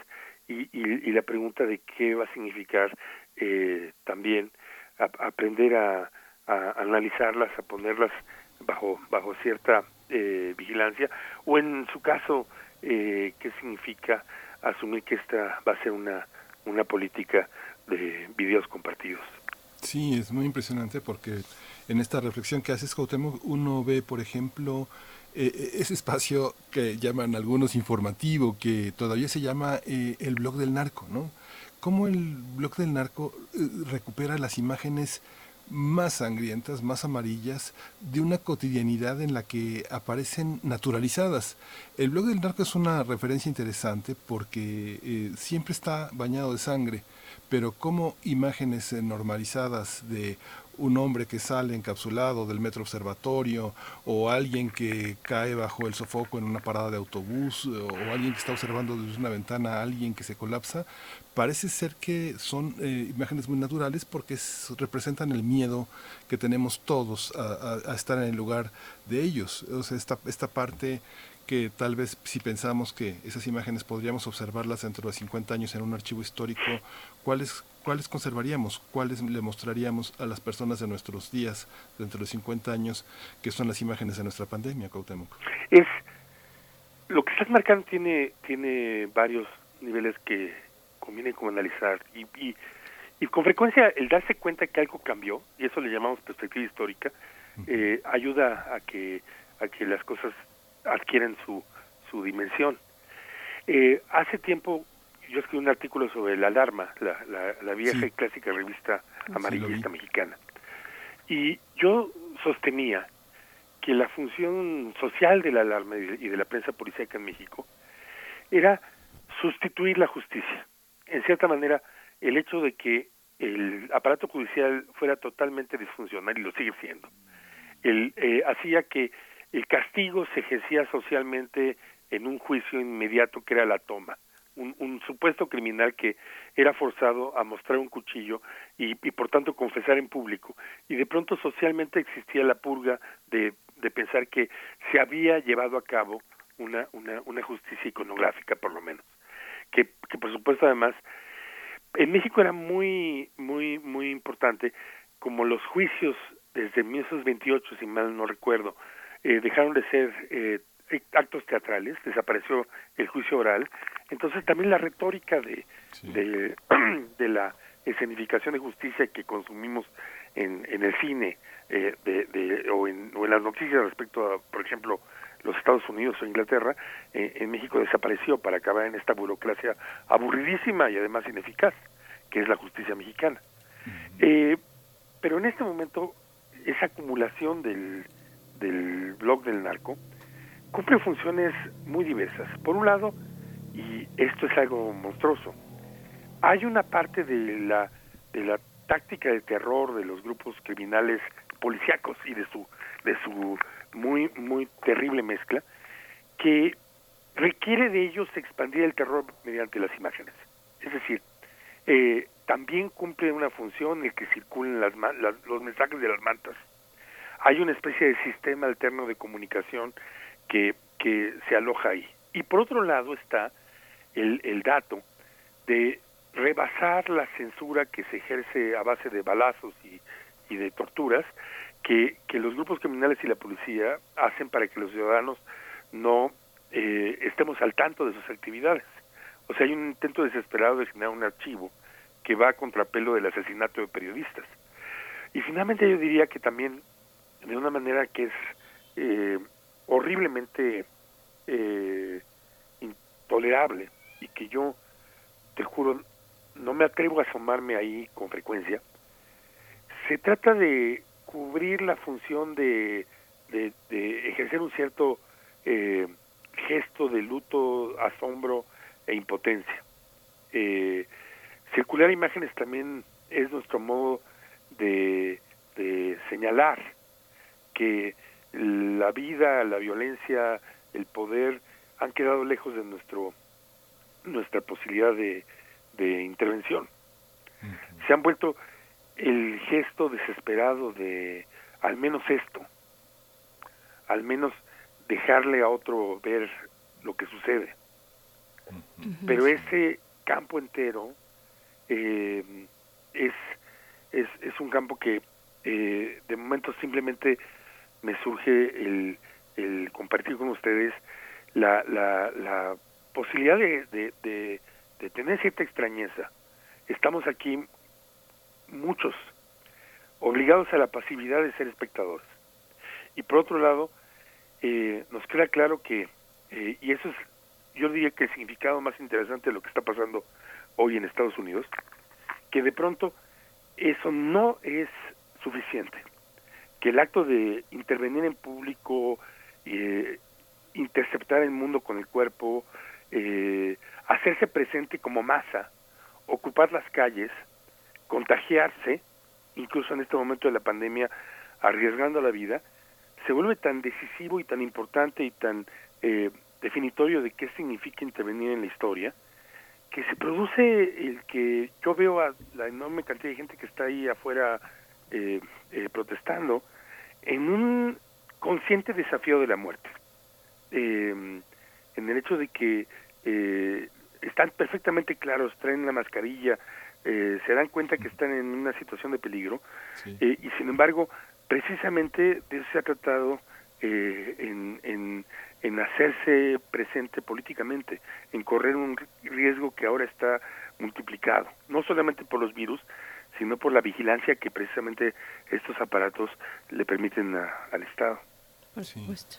y, y, y, la pregunta de qué va a significar eh, también aprender a, analizarlas, a ponerlas bajo bajo cierta eh, vigilancia o en su caso eh, qué significa asumir que esta va a ser una una política de videos compartidos. Sí, es muy impresionante porque en esta reflexión que haces, Cuauhtémoc, uno ve, por ejemplo, eh, eh, ese espacio que llaman algunos informativo, que todavía se llama eh, el blog del narco, ¿no? Cómo el blog del narco recupera las imágenes más sangrientas, más amarillas, de una cotidianidad en la que aparecen naturalizadas. El blog del narco es una referencia interesante porque siempre está bañado de sangre, pero como imágenes normalizadas de un hombre que sale encapsulado del metro observatorio o alguien que cae bajo el sofoco en una parada de autobús o alguien que está observando desde una ventana a alguien que se colapsa, parece ser que son eh, imágenes muy naturales porque representan el miedo que tenemos todos a, estar en el lugar de ellos. Esta, esta parte que tal vez si pensamos que esas imágenes podríamos observarlas dentro de 50 años en un archivo histórico, ¿cuáles, cuáles conservaríamos? ¿Cuáles le mostraríamos a las personas de nuestros días dentro de 50 años que son las imágenes de nuestra pandemia, Cuauhtémoc? Es, lo que estás marcando tiene, tiene varios niveles que conviene como analizar y, y, y con frecuencia el darse cuenta que algo cambió, y eso le llamamos perspectiva histórica, eh, ayuda a que, a que las cosas adquieren su, su dimensión. Eh, hace tiempo yo escribí un artículo sobre la alarma, la, la, vieja y clásica revista amarillista mexicana. Y yo sostenía que la función social de la alarma y de la prensa policíaca en México era sustituir la justicia. En cierta manera, el hecho de que el aparato judicial fuera totalmente disfuncional, y lo sigue siendo, el, eh, hacía que el castigo se ejercía socialmente en un juicio inmediato que era la toma. Un, supuesto criminal que era forzado a mostrar un cuchillo y, por tanto confesar en público. Y de pronto socialmente existía la purga de, de pensar que se había llevado a cabo una, una, una justicia iconográfica, por lo menos. Que, que por supuesto además en México era muy, muy, muy importante como los juicios desde 1928, si mal no recuerdo, eh, dejaron de ser eh, actos teatrales, desapareció el juicio oral, entonces también la retórica de, de, la escenificación de justicia que consumimos en, en el cine eh, de, o, en, o en las noticias respecto a, por ejemplo, los Estados Unidos o Inglaterra, en México desapareció para acabar en esta burocracia aburridísima y además ineficaz, que es la justicia mexicana. pero en este momento, esa acumulación del, del blog del narco cumple funciones muy diversas. Por un lado, y esto es algo monstruoso, hay una parte de la de la táctica de terror de los grupos criminales policíacos y de su de su muy muy terrible mezcla que requiere de ellos expandir el terror mediante las imágenes. Es decir, eh, también cumple una función en que circulen las, los mensajes de las mantas hay una especie de sistema alterno de comunicación que, que se aloja ahí. Y por otro lado está el, el dato de rebasar la censura que se ejerce a base de balazos y, y de torturas que, los grupos criminales y la policía hacen para que los ciudadanos no eh, estemos al tanto de sus actividades. O sea, hay un intento desesperado de generar un archivo que va a contrapelo del asesinato de periodistas. Y finalmente yo diría que también de una manera que es eh, horriblemente eh, intolerable y que yo, te juro, no me atrevo a asomarme ahí con frecuencia, se trata de cubrir la función de, de, ejercer un cierto eh, gesto de luto, asombro e impotencia. circular imágenes también es nuestro modo de, de señalar que la vida, la violencia, el poder han quedado lejos de nuestro nuestra posibilidad de, de intervención. Se han vuelto el gesto desesperado de al menos esto, al menos dejarle a otro ver lo que sucede. Pero ese campo entero eh, es, es, es un campo que eh, de momento simplemente me surge el, el compartir con ustedes la, la, la posibilidad de, de, tener cierta extrañeza. Estamos aquí muchos obligados a la pasividad de ser espectadores. Y por otro lado, eh, nos queda claro que, eh, y eso es, yo diría que el significado más interesante de lo que está pasando hoy en Estados Unidos, que de pronto eso no es suficiente, que el acto de intervenir en público, eh, interceptar el mundo con el cuerpo, eh, hacerse presente como masa, ocupar las calles, contagiarse, incluso en este momento de la pandemia, arriesgando la vida, se vuelve tan decisivo y tan importante y tan eh, definitorio de qué significa intervenir en la historia, que se produce el que yo veo a la enorme cantidad de gente que está ahí afuera eh, eh, protestando en un consciente desafío de la muerte, eh, en el hecho de que eh, están perfectamente claros, traen la mascarilla, eh, se dan cuenta que están en una situación de peligro eh, y sin embargo precisamente de eso se ha tratado eh, en, en, en hacerse presente políticamente, en correr un riesgo que ahora está multiplicado, no solamente por los virus, sino por la vigilancia que precisamente estos aparatos le permiten a- al Estado. Por supuesto.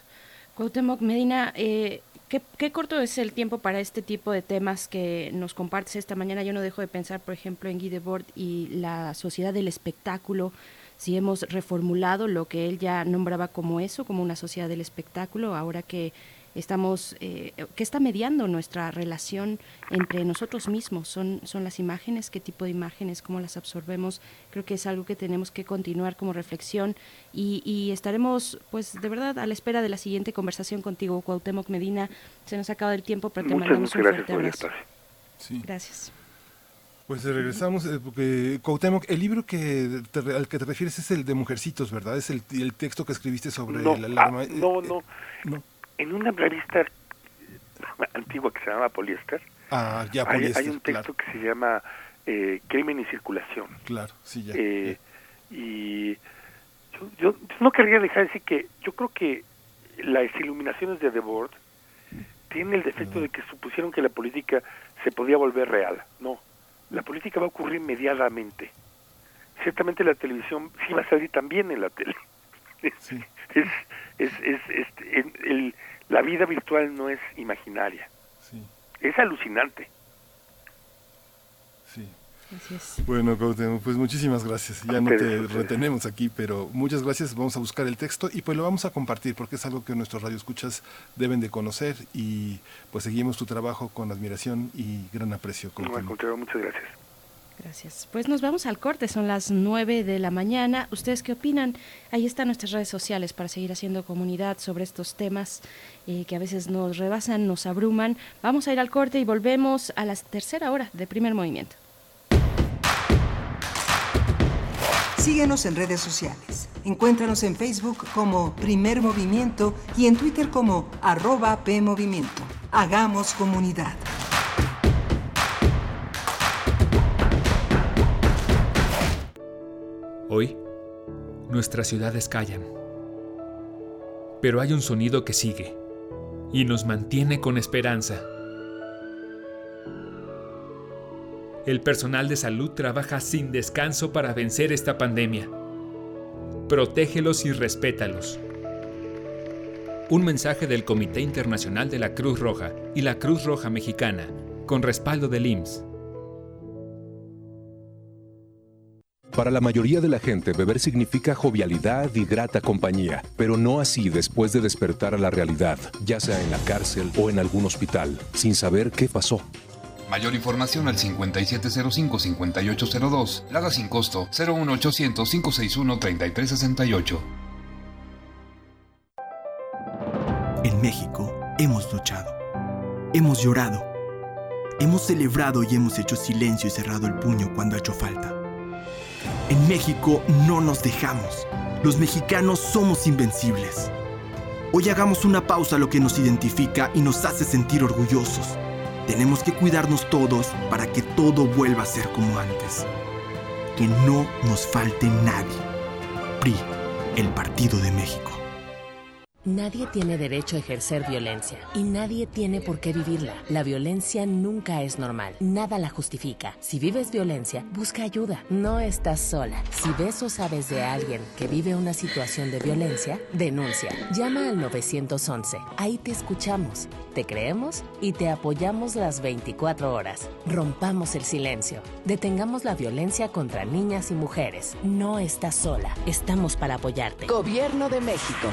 Cuauhtémoc Medina, eh, ¿qué, qué corto es el tiempo para este tipo de temas que nos compartes esta mañana? Yo no dejo de pensar, por ejemplo, en Guy Debord y la sociedad del espectáculo, si hemos reformulado lo que él ya nombraba como eso, como una sociedad del espectáculo, ahora que estamos, eh, ¿qué está mediando nuestra relación entre nosotros mismos? ¿Son, ¿Son las imágenes? ¿Qué tipo de imágenes? ¿Cómo las absorbemos? Creo que es algo que tenemos que continuar como reflexión y, y estaremos, pues, de verdad a la espera de la siguiente conversación contigo, Cuauhtémoc Medina. Se nos ha acabado el tiempo, pero te Muchas, mandamos muchas un gracias fuerte abrazo. Sí. Gracias. Pues eh, regresamos, eh, porque Cuauhtémoc, el libro que te- al que te refieres es el de Mujercitos, ¿verdad? Es el, el texto que escribiste sobre No, la ah, alarma. no, no. no. En una revista antigua que se llama Poliéster, Ah, ya, hay, poliéster, hay un texto que se llama eh, Crimen y Circulación. Claro, sí, ya. Eh, y yo, yo- no querría dejar de decir que yo creo que las iluminaciones de Debord tienen el defecto de que supusieron que la política se podía volver real. No, la política va a ocurrir mediadamente. Ciertamente la televisión sí va a salir también en la tele. Es, es, es, es- es- en- el- la vida virtual no es imaginaria. Es alucinante. Sí. Es. Bueno, pues muchísimas gracias. Ya no te retenemos aquí, pero muchas gracias. Vamos a buscar el texto y pues lo vamos a compartir porque es algo que nuestros radioescuchas deben de conocer y pues seguimos tu trabajo con admiración y gran aprecio. No, al contrario, muchas gracias. Gracias. Pues nos vamos al corte, son las 9 de la mañana. ¿Ustedes qué opinan? Ahí están nuestras redes sociales para seguir haciendo comunidad sobre estos temas eh, que a veces nos rebasan, nos abruman. Vamos a ir al corte y volvemos a la tercera hora de primer movimiento. Síguenos en redes sociales. Encuéntranos en Facebook como Primer Movimiento y en Twitter como arroba PMovimiento. Hagamos comunidad. Hoy, nuestras ciudades callan. Pero hay un sonido que sigue y nos mantiene con esperanza. El personal de salud trabaja sin descanso para vencer esta pandemia. Protégelos y respétalos. Un mensaje del Comité Internacional de la Cruz Roja y la Cruz Roja Mexicana, con respaldo del IMSS. Para la mayoría de la gente, beber significa jovialidad y grata compañía, pero no así después de despertar a la realidad, ya sea en la cárcel o en algún hospital, sin saber qué pasó. Mayor información al 5705-5802. Lada sin costo 01800 561 3368. México hemos luchado, hemos llorado, hemos celebrado y hemos hecho silencio y cerrado el puño cuando ha hecho falta. En México no nos dejamos. Los mexicanos somos invencibles. Hoy hagamos una pausa a lo que nos identifica y nos hace sentir orgullosos. Tenemos que cuidarnos todos para que todo vuelva a ser como antes. Que no nos falte nadie. PRI, el Partido de México. Nadie tiene derecho a ejercer violencia y nadie tiene por qué vivirla. La violencia nunca es normal, nada la justifica. Si vives violencia, busca ayuda. No estás sola. Si ves o sabes de alguien que vive una situación de violencia, denuncia. Llama al 911. Ahí te escuchamos, te creemos y te apoyamos las 24 horas. Rompamos el silencio. Detengamos la violencia contra niñas y mujeres. No estás sola. Estamos para apoyarte. Gobierno de México.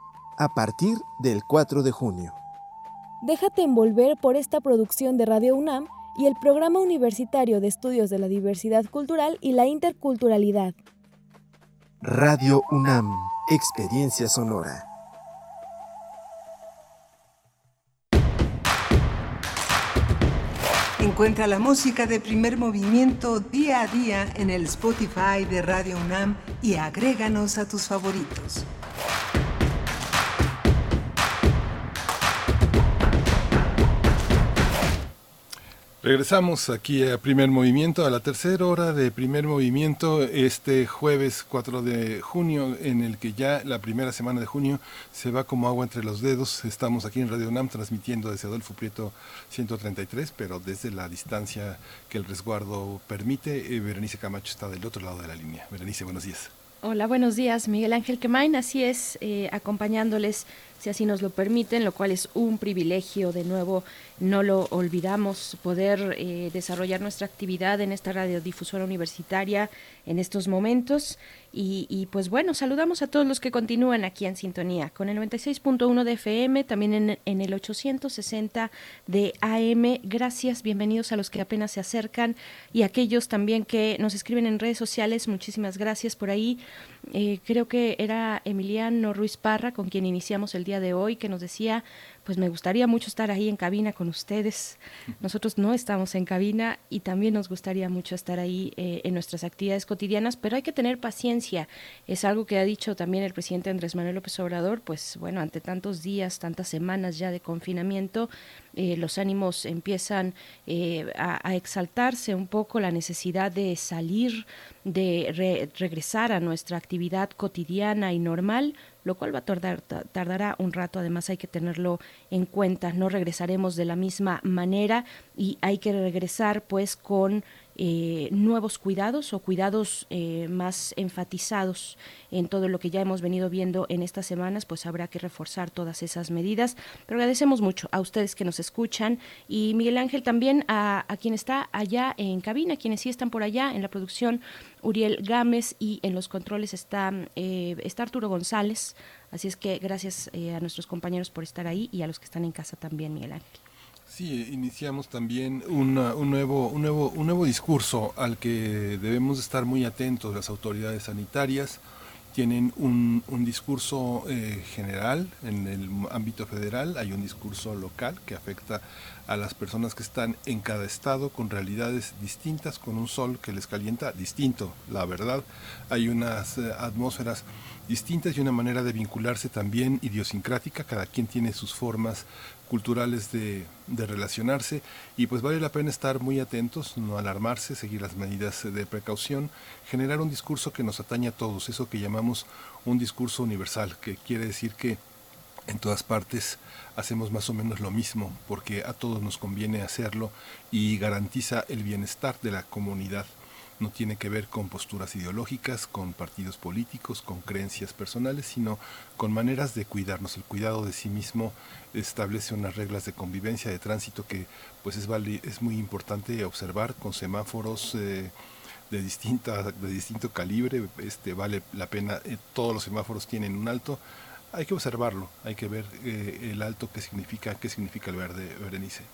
a partir del 4 de junio. Déjate envolver por esta producción de Radio UNAM y el Programa Universitario de Estudios de la Diversidad Cultural y la Interculturalidad. Radio UNAM, Experiencia Sonora. Encuentra la música de primer movimiento día a día en el Spotify de Radio UNAM y agréganos a tus favoritos. Regresamos aquí a Primer Movimiento, a la tercera hora de Primer Movimiento, este jueves 4 de junio, en el que ya la primera semana de junio se va como agua entre los dedos. Estamos aquí en Radio UNAM transmitiendo desde Adolfo Prieto 133, pero desde la distancia que el resguardo permite. Eh, Berenice Camacho está del otro lado de la línea. Berenice, buenos días. Hola, buenos días, Miguel Ángel Quemain. Así es, eh, acompañándoles, si así nos lo permiten, lo cual es un privilegio. De nuevo, no lo olvidamos, poder eh, desarrollar nuestra actividad en esta radiodifusora universitaria en estos momentos. Y, pues bueno, saludamos a todos los que continúan aquí en sintonía con el 96.1 de FM, también en, en, el 860 de AM. Gracias, bienvenidos a los que apenas se acercan y aquellos también que nos escriben en redes sociales. Muchísimas gracias por ahí. Eh, creo que era Emiliano Ruiz Parra con quien iniciamos el día de hoy, que nos decía pues me gustaría mucho estar ahí en cabina con ustedes. Nosotros no estamos en cabina y también nos gustaría mucho estar ahí eh, en nuestras actividades cotidianas, pero hay que tener paciencia. Es algo que ha dicho también el presidente Andrés Manuel López Obrador, pues bueno, ante tantos días, tantas semanas ya de confinamiento, eh, los ánimos empiezan eh, a, exaltarse un poco, la necesidad de salir, de regresar a nuestra actividad cotidiana y normal, lo cual va a tardar, tardará un rato, además hay que tenerlo en cuenta, no regresaremos de la misma manera y hay que regresar pues con eh, nuevos cuidados o cuidados eh, más enfatizados en todo lo que ya hemos venido viendo en estas semanas, pues habrá que reforzar todas esas medidas. Pero agradecemos mucho a ustedes que nos escuchan y Miguel Ángel también a, quien está allá en cabina, quienes sí están por allá en la producción, Uriel Gámez y en los controles está, eh, está Arturo González. Así es que gracias a nuestros compañeros por estar ahí y a los que están en casa también, Miguel Ángel. Sí, iniciamos también un, nuevo, discurso al que debemos estar muy atentos las autoridades sanitarias. Tienen un, un discurso eh, general en el ámbito federal, hay un discurso local que afecta a las personas que están en cada estado con realidades distintas, con un sol que les calienta distinto, la verdad. Hay unas eh, atmósferas distintas y una manera de vincularse también idiosincrática, cada quien tiene sus formas culturales de, relacionarse y pues vale la pena estar muy atentos, no alarmarse, seguir las medidas de precaución, generar un discurso que nos atañe a todos, eso que llamamos un discurso universal, que quiere decir que en todas partes hacemos más o menos lo mismo, porque a todos nos conviene hacerlo y garantiza el bienestar de la comunidad. No tiene que ver con posturas ideológicas, con partidos políticos, con creencias personales, sino con maneras de cuidarnos. El cuidado de sí mismo establece unas reglas de convivencia, de tránsito que pues es, es muy importante observar con semáforos. Eh, de distinta de distinto calibre este vale la pena eh, todos los semáforos tienen un alto hay que observarlo hay que ver eh, el alto qué significa qué significa el verde Berenice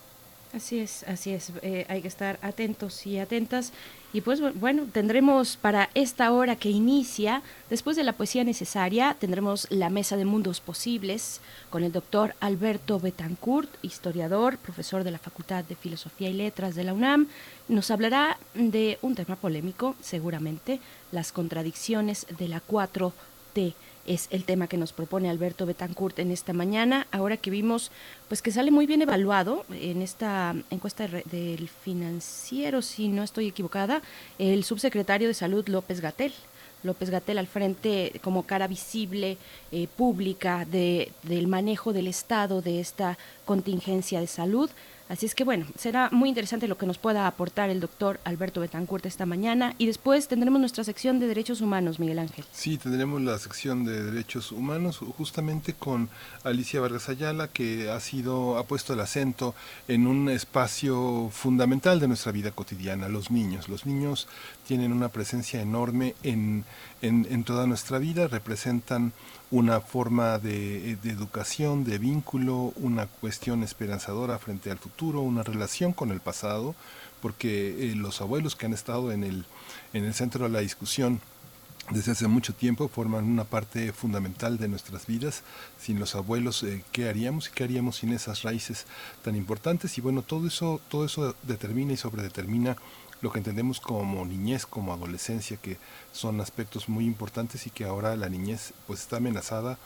Así es, así es. Hay que estar atentos y atentas. Y pues bueno, tendremos para esta hora que inicia, después de la poesía necesaria, tendremos la mesa de mundos posibles con el doctor Alberto Betancourt, historiador, profesor de la Facultad de Filosofía y Letras de la UNAM. Nos hablará de un tema polémico, seguramente, las contradicciones de la 4T es el tema que nos propone Alberto Betancourt en esta mañana, ahora que vimos pues que sale muy bien evaluado en esta encuesta del financiero, si no estoy equivocada, el subsecretario de Salud López Gatel. López Gatel al frente como cara visible, eh, pública de, del manejo del Estado de esta contingencia de salud. Así es que bueno, será muy interesante lo que nos pueda aportar el doctor Alberto Betancourt esta mañana y después tendremos nuestra sección de derechos humanos, Miguel Ángel. Sí, tendremos la sección de derechos humanos justamente con Alicia Vargas Ayala que ha sido ha puesto el acento en un espacio fundamental de nuestra vida cotidiana, los niños. Los niños tienen una presencia enorme en, en, en toda nuestra vida, representan una forma de, educación, de vínculo, una cuestión esperanzadora frente al futuro, una relación con el pasado, porque eh, los abuelos que han estado en el, en el centro de la discusión desde hace mucho tiempo forman una parte fundamental de nuestras vidas. Sin los abuelos, eh, ¿qué haríamos y qué haríamos sin esas raíces tan importantes? Y bueno, todo eso, todo eso determina y sobredetermina lo que entendemos como niñez, como adolescencia, que son aspectos muy importantes y que ahora la niñez pues está amenazada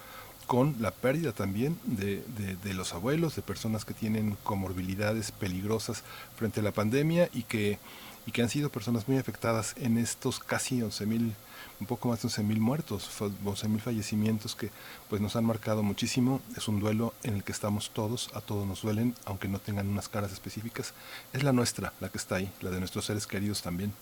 con la pérdida también de, de, los abuelos, de personas que tienen comorbilidades peligrosas frente a la pandemia y que, y que han sido personas muy afectadas en estos casi 11.000 mil un poco más de 11.000 muertos, 11.000 fallecimientos que pues nos han marcado muchísimo. Es un duelo en el que estamos todos, a todos nos duelen, aunque no tengan unas caras específicas. Es la nuestra, la que está ahí, la de nuestros seres queridos también.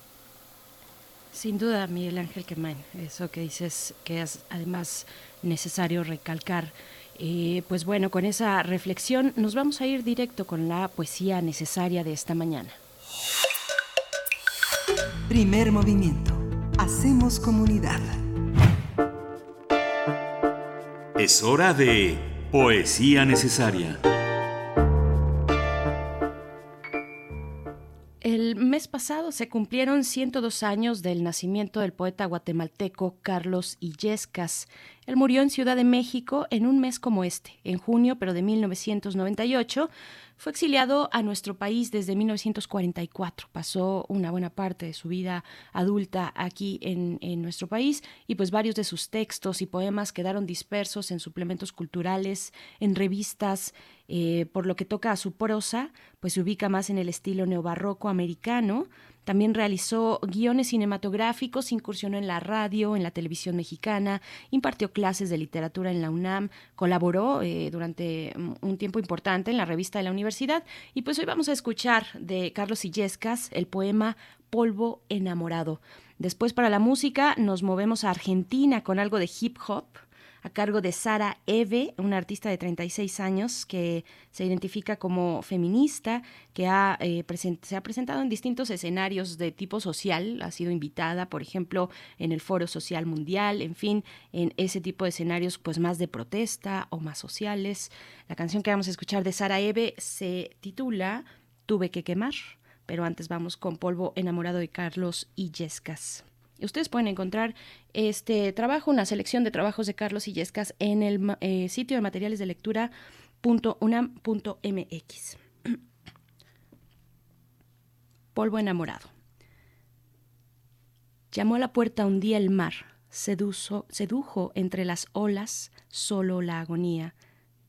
Sin duda, Miguel Ángel Quemain, eso que dices que es además necesario recalcar. Eh, pues bueno, con esa reflexión nos vamos a ir directo con la poesía necesaria de esta mañana. Primer movimiento Hacemos comunidad. Es hora de Poesía Necesaria. El mes pasado se cumplieron 102 años del nacimiento del poeta guatemalteco Carlos Illescas. Él murió en Ciudad de México en un mes como este, en junio, pero de 1998, fue exiliado a nuestro país desde 1944. Pasó una buena parte de su vida adulta aquí en, nuestro país y pues varios de sus textos y poemas quedaron dispersos en suplementos culturales, en revistas. Eh, por lo que toca a su prosa, pues se ubica más en el estilo neobarroco americano, también realizó guiones cinematográficos, incursionó en la radio, en la televisión mexicana, impartió clases de literatura en la UNAM, colaboró eh, durante un tiempo importante en la revista de la universidad y pues hoy vamos a escuchar de Carlos Illescas el poema Polvo enamorado. Después para la música nos movemos a Argentina con algo de hip hop a cargo de Sara Eve, una artista de 36 años que se identifica como feminista, que ha, eh, se ha presentado en distintos escenarios de tipo social, ha sido invitada, por ejemplo, en el Foro Social Mundial, en fin, en ese tipo de escenarios pues más de protesta o más sociales. La canción que vamos a escuchar de Sara Eve se titula Tuve que quemar, pero antes vamos con Polvo enamorado de Carlos Illescas. Ustedes pueden encontrar este trabajo, una selección de trabajos de Carlos Illescas en el eh, sitio de materiales de lectura .unam.mx. Polvo enamorado. Llamó a la puerta un día el mar, sedujo entre las olas solo la agonía.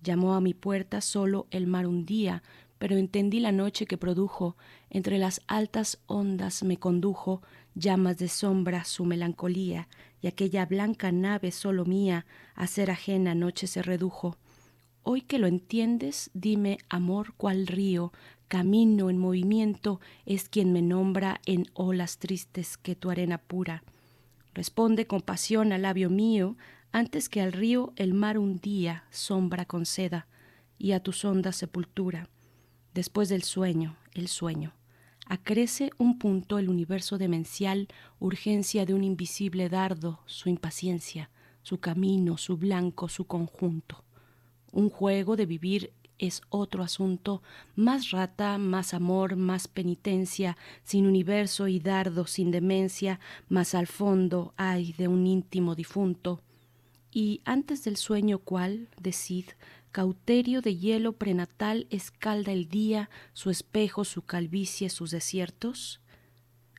Llamó a mi puerta solo el mar un día, pero entendí la noche que produjo, entre las altas ondas me condujo, llamas de sombra su melancolía, y aquella blanca nave solo mía, a ser ajena noche se redujo. Hoy que lo entiendes, dime, amor, cual río, camino en movimiento, es quien me nombra en olas tristes que tu arena pura. Responde con pasión al labio mío, antes que al río el mar un día sombra conceda, y a tus ondas sepultura. Después del sueño, el sueño. Acrece un punto el universo demencial, urgencia de un invisible dardo, su impaciencia, su camino, su blanco, su conjunto. Un juego de vivir es otro asunto, más rata, más amor, más penitencia, sin universo y dardo, sin demencia, más al fondo hay de un íntimo difunto. Y antes del sueño cual, decid, cauterio de hielo prenatal escalda el día, su espejo, su calvicie, sus desiertos?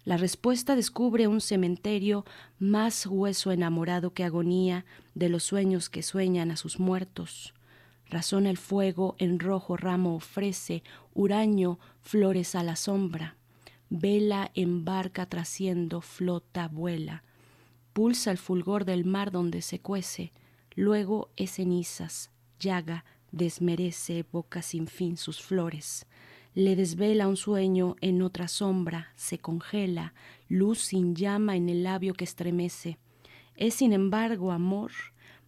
La respuesta descubre un cementerio más hueso enamorado que agonía de los sueños que sueñan a sus muertos. Razona el fuego, en rojo ramo ofrece, huraño, flores a la sombra. Vela, embarca, trasciendo, flota, vuela. Pulsa el fulgor del mar donde se cuece, luego es cenizas, llaga, desmerece, boca sin fin sus flores. Le desvela un sueño en otra sombra, se congela, luz sin llama en el labio que estremece. Es sin embargo amor,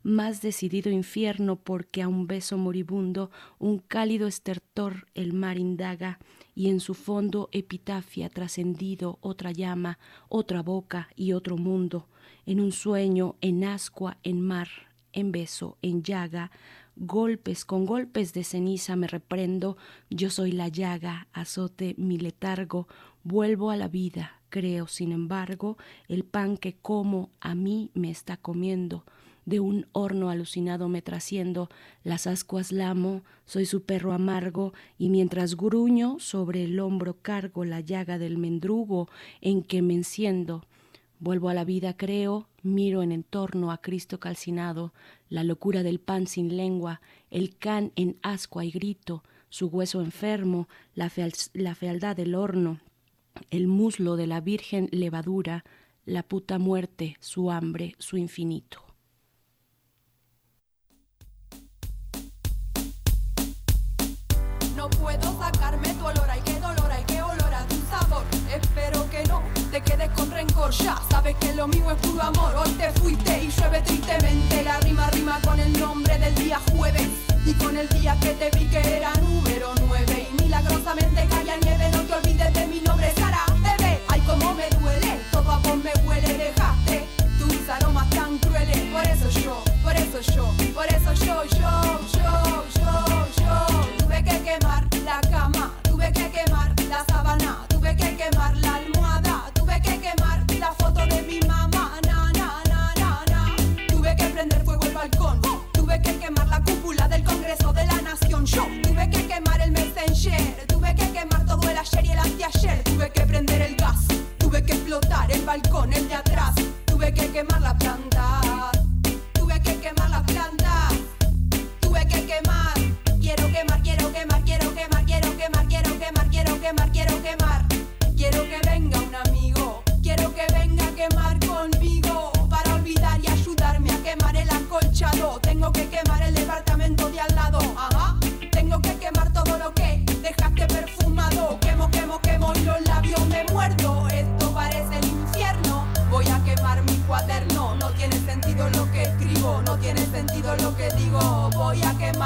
más decidido infierno porque a un beso moribundo un cálido estertor el mar indaga y en su fondo epitafia trascendido otra llama, otra boca y otro mundo, en un sueño, en ascua, en mar, en beso, en llaga, golpes con golpes de ceniza me reprendo, yo soy la llaga, azote mi letargo, vuelvo a la vida, creo, sin embargo, el pan que como a mí me está comiendo, de un horno alucinado me trasciendo, las ascuas lamo, soy su perro amargo, y mientras gruño sobre el hombro cargo la llaga del mendrugo en que me enciendo. Vuelvo a la vida, creo, miro en entorno a Cristo calcinado, la locura del pan sin lengua, el can en ascua y grito, su hueso enfermo, la, la fealdad del horno, el muslo de la Virgen levadura, la puta muerte, su hambre, su infinito. No puedo sacarme te quedes con rencor, ya sabes que lo mío es puro amor. Hoy te fuiste y llueve tristemente, la rima rima con el nombre del día jueves. Y con el día que te vi que era número 9 Y milagrosamente caía nieve, no te olvides de mi nombre, Sara Bebé Ay, como me duele, todo a vos me huele. Dejaste tus aromas tan crueles. Por eso yo, por eso yo, por eso yo, yo, yo, Tuve que quemar el Messenger. Tuve que quemar todo el ayer y el anteayer. Tuve que prender el gas. Tuve que explotar el balcón, el de atrás. Tuve que quemar la planta.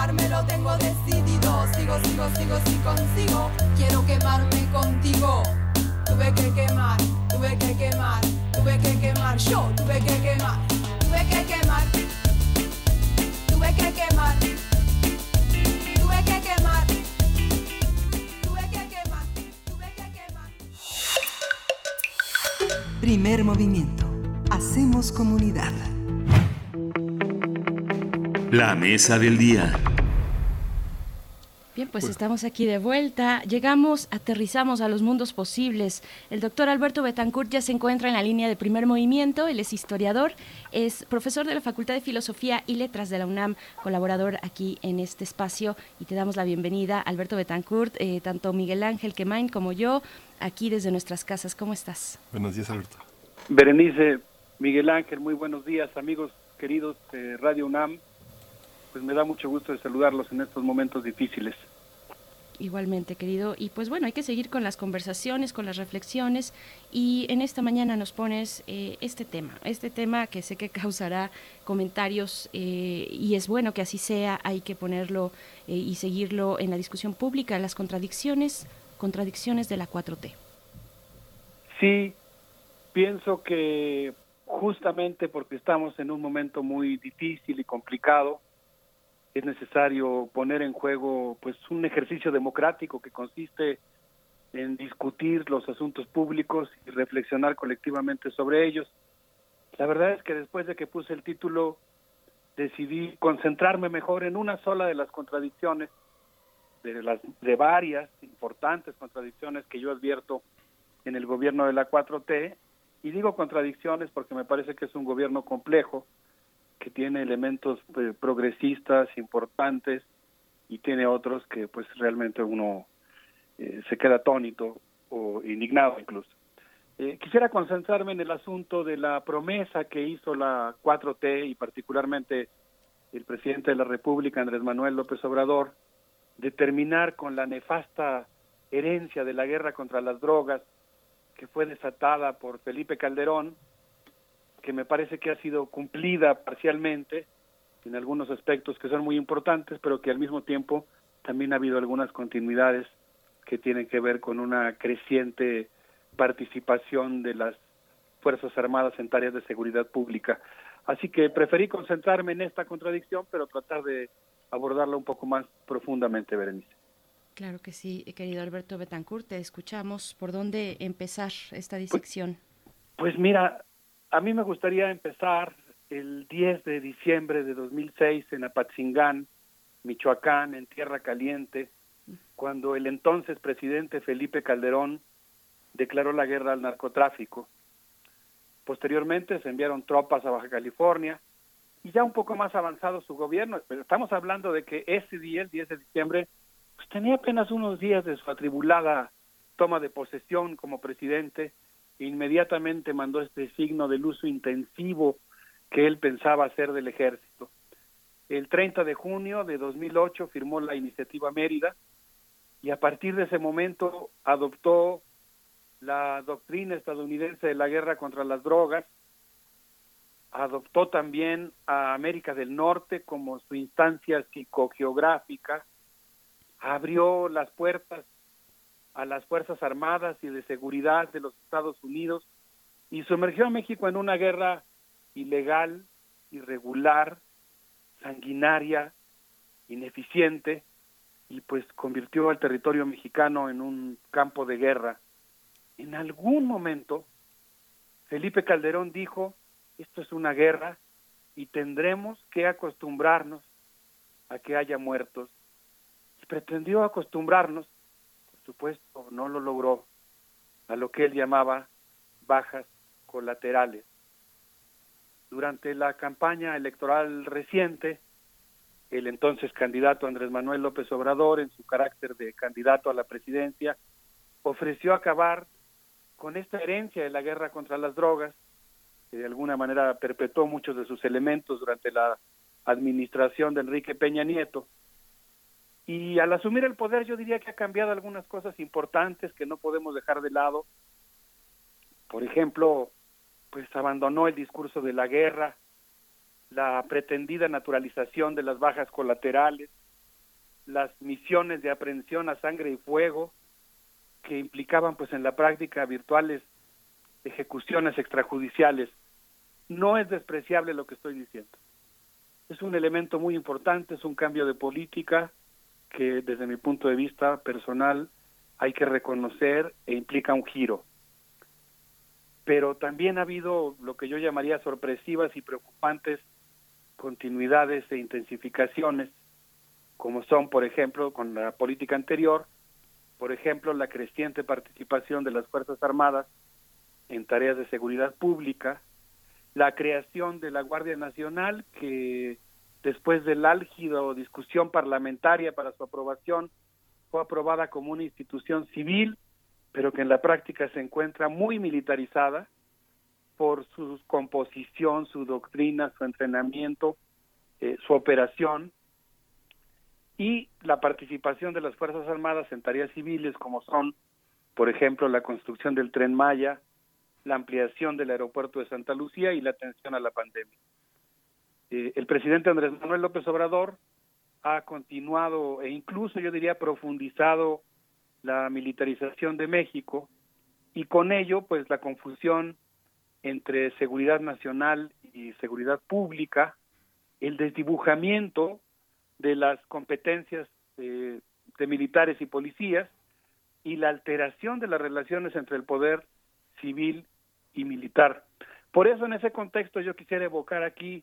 A quemarme, lo tengo decidido. Sigo, sigo, sigo, si consigo. Quiero quemarme contigo. Tuve que quemar, tuve que quemar, tuve que quemar. Yo tuve que quemar, tuve que quemar. Tuve que quemar. Tuve que quemar. Tuve que quemar. Tuve que quemar. Primer movimiento. Hacemos comunidad. La mesa del día. Bien, pues estamos aquí de vuelta. Llegamos, aterrizamos a los mundos posibles. El doctor Alberto Betancourt ya se encuentra en la línea de primer movimiento. Él es historiador, es profesor de la Facultad de Filosofía y Letras de la UNAM, colaborador aquí en este espacio. Y te damos la bienvenida, Alberto Betancourt, eh, tanto Miguel Ángel Quemain como yo, aquí desde nuestras casas. ¿Cómo estás? Buenos días, Alberto. Berenice, Miguel Ángel, muy buenos días, amigos queridos de Radio UNAM. pues me da mucho gusto de saludarlos en estos momentos difíciles. Igualmente, querido. Y pues bueno, hay que seguir con las conversaciones, con las reflexiones. Y en esta mañana nos pones eh, este tema, este tema que sé que causará comentarios eh, y es bueno que así sea. Hay que ponerlo eh, y seguirlo en la discusión pública, las contradicciones, contradicciones de la 4T. Sí, pienso que justamente porque estamos en un momento muy difícil y complicado, es necesario poner en juego pues un ejercicio democrático que consiste en discutir los asuntos públicos y reflexionar colectivamente sobre ellos. La verdad es que después de que puse el título decidí concentrarme mejor en una sola de las contradicciones de las de varias importantes contradicciones que yo advierto en el gobierno de la 4T y digo contradicciones porque me parece que es un gobierno complejo que tiene elementos eh, progresistas importantes y tiene otros que pues realmente uno eh, se queda atónito o indignado incluso. Eh, quisiera concentrarme en el asunto de la promesa que hizo la 4T y particularmente el presidente de la República, Andrés Manuel López Obrador, de terminar con la nefasta herencia de la guerra contra las drogas que fue desatada por Felipe Calderón que me parece que ha sido cumplida parcialmente en algunos aspectos que son muy importantes, pero que al mismo tiempo también ha habido algunas continuidades que tienen que ver con una creciente participación de las Fuerzas Armadas en tareas de seguridad pública. Así que preferí concentrarme en esta contradicción, pero tratar de abordarla un poco más profundamente, Berenice. Claro que sí, querido Alberto Betancourt, te escuchamos. ¿Por dónde empezar esta disección? Pues, pues mira, a mí me gustaría empezar el 10 de diciembre de 2006 en Apatzingán, Michoacán, en Tierra Caliente, cuando el entonces presidente Felipe Calderón declaró la guerra al narcotráfico. Posteriormente se enviaron tropas a Baja California y ya un poco más avanzado su gobierno, pero estamos hablando de que ese día, el 10 de diciembre, pues tenía apenas unos días de su atribulada toma de posesión como presidente inmediatamente mandó este signo del uso intensivo que él pensaba hacer del ejército. El 30 de junio de 2008 firmó la iniciativa Mérida y a partir de ese momento adoptó la doctrina estadounidense de la guerra contra las drogas, adoptó también a América del Norte como su instancia psicogeográfica, abrió las puertas a las Fuerzas Armadas y de Seguridad de los Estados Unidos y sumergió a México en una guerra ilegal, irregular, sanguinaria, ineficiente y pues convirtió al territorio mexicano en un campo de guerra. En algún momento Felipe Calderón dijo, esto es una guerra y tendremos que acostumbrarnos a que haya muertos. Y pretendió acostumbrarnos supuesto no lo logró a lo que él llamaba bajas colaterales. Durante la campaña electoral reciente, el entonces candidato Andrés Manuel López Obrador, en su carácter de candidato a la presidencia, ofreció acabar con esta herencia de la guerra contra las drogas, que de alguna manera perpetuó muchos de sus elementos durante la administración de Enrique Peña Nieto, y al asumir el poder yo diría que ha cambiado algunas cosas importantes que no podemos dejar de lado. Por ejemplo, pues abandonó el discurso de la guerra, la pretendida naturalización de las bajas colaterales, las misiones de aprehensión a sangre y fuego que implicaban pues en la práctica virtuales ejecuciones extrajudiciales. No es despreciable lo que estoy diciendo. Es un elemento muy importante, es un cambio de política, que desde mi punto de vista personal hay que reconocer e implica un giro. Pero también ha habido lo que yo llamaría sorpresivas y preocupantes continuidades e intensificaciones, como son, por ejemplo, con la política anterior, por ejemplo, la creciente participación de las Fuerzas Armadas en tareas de seguridad pública, la creación de la Guardia Nacional, que después del álgido discusión parlamentaria para su aprobación, fue aprobada como una institución civil, pero que en la práctica se encuentra muy militarizada por su composición, su doctrina, su entrenamiento, eh, su operación, y la participación de las Fuerzas Armadas en tareas civiles como son, por ejemplo, la construcción del tren Maya, la ampliación del aeropuerto de Santa Lucía y la atención a la pandemia. Eh, el presidente Andrés Manuel López Obrador ha continuado e incluso yo diría profundizado la militarización de México y con ello pues la confusión entre seguridad nacional y seguridad pública, el desdibujamiento de las competencias eh, de militares y policías y la alteración de las relaciones entre el poder civil y militar. Por eso en ese contexto yo quisiera evocar aquí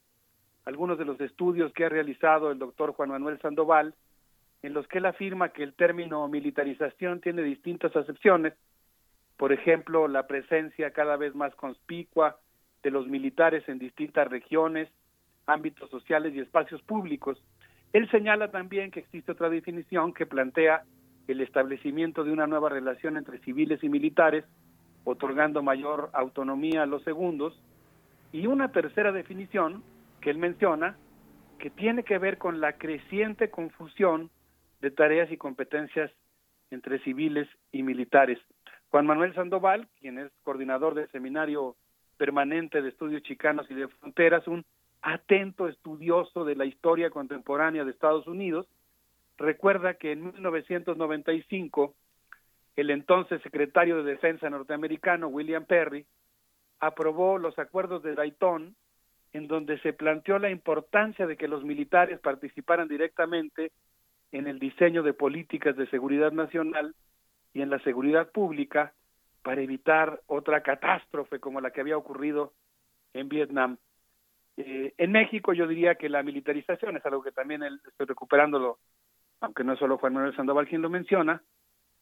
algunos de los estudios que ha realizado el doctor Juan Manuel Sandoval, en los que él afirma que el término militarización tiene distintas acepciones, por ejemplo, la presencia cada vez más conspicua de los militares en distintas regiones, ámbitos sociales y espacios públicos. Él señala también que existe otra definición que plantea el establecimiento de una nueva relación entre civiles y militares, otorgando mayor autonomía a los segundos, y una tercera definición que él menciona, que tiene que ver con la creciente confusión de tareas y competencias entre civiles y militares. Juan Manuel Sandoval, quien es coordinador del Seminario Permanente de Estudios Chicanos y de Fronteras, un atento estudioso de la historia contemporánea de Estados Unidos, recuerda que en 1995 el entonces secretario de Defensa norteamericano, William Perry, aprobó los acuerdos de Dayton en donde se planteó la importancia de que los militares participaran directamente en el diseño de políticas de seguridad nacional y en la seguridad pública para evitar otra catástrofe como la que había ocurrido en Vietnam. Eh, en México yo diría que la militarización es algo que también estoy recuperándolo, aunque no solo Juan Manuel Sandoval quien lo menciona,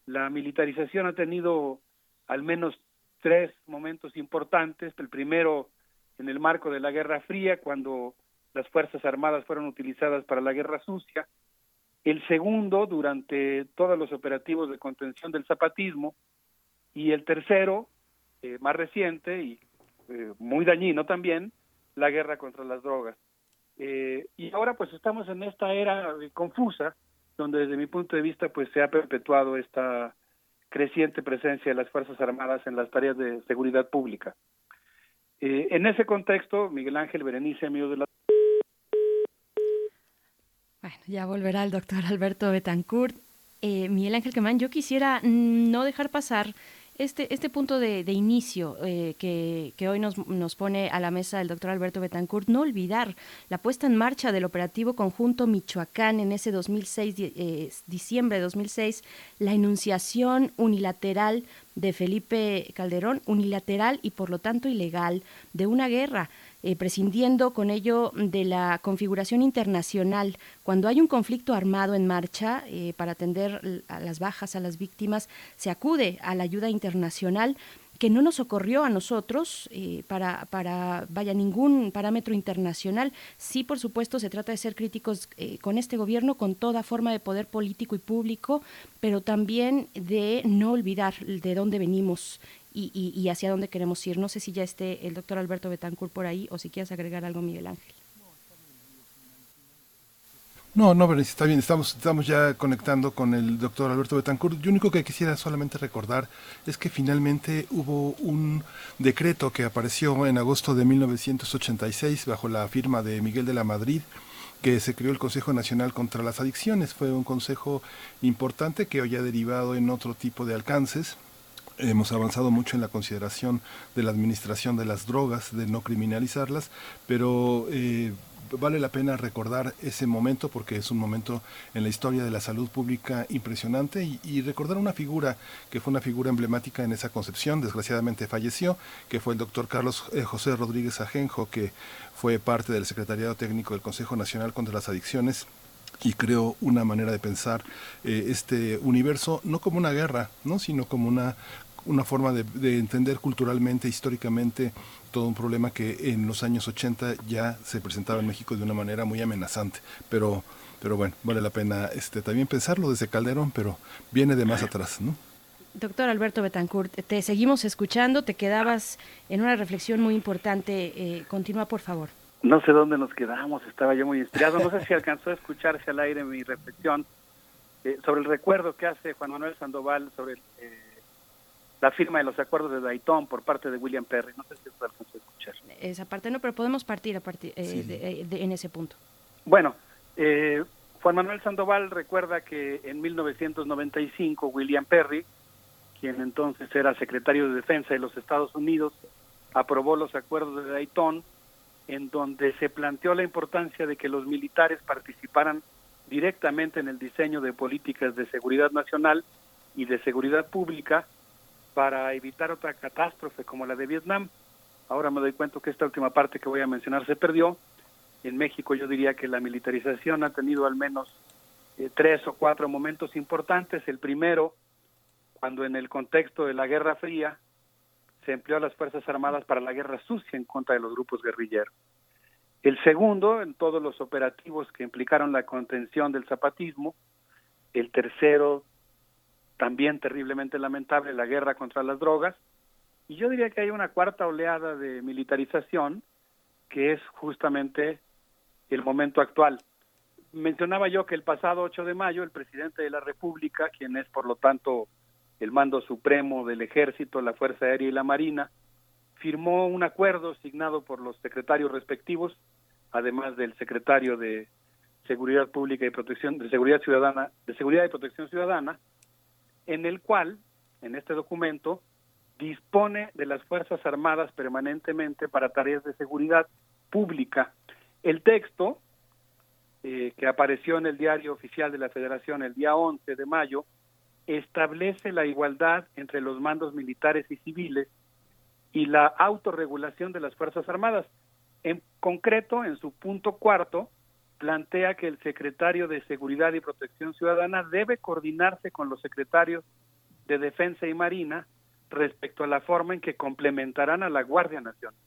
la militarización ha tenido al menos tres momentos importantes. El primero en el marco de la Guerra Fría, cuando las Fuerzas Armadas fueron utilizadas para la Guerra Sucia, el segundo durante todos los operativos de contención del zapatismo, y el tercero, eh, más reciente y eh, muy dañino también, la guerra contra las drogas. Eh, y ahora pues estamos en esta era confusa, donde desde mi punto de vista pues se ha perpetuado esta creciente presencia de las Fuerzas Armadas en las tareas de seguridad pública. Eh, en ese contexto, Miguel Ángel Berenice, amigo de la... Bueno, ya volverá el doctor Alberto Betancourt. Eh, Miguel Ángel Quemán, yo quisiera no dejar pasar este, este punto de, inicio eh, que, hoy nos, nos, pone a la mesa el doctor Alberto Betancourt, no olvidar la puesta en marcha del operativo conjunto Michoacán en ese 2006, diciembre de 2006, la enunciación unilateral de Felipe Calderón, unilateral y por lo tanto ilegal, de una guerra. Eh, prescindiendo con ello de la configuración internacional. Cuando hay un conflicto armado en marcha, eh, para atender a las bajas, a las víctimas, se acude a la ayuda internacional que no nos ocurrió a nosotros eh, para, para, vaya, ningún parámetro internacional. Sí, por supuesto, se trata de ser críticos con este gobierno, con toda forma de poder político y público, pero también de no olvidar de dónde venimos y, y hacia dónde queremos ir. No sé si ya esté el doctor Alberto Betancourt por ahí o si quieres agregar algo, Miguel Ángel. No, no, está bien, estamos, estamos ya conectando con el doctor Alberto Betancourt. Yo único que quisiera solamente recordar es que finalmente hubo un decreto que apareció en agosto de 1986 bajo la firma de Miguel de la Madrid que se creó el Consejo Nacional contra las Adicciones. Fue un consejo importante que hoy ha derivado en otro tipo de alcances. Hemos avanzado mucho en la consideración de la administración de las drogas, de no criminalizarlas, pero eh, vale la pena recordar ese momento porque es un momento en la historia de la salud pública impresionante y, recordar una figura que fue una figura emblemática en esa concepción, desgraciadamente falleció, que fue el doctor Carlos eh, José Rodríguez Ajenjo, que fue parte del Secretariado Técnico del Consejo Nacional contra las Adicciones y creó una manera de pensar eh, este universo no como una guerra, ¿no? sino como una una forma de, de, entender culturalmente, históricamente, todo un problema que en los años 80 ya se presentaba en México de una manera muy amenazante. Pero, pero bueno, vale la pena este, también pensarlo desde Calderón, pero viene de más atrás, ¿no? Doctor Alberto Betancourt, te seguimos escuchando, te quedabas en una reflexión muy importante. Eh, continúa, por favor. no sé dónde nos quedamos, estaba yo muy inspirado. No sé si alcanzó a escucharse al aire mi reflexión eh, sobre el recuerdo que hace Juan Manuel Sandoval sobre eh, la firma de los acuerdos de Dayton por parte de William Perry. No sé si se alcanzó a escuchar. Esa parte no, pero podemos partir a partir en ese punto. Bueno, Juan Manuel Sandoval recuerda que en 1995 William Perry, quien entonces era secretario de Defensa de los Estados Unidos, aprobó los acuerdos de Dayton, en donde se planteó la importancia de que los militares participaran directamente en el diseño de políticas de seguridad nacional y de seguridad pública para evitar otra catástrofe como la de Vietnam. Ahora me doy cuenta que esta última parte que voy a mencionar se perdió, en México yo diría que la militarización ha tenido al menos eh, tres o cuatro momentos importantes. El primero, cuando en el contexto de la Guerra Fría se empleó a las Fuerzas Armadas para la guerra sucia en contra de los grupos guerrilleros. El segundo, en todos los operativos que implicaron la contención del zapatismo. El tercero, también terriblemente lamentable, la guerra contra las drogas. Y yo diría que hay una cuarta oleada de militarización, que es justamente el momento actual. Mencionaba yo que el pasado 8 de mayo el presidente de la República, quien es por lo tanto el mando supremo del ejército, la Fuerza Aérea y la Marina, firmó un acuerdo signado por los secretarios respectivos, además del secretario de Seguridad Pública y Protección de Seguridad Ciudadana, de Seguridad y Protección Ciudadana, en el cual, en este documento, dispone de las Fuerzas Armadas permanentemente para tareas de seguridad pública el texto, eh, que apareció en el diario oficial de la Federación el día 11 de mayo, establece la igualdad entre los mandos militares y civiles y la autorregulación de las Fuerzas Armadas. En concreto, en su punto cuarto, plantea que el secretario de Seguridad y Protección Ciudadana debe coordinarse con los secretarios de Defensa y Marina respecto a la forma en que complementarán a la Guardia Nacional.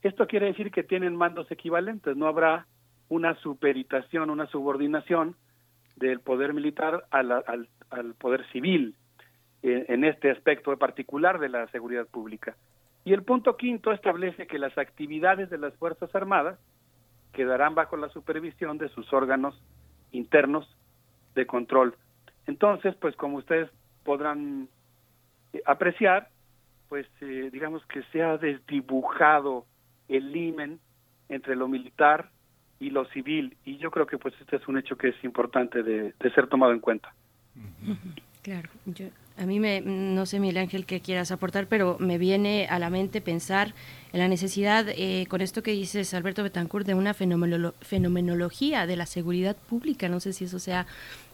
Esto quiere decir que tienen mandos equivalentes, no habrá una superitación, una subordinación del poder militar al, al, poder civil eh, en este aspecto particular de la seguridad pública. Y el punto quinto establece que las actividades de las Fuerzas Armadas quedarán bajo la supervisión de sus órganos internos de control. Entonces, pues como ustedes podrán eh, apreciar, pues eh, digamos que se ha desdibujado el limen entre lo militar y lo civil y yo creo que pues este es un hecho que es importante de, ser tomado en cuenta. Claro, yo, a mí me, no sé Miguel Ángel qué quieras aportar, pero me viene a la mente pensar en la necesidad, eh, con esto que dices Alberto Betancourt, de una fenomenología de la seguridad pública, no sé si eso sea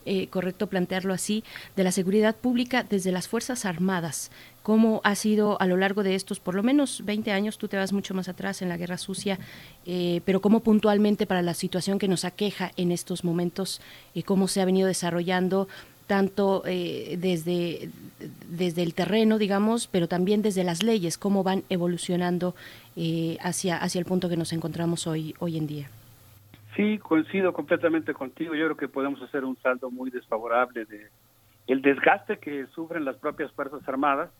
eh, correcto plantearlo así, de la seguridad pública desde las Fuerzas Armadas. ¿Cómo ha sido a lo largo de estos por lo menos 20 años? Tú te vas mucho más atrás en la Guerra Sucia, eh, pero ¿cómo puntualmente para la situación que nos aqueja en estos momentos, y cómo se ha venido desarrollando tanto eh, desde, desde el terreno, digamos, pero también desde las leyes, cómo van evolucionando hacia, hacia el punto que nos encontramos hoy, hoy en día? Sí, coincido completamente contigo. Yo creo que podemos hacer un saldo muy desfavorable de el desgaste que sufren las propias fuerzas armadas.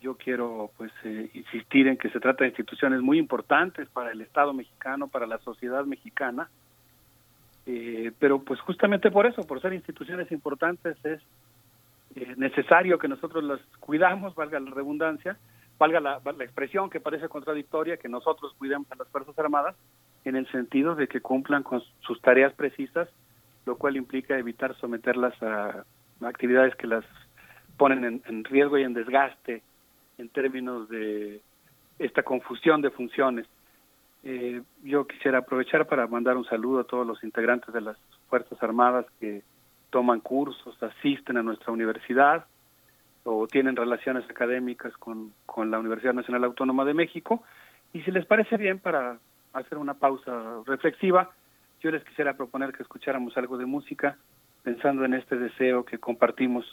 Yo quiero pues eh, insistir en que se trata de instituciones muy importantes para el Estado mexicano, para la sociedad mexicana. Eh, pero pues justamente por eso, por ser instituciones importantes, es eh, necesario que nosotros las cuidamos, valga la redundancia, valga la, la expresión que parece contradictoria, que nosotros cuidemos a las Fuerzas Armadas, en el sentido de que cumplan con sus tareas precisas, lo cual implica evitar someterlas a actividades que las ponen en, riesgo y en desgaste en términos de esta confusión de funciones. Eh, yo quisiera aprovechar para mandar un saludo a todos los integrantes de las Fuerzas Armadas que toman cursos, asisten a nuestra universidad o tienen relaciones académicas con, con la Universidad Nacional Autónoma de México. Y si les parece bien, para hacer una pausa reflexiva, yo les quisiera proponer que escucháramos algo de música, pensando en este deseo que compartimos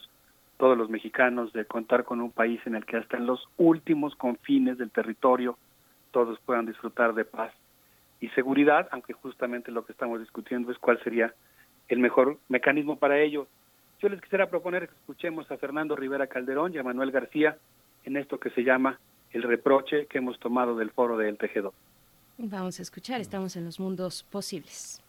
todos los mexicanos de contar con un país en el que hasta en los últimos confines del territorio todos puedan disfrutar de paz y seguridad, aunque justamente lo que estamos discutiendo es cuál sería el mejor mecanismo para ello. Yo les quisiera proponer que escuchemos a Fernando Rivera Calderón y a Manuel García en esto que se llama el reproche que hemos tomado del foro del Tejedor. Vamos a escuchar, estamos en los mundos posibles.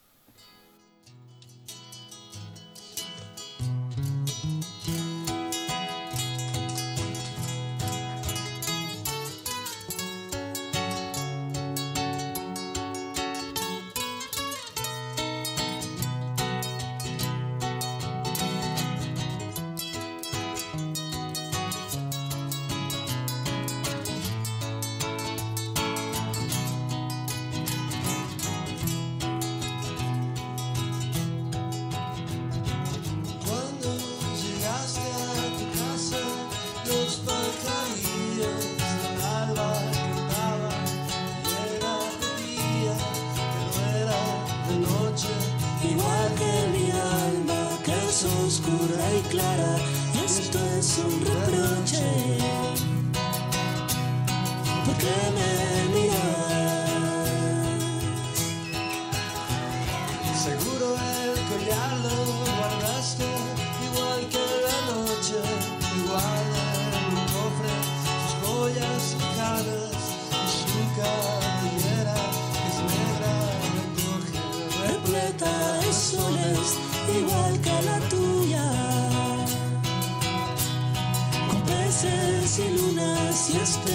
clara, esto es un reproche. ¿Por qué me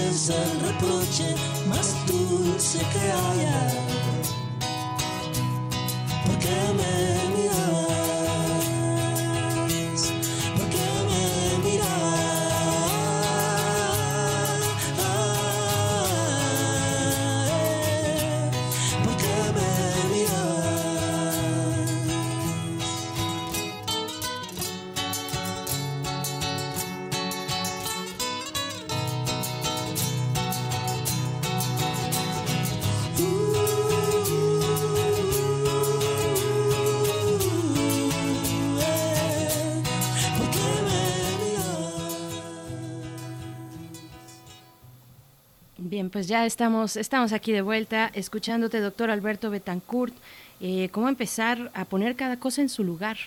es el reproche más dulce que haya. Porque me pues ya estamos, estamos aquí de vuelta escuchándote, doctor Alberto Betancourt. Eh, cómo empezar a poner cada cosa en su lugar,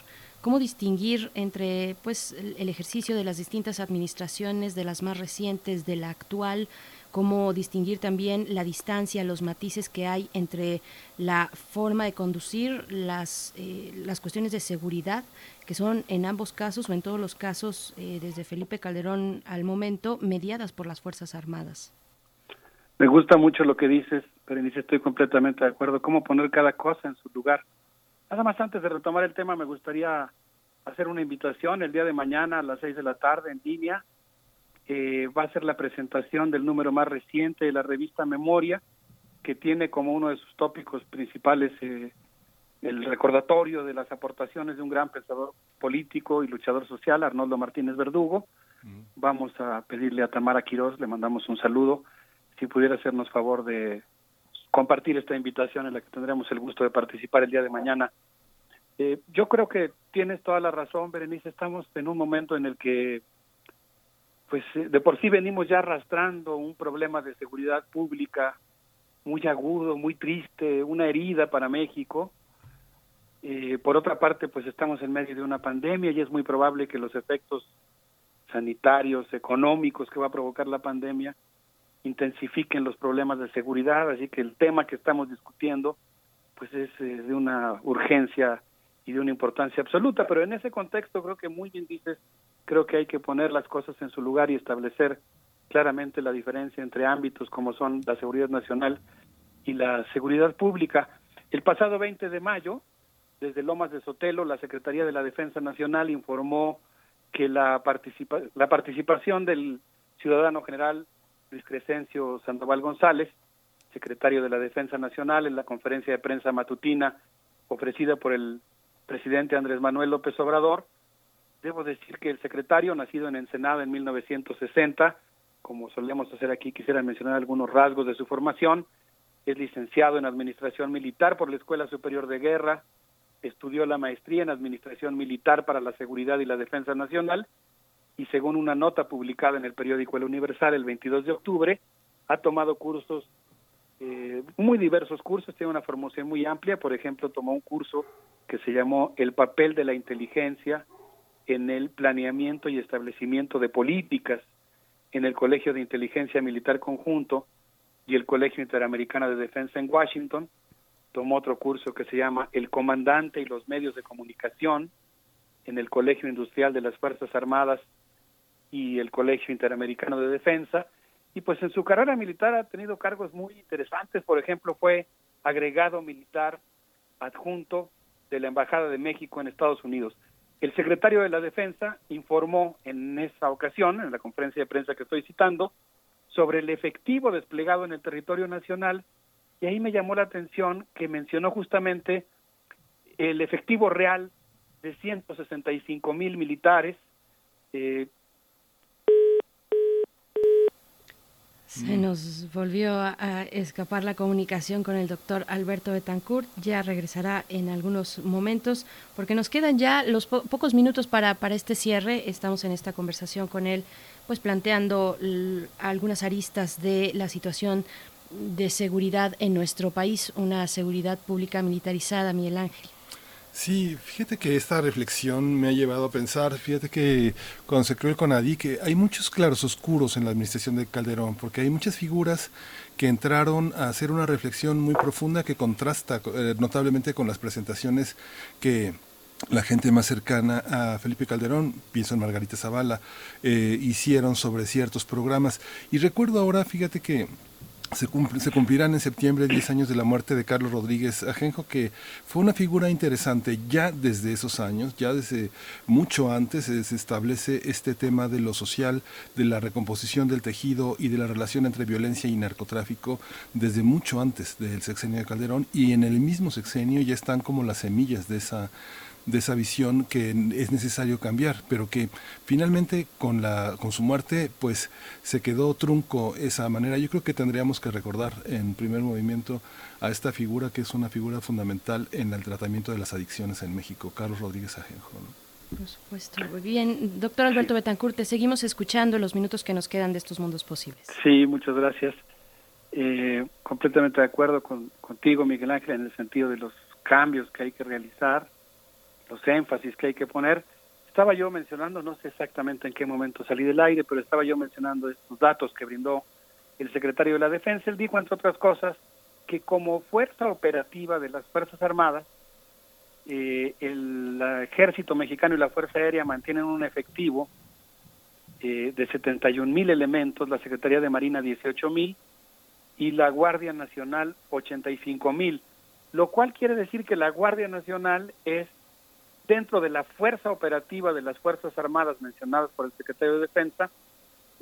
cómo distinguir entre pues el, ejercicio de las distintas administraciones, de las más recientes, de la actual, cómo distinguir también la distancia, los matices que hay entre la forma de conducir, las, eh, las cuestiones de seguridad, que son en ambos casos o en todos los casos, eh, desde Felipe Calderón al momento, mediadas por las Fuerzas Armadas. Me gusta mucho lo que dices, Berenice, estoy completamente de acuerdo. Cómo poner cada cosa en su lugar. Nada más antes de retomar el tema, me gustaría hacer una invitación el día de mañana a las seis de la tarde en línea. Eh, va a ser la presentación del número más reciente de la revista Memoria, que tiene como uno de sus tópicos principales eh, el recordatorio de las aportaciones de un gran pensador político y luchador social, Arnoldo Martínez Verdugo. Vamos a pedirle a Tamara Quiroz, le mandamos un saludo, si pudiera hacernos favor de compartir esta invitación en la que tendremos el gusto de participar el día de mañana. Eh, yo creo que tienes toda la razón, Berenice, estamos en un momento en el que, pues eh, de por sí venimos ya arrastrando un problema de seguridad pública muy agudo, muy triste, una herida para México. Eh, por otra parte, pues estamos en medio de una pandemia y es muy probable que los efectos sanitarios, económicos que va a provocar la pandemia, intensifiquen los problemas de seguridad, así que el tema que estamos discutiendo pues es eh, de una urgencia y de una importancia absoluta, pero en ese contexto creo que muy bien dices, creo que hay que poner las cosas en su lugar y establecer claramente la diferencia entre ámbitos como son la seguridad nacional y la seguridad pública. El pasado 20 de mayo, desde Lomas de Sotelo, la Secretaría de la Defensa Nacional informó que la, participa la participación del ciudadano general Luis Crescencio Sandoval González, secretario de la Defensa Nacional, en la conferencia de prensa matutina ofrecida por el presidente Andrés Manuel López Obrador. Debo decir que el secretario, nacido en Ensenada en 1960, como solemos hacer aquí, quisiera mencionar algunos rasgos de su formación. Es licenciado en Administración Militar por la Escuela Superior de Guerra, estudió la maestría en Administración Militar para la Seguridad y la Defensa Nacional y según una nota publicada en el periódico El Universal el 22 de octubre, ha tomado cursos, eh, muy diversos cursos, tiene una formación muy amplia, por ejemplo, tomó un curso que se llamó El papel de la inteligencia en el planeamiento y establecimiento de políticas en el Colegio de Inteligencia Militar Conjunto y el Colegio Interamericano de Defensa en Washington. Tomó otro curso que se llama El Comandante y los Medios de Comunicación en el Colegio Industrial de las Fuerzas Armadas y el Colegio Interamericano de Defensa. Y pues en su carrera militar ha tenido cargos muy interesantes. Por ejemplo, fue agregado militar adjunto de la Embajada de México en Estados Unidos. El secretario de la Defensa informó en esa ocasión, en la conferencia de prensa que estoy citando, sobre el efectivo desplegado en el territorio nacional y ahí me llamó la atención que mencionó justamente el efectivo real de 165 mil militares. Eh, Se nos volvió a, escapar la comunicación con el doctor Alberto Betancourt. Ya regresará en algunos momentos porque nos quedan ya los pocos minutos para, para este cierre. Estamos en esta conversación con él, pues planteando algunas aristas de la situación de seguridad en nuestro país, una seguridad pública militarizada, Miguel Ángel. Sí, fíjate que esta reflexión me ha llevado a pensar, fíjate que cuando se creó el CONADI, que hay muchos claros oscuros en la administración de Calderón, porque hay muchas figuras que entraron a hacer una reflexión muy profunda que contrasta eh, notablemente con las presentaciones que la gente más cercana a Felipe Calderón, pienso en Margarita Zavala, eh, hicieron sobre ciertos programas. Y recuerdo ahora, fíjate que se, se, cumplirán en septiembre 10 años de la muerte de Carlos Rodríguez Ajenjo, que fue una figura interesante ya desde esos años, ya desde mucho antes se, se, establece este tema de lo social, de la recomposición del tejido y de la relación entre violencia y narcotráfico desde mucho antes del sexenio de Calderón y en el mismo sexenio ya están como las semillas de esa de esa visión que es necesario cambiar, pero que finalmente con la con su muerte pues se quedó trunco esa manera. Yo creo que tendríamos que recordar en primer movimiento a esta figura que es una figura fundamental en el tratamiento de las adicciones en México, Carlos Rodríguez Ajenjo. Por supuesto. Muy bien, doctor Alberto Betancourt, te seguimos escuchando los minutos que nos quedan de estos mundos posibles. Sí, muchas gracias. Eh, completamente de acuerdo con, contigo, Miguel Ángel, en el sentido de los cambios que hay que realizar los énfasis que hay que poner. Estaba yo mencionando, no sé exactamente en qué momento salí del aire, pero estaba yo mencionando estos datos que brindó el secretario de la Defensa. Él dijo, entre otras cosas, que como fuerza operativa de las Fuerzas Armadas, eh, el, Ejército Mexicano y la Fuerza Aérea mantienen un efectivo eh, de 71 mil elementos, la Secretaría de Marina 18 mil y la Guardia Nacional 85 mil, lo cual quiere decir que la Guardia Nacional es dentro de la fuerza operativa de las Fuerzas Armadas mencionadas por el secretario de Defensa,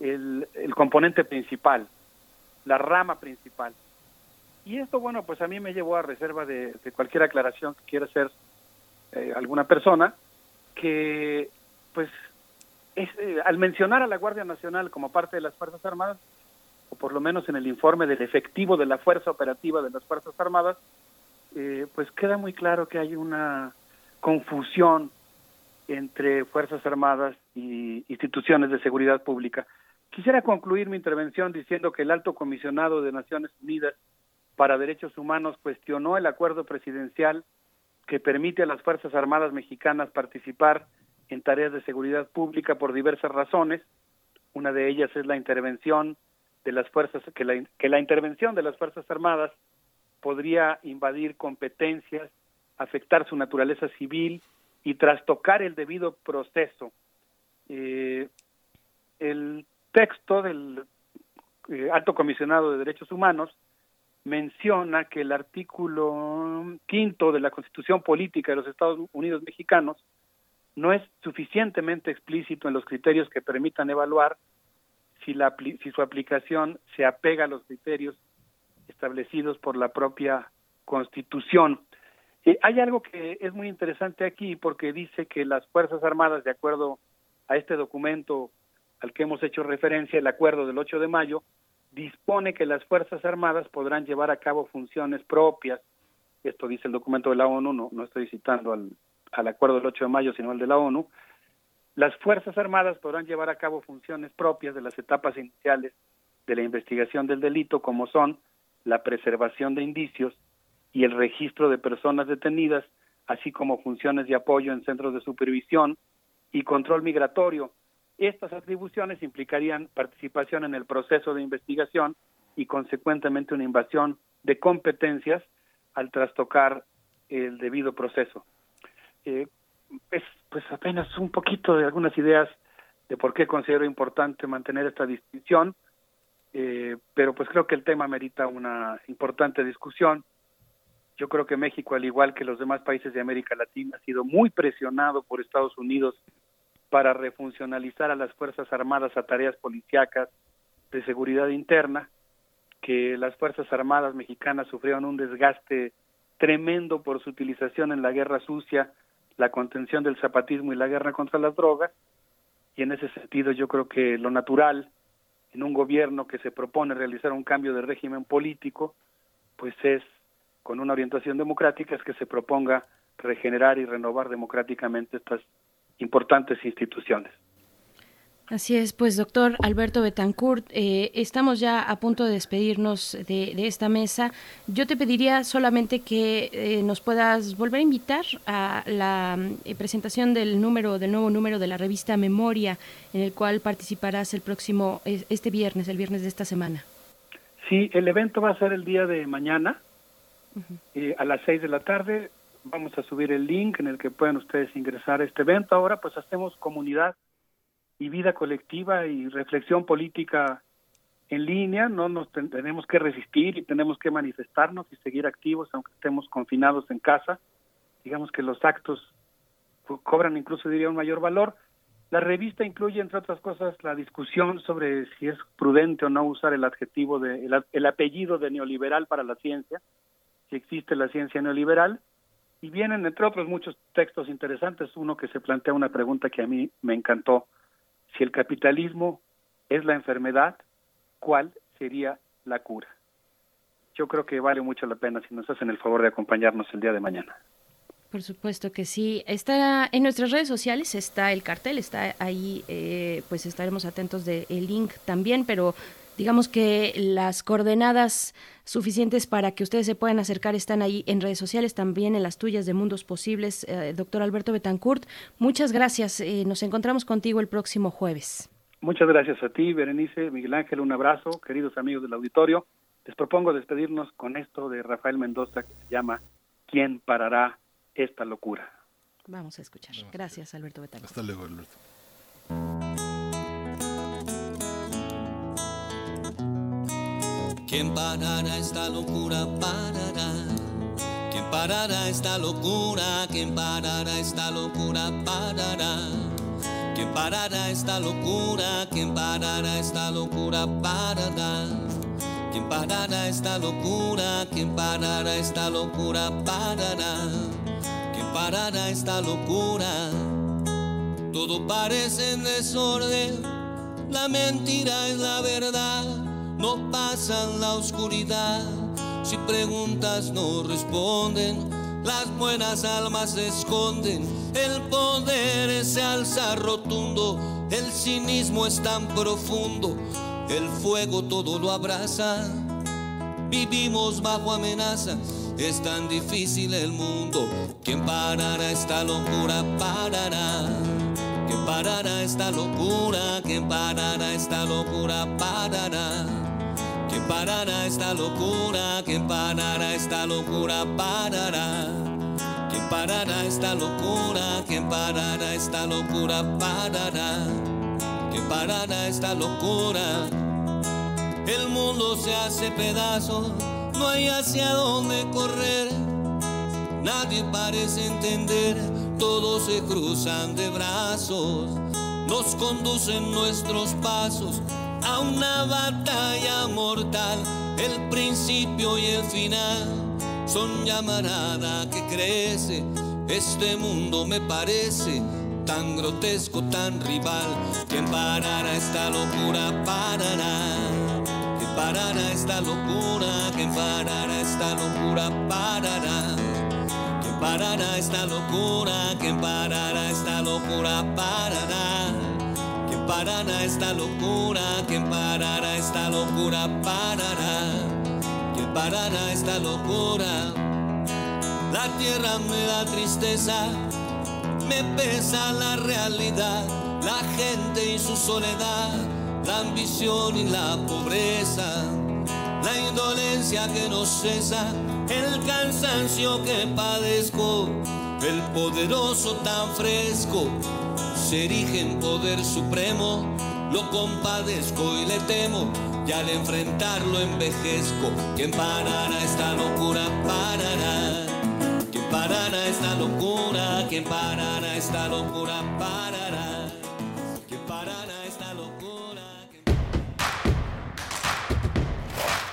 el, componente principal, la rama principal. Y esto, bueno, pues a mí me llevó a reserva de, cualquier aclaración que quiera hacer eh, alguna persona, que pues es, eh, al mencionar a la Guardia Nacional como parte de las Fuerzas Armadas, o por lo menos en el informe del efectivo de la fuerza operativa de las Fuerzas Armadas, eh, pues queda muy claro que hay una confusión entre Fuerzas Armadas y instituciones de seguridad pública. Quisiera concluir mi intervención diciendo que el alto comisionado de Naciones Unidas para Derechos Humanos cuestionó el acuerdo presidencial que permite a las Fuerzas Armadas mexicanas participar en tareas de seguridad pública por diversas razones. Una de ellas es la intervención de las fuerzas que la, que la intervención de las Fuerzas Armadas podría invadir competencias afectar su naturaleza civil y trastocar el debido proceso. Eh, el texto del eh, Alto Comisionado de Derechos Humanos menciona que el artículo quinto de la Constitución Política de los Estados Unidos Mexicanos no es suficientemente explícito en los criterios que permitan evaluar si, la, si su aplicación se apega a los criterios establecidos por la propia Constitución. Hay algo que es muy interesante aquí porque dice que las Fuerzas Armadas, de acuerdo a este documento al que hemos hecho referencia, el acuerdo del 8 de mayo, dispone que las Fuerzas Armadas podrán llevar a cabo funciones propias. Esto dice el documento de la ONU, no, no estoy citando al, al acuerdo del 8 de mayo, sino al de la ONU. Las Fuerzas Armadas podrán llevar a cabo funciones propias de las etapas iniciales de la investigación del delito, como son la preservación de indicios, y el registro de personas detenidas, así como funciones de apoyo en centros de supervisión y control migratorio. Estas atribuciones implicarían participación en el proceso de investigación y consecuentemente una invasión de competencias al trastocar el debido proceso. Eh, es pues apenas un poquito de algunas ideas de por qué considero importante mantener esta distinción, eh, pero pues creo que el tema merita una importante discusión. Yo creo que México, al igual que los demás países de América Latina, ha sido muy presionado por Estados Unidos para refuncionalizar a las Fuerzas Armadas a tareas policíacas de seguridad interna, que las Fuerzas Armadas mexicanas sufrieron un desgaste tremendo por su utilización en la guerra sucia, la contención del zapatismo y la guerra contra las drogas, y en ese sentido yo creo que lo natural en un gobierno que se propone realizar un cambio de régimen político, pues es con una orientación democrática es que se proponga regenerar y renovar democráticamente estas importantes instituciones. Así es, pues doctor Alberto Betancourt, eh, estamos ya a punto de despedirnos de, esta mesa. Yo te pediría solamente que eh, nos puedas volver a invitar a la eh, presentación del número, del nuevo número de la revista Memoria, en el cual participarás el próximo, este viernes, el viernes de esta semana. Sí, el evento va a ser el día de mañana, a las seis de la tarde. Vamos a subir el link en el que puedan ustedes ingresar a este evento. Ahora pues hacemos comunidad y vida colectiva y reflexión política en línea, no nos tenemos que resistir y tenemos que manifestarnos y seguir activos aunque estemos confinados en casa. Digamos que los actos cobran incluso diría un mayor valor. La revista incluye entre otras cosas la discusión sobre si es prudente o no usar el adjetivo de el apellido de neoliberal para la ciencia, si existe la ciencia neoliberal y vienen entre otros muchos textos interesantes, uno que se plantea una pregunta que a mí me encantó si el capitalismo es la enfermedad, ¿cuál sería la cura? Yo creo que vale mucho la pena si nos hacen el favor de acompañarnos el día de mañana. Por supuesto que sí. Está en nuestras redes sociales, está el cartel, está ahí, eh, pues estaremos atentos del link también, pero digamos que las coordenadas suficientes para que ustedes se puedan acercar están ahí en redes sociales, también en las tuyas de Mundos Posibles. Eh, doctor Alberto Betancourt, muchas gracias. Eh, nos encontramos contigo el próximo jueves. Muchas gracias a ti, Berenice, Miguel Ángel, un abrazo, queridos amigos del auditorio. Les propongo despedirnos con esto de Rafael Mendoza que se llama ¿Quién parará esta locura? Vamos a escuchar. Gracias, Alberto Betancourt. Hasta luego, Alberto. ¿Quién parará esta locura? Parará. ¿Quién parará esta locura? ¿Quién parará esta locura? Parará. ¿Quién parará esta locura? ¿Quién parará esta locura? Parará. ¿Quién parará esta locura? ¿Quién parará esta locura? Parará. ¿Quién parará esta locura? Todo parece en desorden, la mentira es la verdad no pasan la oscuridad. Si preguntas no responden, las buenas almas se esconden. El poder se alza rotundo, el cinismo es tan profundo, el fuego todo lo abraza. Vivimos bajo amenazas, es tan difícil el mundo. ¿Quién parará esta locura? Parará. ¿Quién parará esta locura? ¿Quién parará esta locura? Parará. ¿Quién parará esta locura? ¿Quién parará esta locura? Parará. ¿Quién parará esta locura? ¿Quién parará esta locura? Parará. ¿Quién parará esta locura? El mundo se hace pedazos, no hay hacia dónde correr. Nadie parece entender, todos se cruzan de brazos, nos conducen nuestros pasos a una batalla mortal. El principio y el final son llamarada que crece. Este mundo me parece tan grotesco, tan rival. ¿Quién parará esta locura? Parará. ¿Quién parará esta locura? ¿Quién parará esta locura? Parará. ¿Quién parará esta locura? ¿Quién parará esta locura? Parará parará esta locura? ¿Quién parará esta locura? Parará. ¿Quién parará esta locura? La tierra me da tristeza, me pesa la realidad, la gente y su soledad, la ambición y la pobreza. la indolencia que no cesa, el cansancio que padezco, el poderoso tan fresco, se erige en poder supremo, lo compadezco y le temo, y al enfrentarlo envejezco. ¿Quién parará esta locura? Parará. ¿Quién parará esta locura? ¿Quién parará esta locura? Parará. ¿Quién parará esta locura?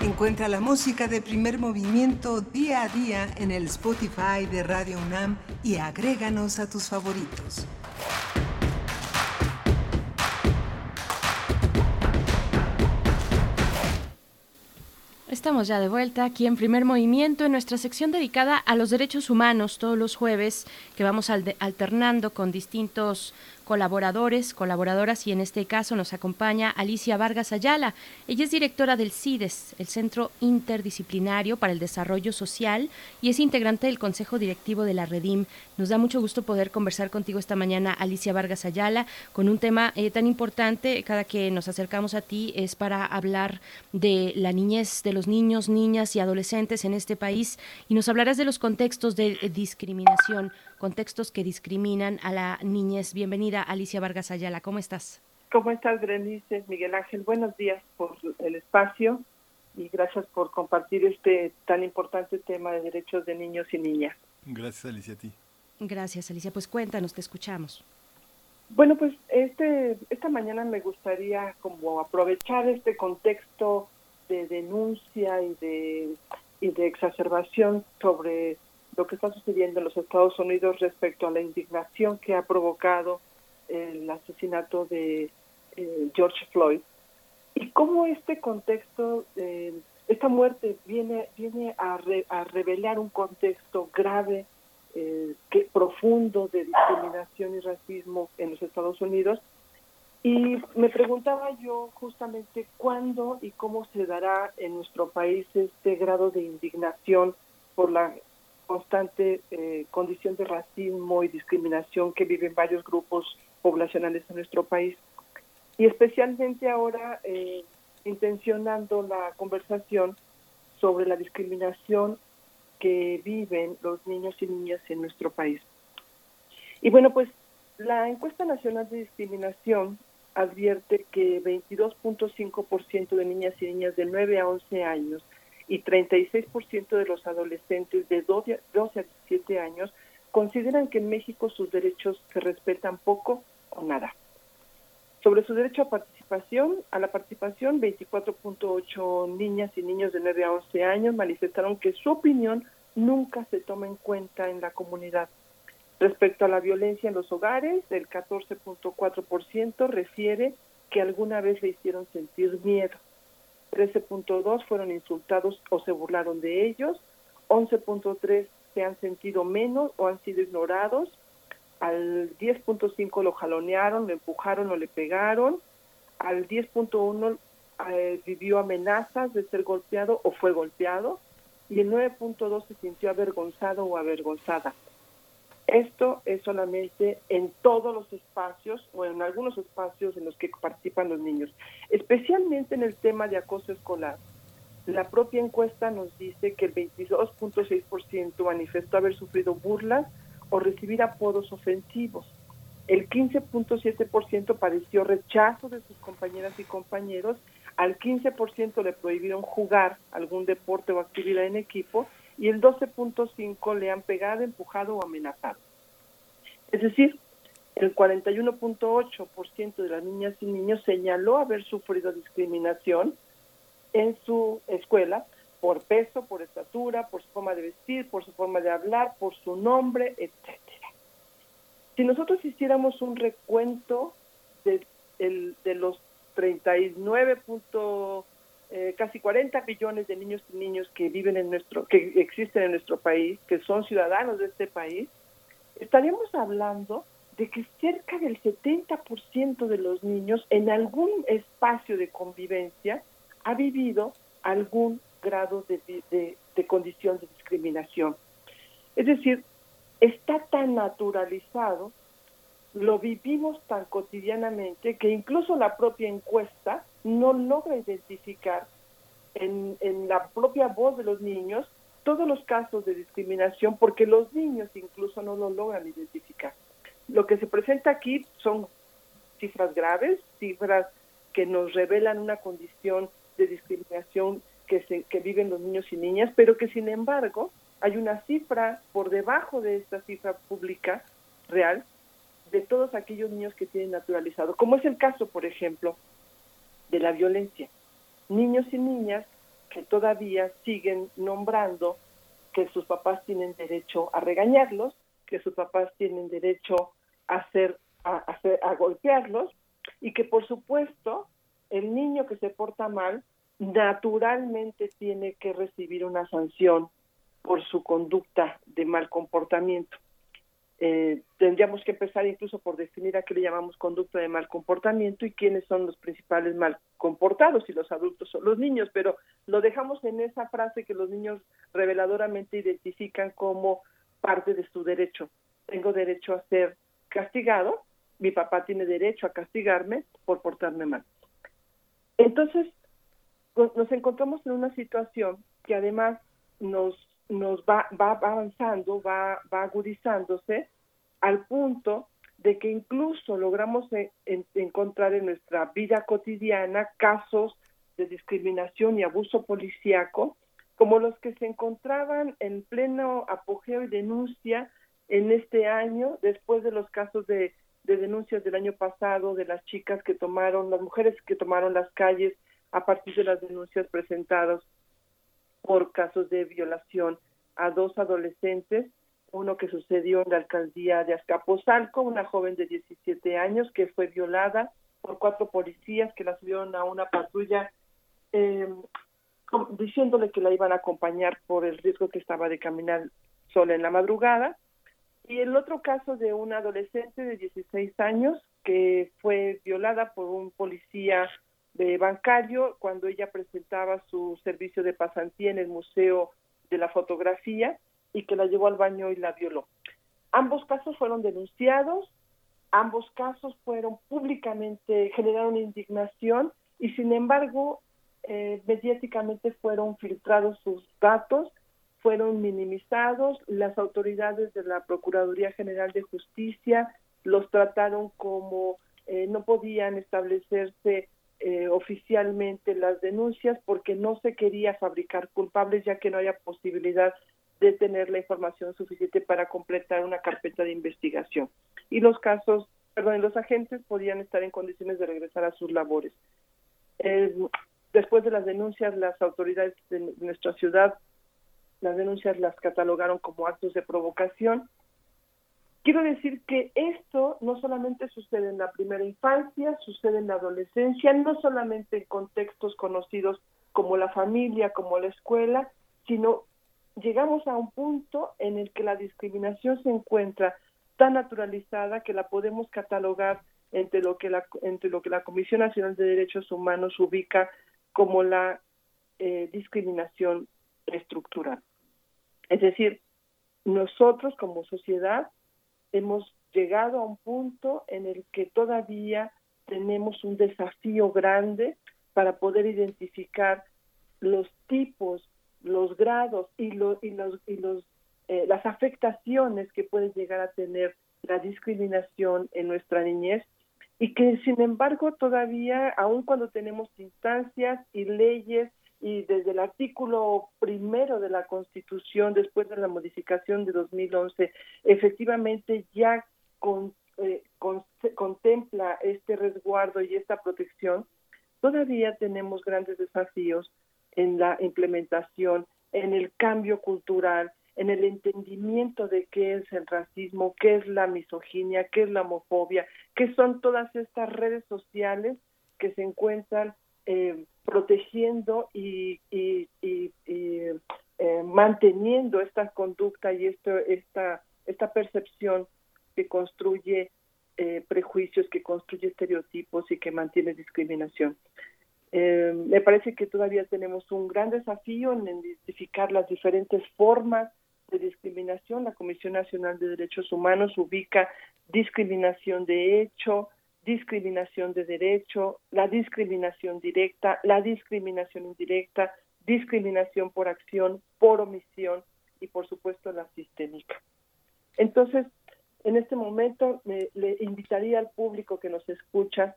Encuentra la música de primer movimiento día a día en el Spotify de Radio UNAM y agréganos a tus favoritos. Estamos ya de vuelta aquí en primer movimiento en nuestra sección dedicada a los derechos humanos todos los jueves que vamos alternando con distintos colaboradores, colaboradoras y en este caso nos acompaña Alicia Vargas Ayala. Ella es directora del CIDES, el Centro Interdisciplinario para el Desarrollo Social y es integrante del Consejo Directivo de la Redim. Nos da mucho gusto poder conversar contigo esta mañana, Alicia Vargas Ayala, con un tema eh, tan importante. Cada que nos acercamos a ti es para hablar de la niñez de los niños, niñas y adolescentes en este país y nos hablarás de los contextos de discriminación contextos que discriminan a la niñez. Bienvenida, Alicia Vargas Ayala, ¿cómo estás? ¿Cómo estás, Berenice? Miguel Ángel, buenos días por el espacio y gracias por compartir este tan importante tema de derechos de niños y niñas. Gracias, Alicia, a ti. Gracias, Alicia. Pues cuéntanos, te escuchamos. Bueno, pues este, esta mañana me gustaría como aprovechar este contexto de denuncia y de, y de exacerbación sobre lo que está sucediendo en los Estados Unidos respecto a la indignación que ha provocado el asesinato de eh, George Floyd y cómo este contexto, eh, esta muerte viene, viene a, a revelar un contexto grave, eh, que, profundo de discriminación y racismo en los Estados Unidos. Y me preguntaba yo justamente cuándo y cómo se dará en nuestro país este grado de indignación por la constante eh, condición de racismo y discriminación que viven varios grupos poblacionales en nuestro país. Y especialmente ahora eh, intencionando la conversación sobre la discriminación que viven los niños y niñas en nuestro país. Y bueno, pues la encuesta nacional de discriminación advierte que 22.5% de niñas y niñas de 9 a 11 años y 36% de los adolescentes de 12 a 17 años consideran que en México sus derechos se respetan poco o nada. Sobre su derecho a participación, a la participación, 24.8 niñas y niños de 9 a 11 años manifestaron que su opinión nunca se toma en cuenta en la comunidad. Respecto a la violencia en los hogares, el 14.4% refiere que alguna vez le hicieron sentir miedo. 13.2 fueron insultados o se burlaron de ellos, 11.3 se han sentido menos o han sido ignorados, al 10.5 lo jalonearon, lo empujaron o le pegaron, al 10.1 eh, vivió amenazas de ser golpeado o fue golpeado, y el 9.2 se sintió avergonzado o avergonzada. Esto es solamente en todos los espacios o en algunos espacios en los que participan los niños, especialmente en el tema de acoso escolar. La propia encuesta nos dice que el 22.6% manifestó haber sufrido burlas o recibir apodos ofensivos. El 15.7% padeció rechazo de sus compañeras y compañeros. Al 15% le prohibieron jugar algún deporte o actividad en equipo y el 12.5 le han pegado, empujado o amenazado. Es decir, el 41.8% de las niñas y niños señaló haber sufrido discriminación en su escuela por peso, por estatura, por su forma de vestir, por su forma de hablar, por su nombre, etcétera. Si nosotros hiciéramos un recuento de, de los 39. Eh, casi 40 millones de niños y niños que viven en nuestro, que existen en nuestro país, que son ciudadanos de este país, estaríamos hablando de que cerca del 70% de los niños en algún espacio de convivencia ha vivido algún grado de, de condición de discriminación. Es decir, está tan naturalizado, lo vivimos tan cotidianamente que incluso la propia encuesta no logra identificar en, en la propia voz de los niños todos los casos de discriminación porque los niños incluso no lo logran identificar. Lo que se presenta aquí son cifras graves, cifras que nos revelan una condición de discriminación que, se, que viven los niños y niñas, pero que sin embargo hay una cifra por debajo de esta cifra pública real de todos aquellos niños que tienen naturalizado, como es el caso, por ejemplo, de la violencia. Niños y niñas que todavía siguen nombrando que sus papás tienen derecho a regañarlos, que sus papás tienen derecho a hacer a, a golpearlos y que por supuesto el niño que se porta mal naturalmente tiene que recibir una sanción por su conducta de mal comportamiento. Eh, tendríamos que empezar incluso por definir a qué le llamamos conducta de mal comportamiento y quiénes son los principales mal comportados, si los adultos o los niños, pero lo dejamos en esa frase que los niños reveladoramente identifican como parte de su derecho. Tengo derecho a ser castigado, mi papá tiene derecho a castigarme por portarme mal. Entonces, nos encontramos en una situación que además nos nos va, va avanzando, va, va agudizándose al punto de que incluso logramos encontrar en nuestra vida cotidiana casos de discriminación y abuso policíaco, como los que se encontraban en pleno apogeo y denuncia en este año, después de los casos de, de denuncias del año pasado, de las chicas que tomaron, las mujeres que tomaron las calles a partir de las denuncias presentadas por casos de violación a dos adolescentes, uno que sucedió en la alcaldía de Azcapotzalco, una joven de 17 años que fue violada por cuatro policías que la subieron a una patrulla eh, diciéndole que la iban a acompañar por el riesgo que estaba de caminar sola en la madrugada. Y el otro caso de una adolescente de 16 años que fue violada por un policía de bancario cuando ella presentaba su servicio de pasantía en el Museo de la Fotografía y que la llevó al baño y la violó. Ambos casos fueron denunciados, ambos casos fueron públicamente, generaron indignación y sin embargo eh, mediáticamente fueron filtrados sus datos, fueron minimizados, las autoridades de la Procuraduría General de Justicia los trataron como eh, no podían establecerse eh, oficialmente las denuncias porque no se quería fabricar culpables ya que no había posibilidad de tener la información suficiente para completar una carpeta de investigación. Y los casos, perdón, los agentes podían estar en condiciones de regresar a sus labores. Después de las denuncias, las autoridades de nuestra ciudad, las denuncias las catalogaron como actos de provocación Quiero decir que esto no solamente sucede en la primera infancia, sucede en la adolescencia, no solamente en contextos conocidos como la familia, como la escuela, sino llegamos a un punto en el que la discriminación se encuentra tan naturalizada que la podemos catalogar entre lo que la, entre lo que la Comisión Nacional de Derechos Humanos ubica como la eh, discriminación estructural. Es decir, nosotros como sociedad hemos llegado a un punto en el que todavía tenemos un desafío grande para poder identificar los tipos, los grados y, los y, los, y los, eh, las afectaciones que puede llegar a tener la discriminación en nuestra niñez y que sin embargo todavía, aun cuando tenemos instancias y leyes y desde el artículo primero de la Constitución, después de la modificación de 2011, efectivamente ya eh, contempla este resguardo y esta protección, todavía tenemos grandes desafíos en la implementación, en el cambio cultural, en el entendimiento de qué es el racismo, qué es la misoginia, qué es la homofobia, qué son todas estas redes sociales que se encuentran eh, protegiendo y, eh, manteniendo esta conducta y esto, esta, esta percepción que construye eh, prejuicios, que construye estereotipos y que mantiene discriminación. me parece que todavía tenemos un gran desafío en identificar las diferentes formas de discriminación. La Comisión Nacional de Derechos Humanos ubica discriminación de hecho, discriminación de derecho, la discriminación directa, la discriminación indirecta, discriminación por acción, por omisión y por supuesto la sistémica. Entonces, en este momento le invitaría al público que nos escucha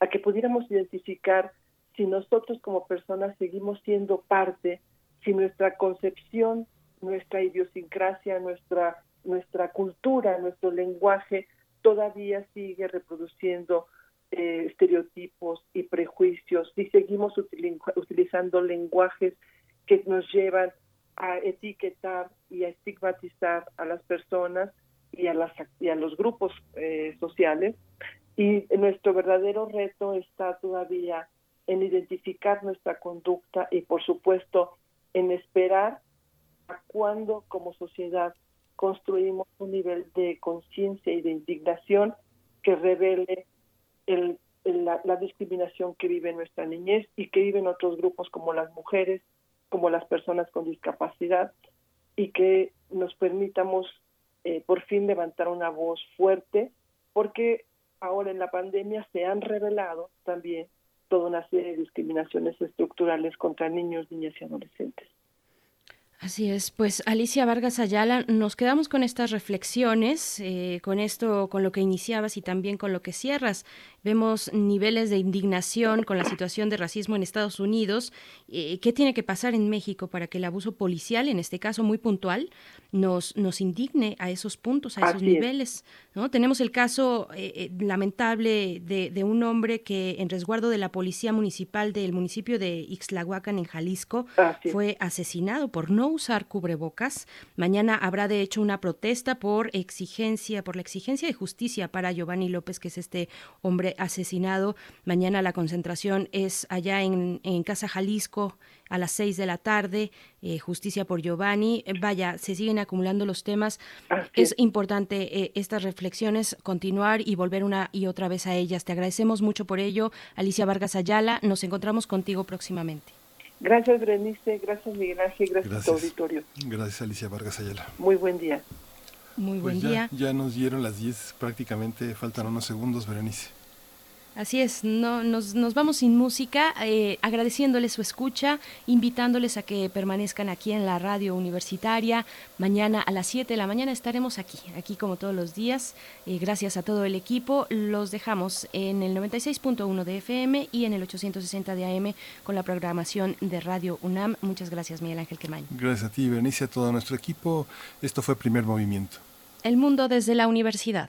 a que pudiéramos identificar si nosotros como personas seguimos siendo parte, si nuestra concepción, nuestra idiosincrasia, nuestra, nuestra cultura, nuestro lenguaje todavía sigue reproduciendo eh, estereotipos y prejuicios, si seguimos utilizando lenguajes que nos llevan a etiquetar y a estigmatizar a las personas y a, las, y a los grupos eh, sociales. Y nuestro verdadero reto está todavía en identificar nuestra conducta y, por supuesto, en esperar a cuándo como sociedad construimos un nivel de conciencia y de indignación que revele el, la, la, discriminación que vive nuestra niñez y que viven otros grupos como las mujeres, como las personas con discapacidad y que nos permitamos eh, por fin levantar una voz fuerte porque ahora en la pandemia se han revelado también toda una serie de discriminaciones estructurales contra niños, niñas y adolescentes. Así es, pues Alicia Vargas Ayala, nos quedamos con estas reflexiones, eh, con esto, con lo que iniciabas y también con lo que cierras. Vemos niveles de indignación con la situación de racismo en Estados Unidos. Eh, ¿Qué tiene que pasar en México para que el abuso policial, en este caso muy puntual, nos, nos indigne a esos puntos, a esos niveles? ¿no? Tenemos el caso eh, lamentable de, un hombre que en resguardo de la policía municipal del municipio de Ixtlahuacan, en Jalisco, fue asesinado por no usar cubrebocas. Mañana habrá de hecho una protesta por exigencia, por la exigencia de justicia para Giovanni López, que es este hombre asesinado. Mañana la concentración es allá en, Casa Jalisco a las seis de la tarde, eh, justicia por Giovanni. Vaya, se siguen acumulando los temas. Es importante eh, estas reflexiones, continuar y volver una y otra vez a ellas. Te agradecemos mucho por ello. Alicia Vargas Ayala, nos encontramos contigo próximamente. Gracias, Berenice. Gracias, Miguel Ángel. Gracias, a tu auditorio. Gracias, Alicia Vargas Ayala. Muy buen día. Muy buen pues día. Ya nos dieron las 10, prácticamente faltan unos segundos, Berenice. Así es, no, nos, nos vamos sin música, eh, agradeciéndoles su escucha, invitándoles a que permanezcan aquí en la radio universitaria. Mañana a las 7 de la mañana estaremos aquí, aquí como todos los días. Eh, gracias a todo el equipo. Los dejamos en el 96.1 de FM y en el 860 de AM con la programación de Radio UNAM. Muchas gracias, Miguel Ángel Quemain. Gracias a ti, Berenice, a todo nuestro equipo. Esto fue Primer Movimiento. El mundo desde la universidad.